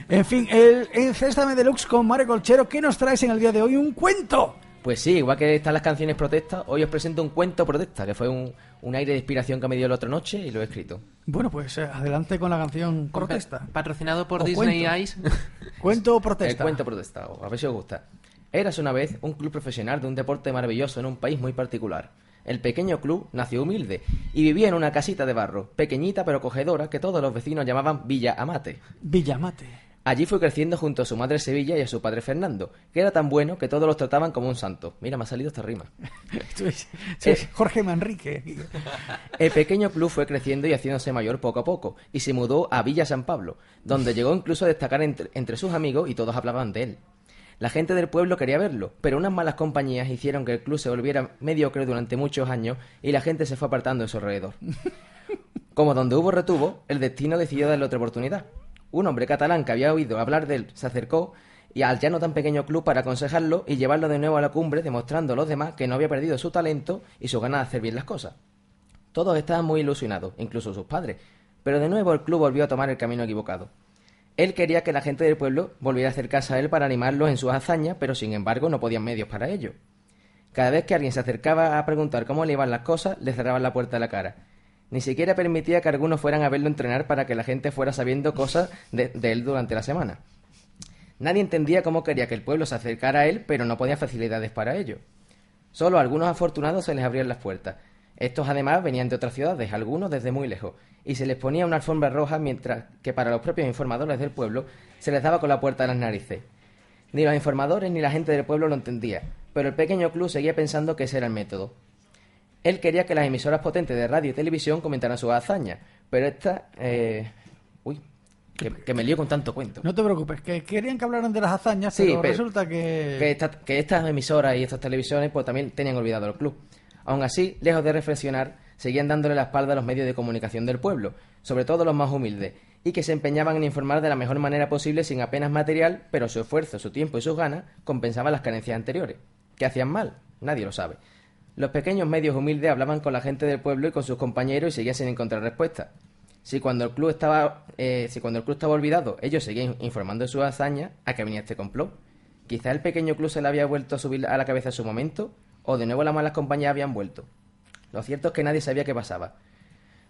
En fin, el Encéstame Deluxe con Mario Colchero. ¿Qué nos traes en el día de hoy? ¡Un cuento! Pues sí, igual que están las canciones protesta, hoy os presento un cuento protesta, que fue un, un aire de inspiración que me dio la otra noche y lo he escrito. Bueno, pues eh, adelante con la canción protesta. Patrocinado por O Disney cuento. Ice. [laughs] Cuento o protesta. El cuento protesta, a ver si os gusta. Eras una vez un club profesional de un deporte maravilloso en un país muy particular. El pequeño club nació humilde y vivía en una casita de barro, pequeñita pero acogedora que todos los vecinos llamaban Villa Amate. Villamate. Allí fue creciendo junto a su madre Sevilla y a su padre Fernando, que era tan bueno que todos los trataban como un santo. Mira, me ha salido esta rima. Esto es- esto es Jorge Manrique. [laughs] El pequeño club fue creciendo y haciéndose mayor poco a poco, y se mudó a Villa San Pablo, donde llegó incluso a destacar entre, entre sus amigos y todos hablaban de él. La gente del pueblo quería verlo, pero unas malas compañías hicieron que el club se volviera mediocre durante muchos años y la gente se fue apartando de su alrededor. [laughs] Como donde hubo retuvo, el destino decidió darle otra oportunidad. Un hombre catalán que había oído hablar de él se acercó y al ya no tan pequeño club para aconsejarlo y llevarlo de nuevo a la cumbre, demostrando a los demás que no había perdido su talento y su ganas de hacer bien las cosas. Todos estaban muy ilusionados, incluso sus padres, pero de nuevo el club volvió a tomar el camino equivocado. Él quería que la gente del pueblo volviera a acercarse a él para animarlos en sus hazañas, pero sin embargo no podían medios para ello. Cada vez que alguien se acercaba a preguntar cómo le iban las cosas, le cerraban la puerta de la cara. Ni siquiera permitía que algunos fueran a verlo entrenar para que la gente fuera sabiendo cosas de, de él durante la semana. Nadie entendía cómo quería que el pueblo se acercara a él, pero no podía facilidades para ello. Solo a algunos afortunados se les abrían las puertas. Estos además venían de otras ciudades, algunos desde muy lejos, y se les ponía una alfombra roja mientras que para los propios informadores del pueblo se les daba con la puerta a las narices. Ni los informadores ni la gente del pueblo lo entendía, pero el pequeño club seguía pensando que ese era el método. Él quería que las emisoras potentes de radio y televisión comentaran sus hazañas, pero esta... eh, Uy, que, que me lío con tanto cuento. No te preocupes, que querían que hablaran de las hazañas, Sí, pero, pero- resulta que... que, esta- que estas emisoras y estas televisiones pues también tenían olvidado el club. Aún así, lejos de reflexionar, seguían dándole la espalda a los medios de comunicación del pueblo, sobre todo los más humildes, y que se empeñaban en informar de la mejor manera posible sin apenas material, pero su esfuerzo, su tiempo y sus ganas compensaban las carencias anteriores. ¿Qué hacían mal? Nadie lo sabe. Los pequeños medios humildes hablaban con la gente del pueblo y con sus compañeros y seguían sin encontrar respuesta. Si cuando el club estaba, eh, si cuando el club estaba olvidado, ellos seguían informando de sus hazañas, ¿a qué venía este complot? Quizá el pequeño club se le había vuelto a subir a la cabeza en su momento, o de nuevo las malas compañías habían vuelto. Lo cierto es que nadie sabía qué pasaba.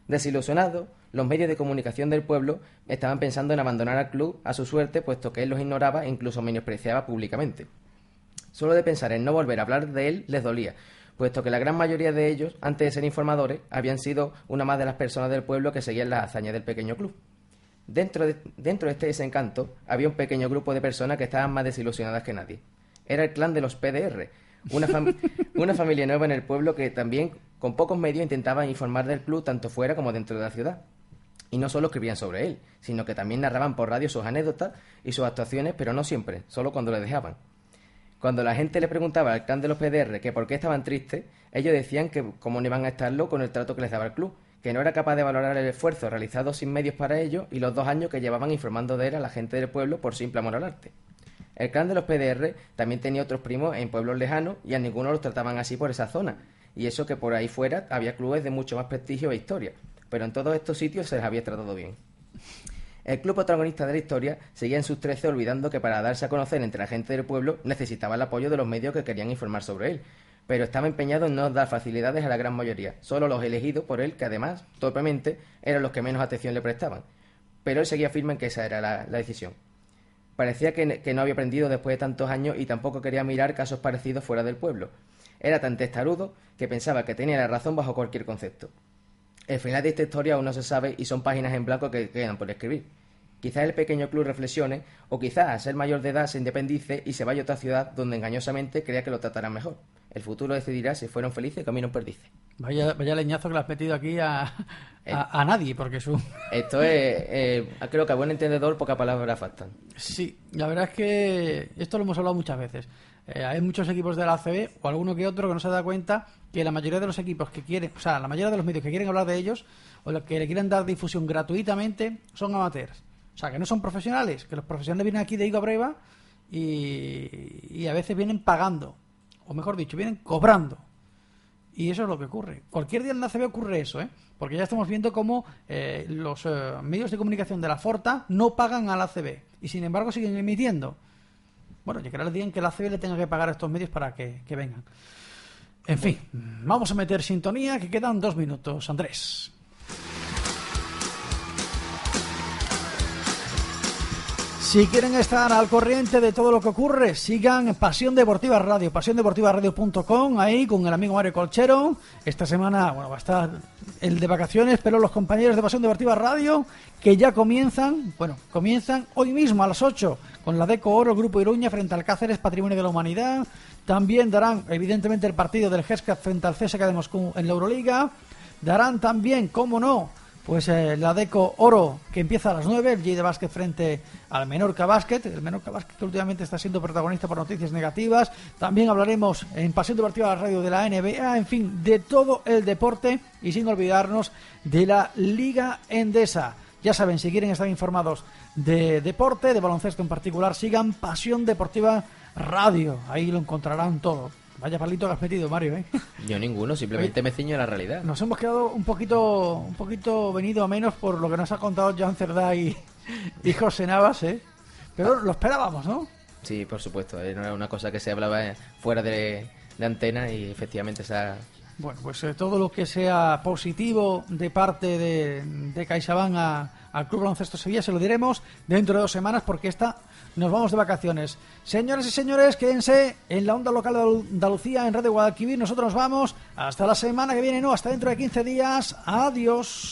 Desilusionados, los medios de comunicación del pueblo estaban pensando en abandonar al club a su suerte, puesto que él los ignoraba e incluso menospreciaba públicamente. Solo de pensar en no volver a hablar de él les dolía, puesto que la gran mayoría de ellos, antes de ser informadores, habían sido una más de las personas del pueblo que seguían las hazañas del pequeño club. Dentro de, dentro de este desencanto había un pequeño grupo de personas que estaban más desilusionadas que nadie. Era el clan de los PDR, una, [laughs] una familia nueva en el pueblo que también, con pocos medios, intentaba informar del club tanto fuera como dentro de la ciudad. Y no solo escribían sobre él, sino que también narraban por radio sus anécdotas y sus actuaciones, pero no siempre, solo cuando le dejaban. Cuando la gente le preguntaba al clan de los PDR que por qué estaban tristes, ellos decían que cómo no iban a estarlo con el trato que les daba el club, que no era capaz de valorar el esfuerzo realizado sin medios para ello y los dos años que llevaban informando de él a la gente del pueblo por simple amor al arte. El clan de los PDR también tenía otros primos en pueblos lejanos y a ninguno los trataban así por esa zona, Y eso que por ahí fuera había clubes de mucho más prestigio e historia, pero en todos estos sitios se les había tratado bien. El club protagonista de la historia seguía en sus trece olvidando que para darse a conocer entre la gente del pueblo necesitaba el apoyo de los medios que querían informar sobre él, pero estaba empeñado en no dar facilidades a la gran mayoría, solo los elegidos por él, que además, torpemente, eran los que menos atención le prestaban. Pero él seguía firme en que esa era la, decisión. Parecía que, que no había aprendido después de tantos años y tampoco quería mirar casos parecidos fuera del pueblo. Era tan testarudo que pensaba que tenía la razón bajo cualquier concepto. El final de esta historia aún no se sabe y son páginas en blanco que quedan por escribir. Quizás el pequeño club reflexione, o quizás al ser mayor de edad se independice y se vaya a otra ciudad donde engañosamente crea que lo tratarán mejor. El futuro decidirá si fueron felices o camino perdices. Vaya, vaya leñazo que le has metido aquí a, a, a nadie, porque su... Esto es, eh, creo que a buen entendedor pocas palabras faltan. Sí, la verdad es que esto lo hemos hablado muchas veces. Eh, hay muchos equipos de la ACB, o alguno que otro, que no se da cuenta que la mayoría de los equipos que quieren, o sea, la mayoría de los medios que quieren hablar de ellos, o los que le quieren dar difusión gratuitamente, son amateurs. O sea, que no son profesionales, que los profesionales vienen aquí de higo a breva y, y a veces vienen pagando, o mejor dicho, vienen cobrando. Y eso es lo que ocurre. Cualquier día en la ACB ocurre eso, ¿eh? Porque ya estamos viendo cómo eh, los eh, medios de comunicación de la Forta no pagan a la ACB y sin embargo siguen emitiendo. Bueno, llegará el día en que la ACB le tenga que pagar a estos medios para que, que vengan. En fin, vamos a meter sintonía, que quedan dos minutos. Andrés. Si quieren estar al corriente de todo lo que ocurre, sigan Pasión Deportiva Radio, pasiondeportivaradio.com, ahí con el amigo Mario Colchero. Esta semana, bueno, va a estar el de vacaciones, pero los compañeros de Pasión Deportiva Radio, que ya comienzan, bueno, comienzan hoy mismo a las 8 con la Deco Oro, Grupo Iruña, frente al Cáceres, Patrimonio de la Humanidad. También darán, evidentemente, el partido del Gescat frente al CSKA de Moscú en la Euroliga. Darán también, cómo no, pues eh, la Deco Oro que empieza a las 9, el J de frente al Menorca Básquet, el Menorca Básquet que últimamente está siendo protagonista por noticias negativas. También hablaremos en Pasión Deportiva de la Radio de la NBA, en fin, de todo el deporte y sin olvidarnos de la Liga Endesa. Ya saben, si quieren estar informados de deporte, de baloncesto en particular, sigan Pasión Deportiva Radio. Ahí lo encontrarán todo. Vaya palito que has metido, Mario, ¿eh? [laughs] Yo ninguno, simplemente me ciño a la realidad. Nos hemos quedado un poquito un poquito venido a menos por lo que nos ha contado Joan Cerdá y, y José Navas, ¿eh? Pero lo esperábamos, ¿no? Sí, por supuesto. eh, No era una cosa que se hablaba eh, fuera de, de antena y efectivamente esa... Bueno, pues eh, todo lo que sea positivo de parte de, de CaixaBank a- al Club Baloncesto Sevilla se lo diremos dentro de dos semanas porque esta nos vamos de vacaciones. Señoras y señores, quédense en la onda local de Andalucía, en de Guadalquivir. Nosotros nos vamos hasta la semana que viene, no, hasta dentro de 15 días. Adiós.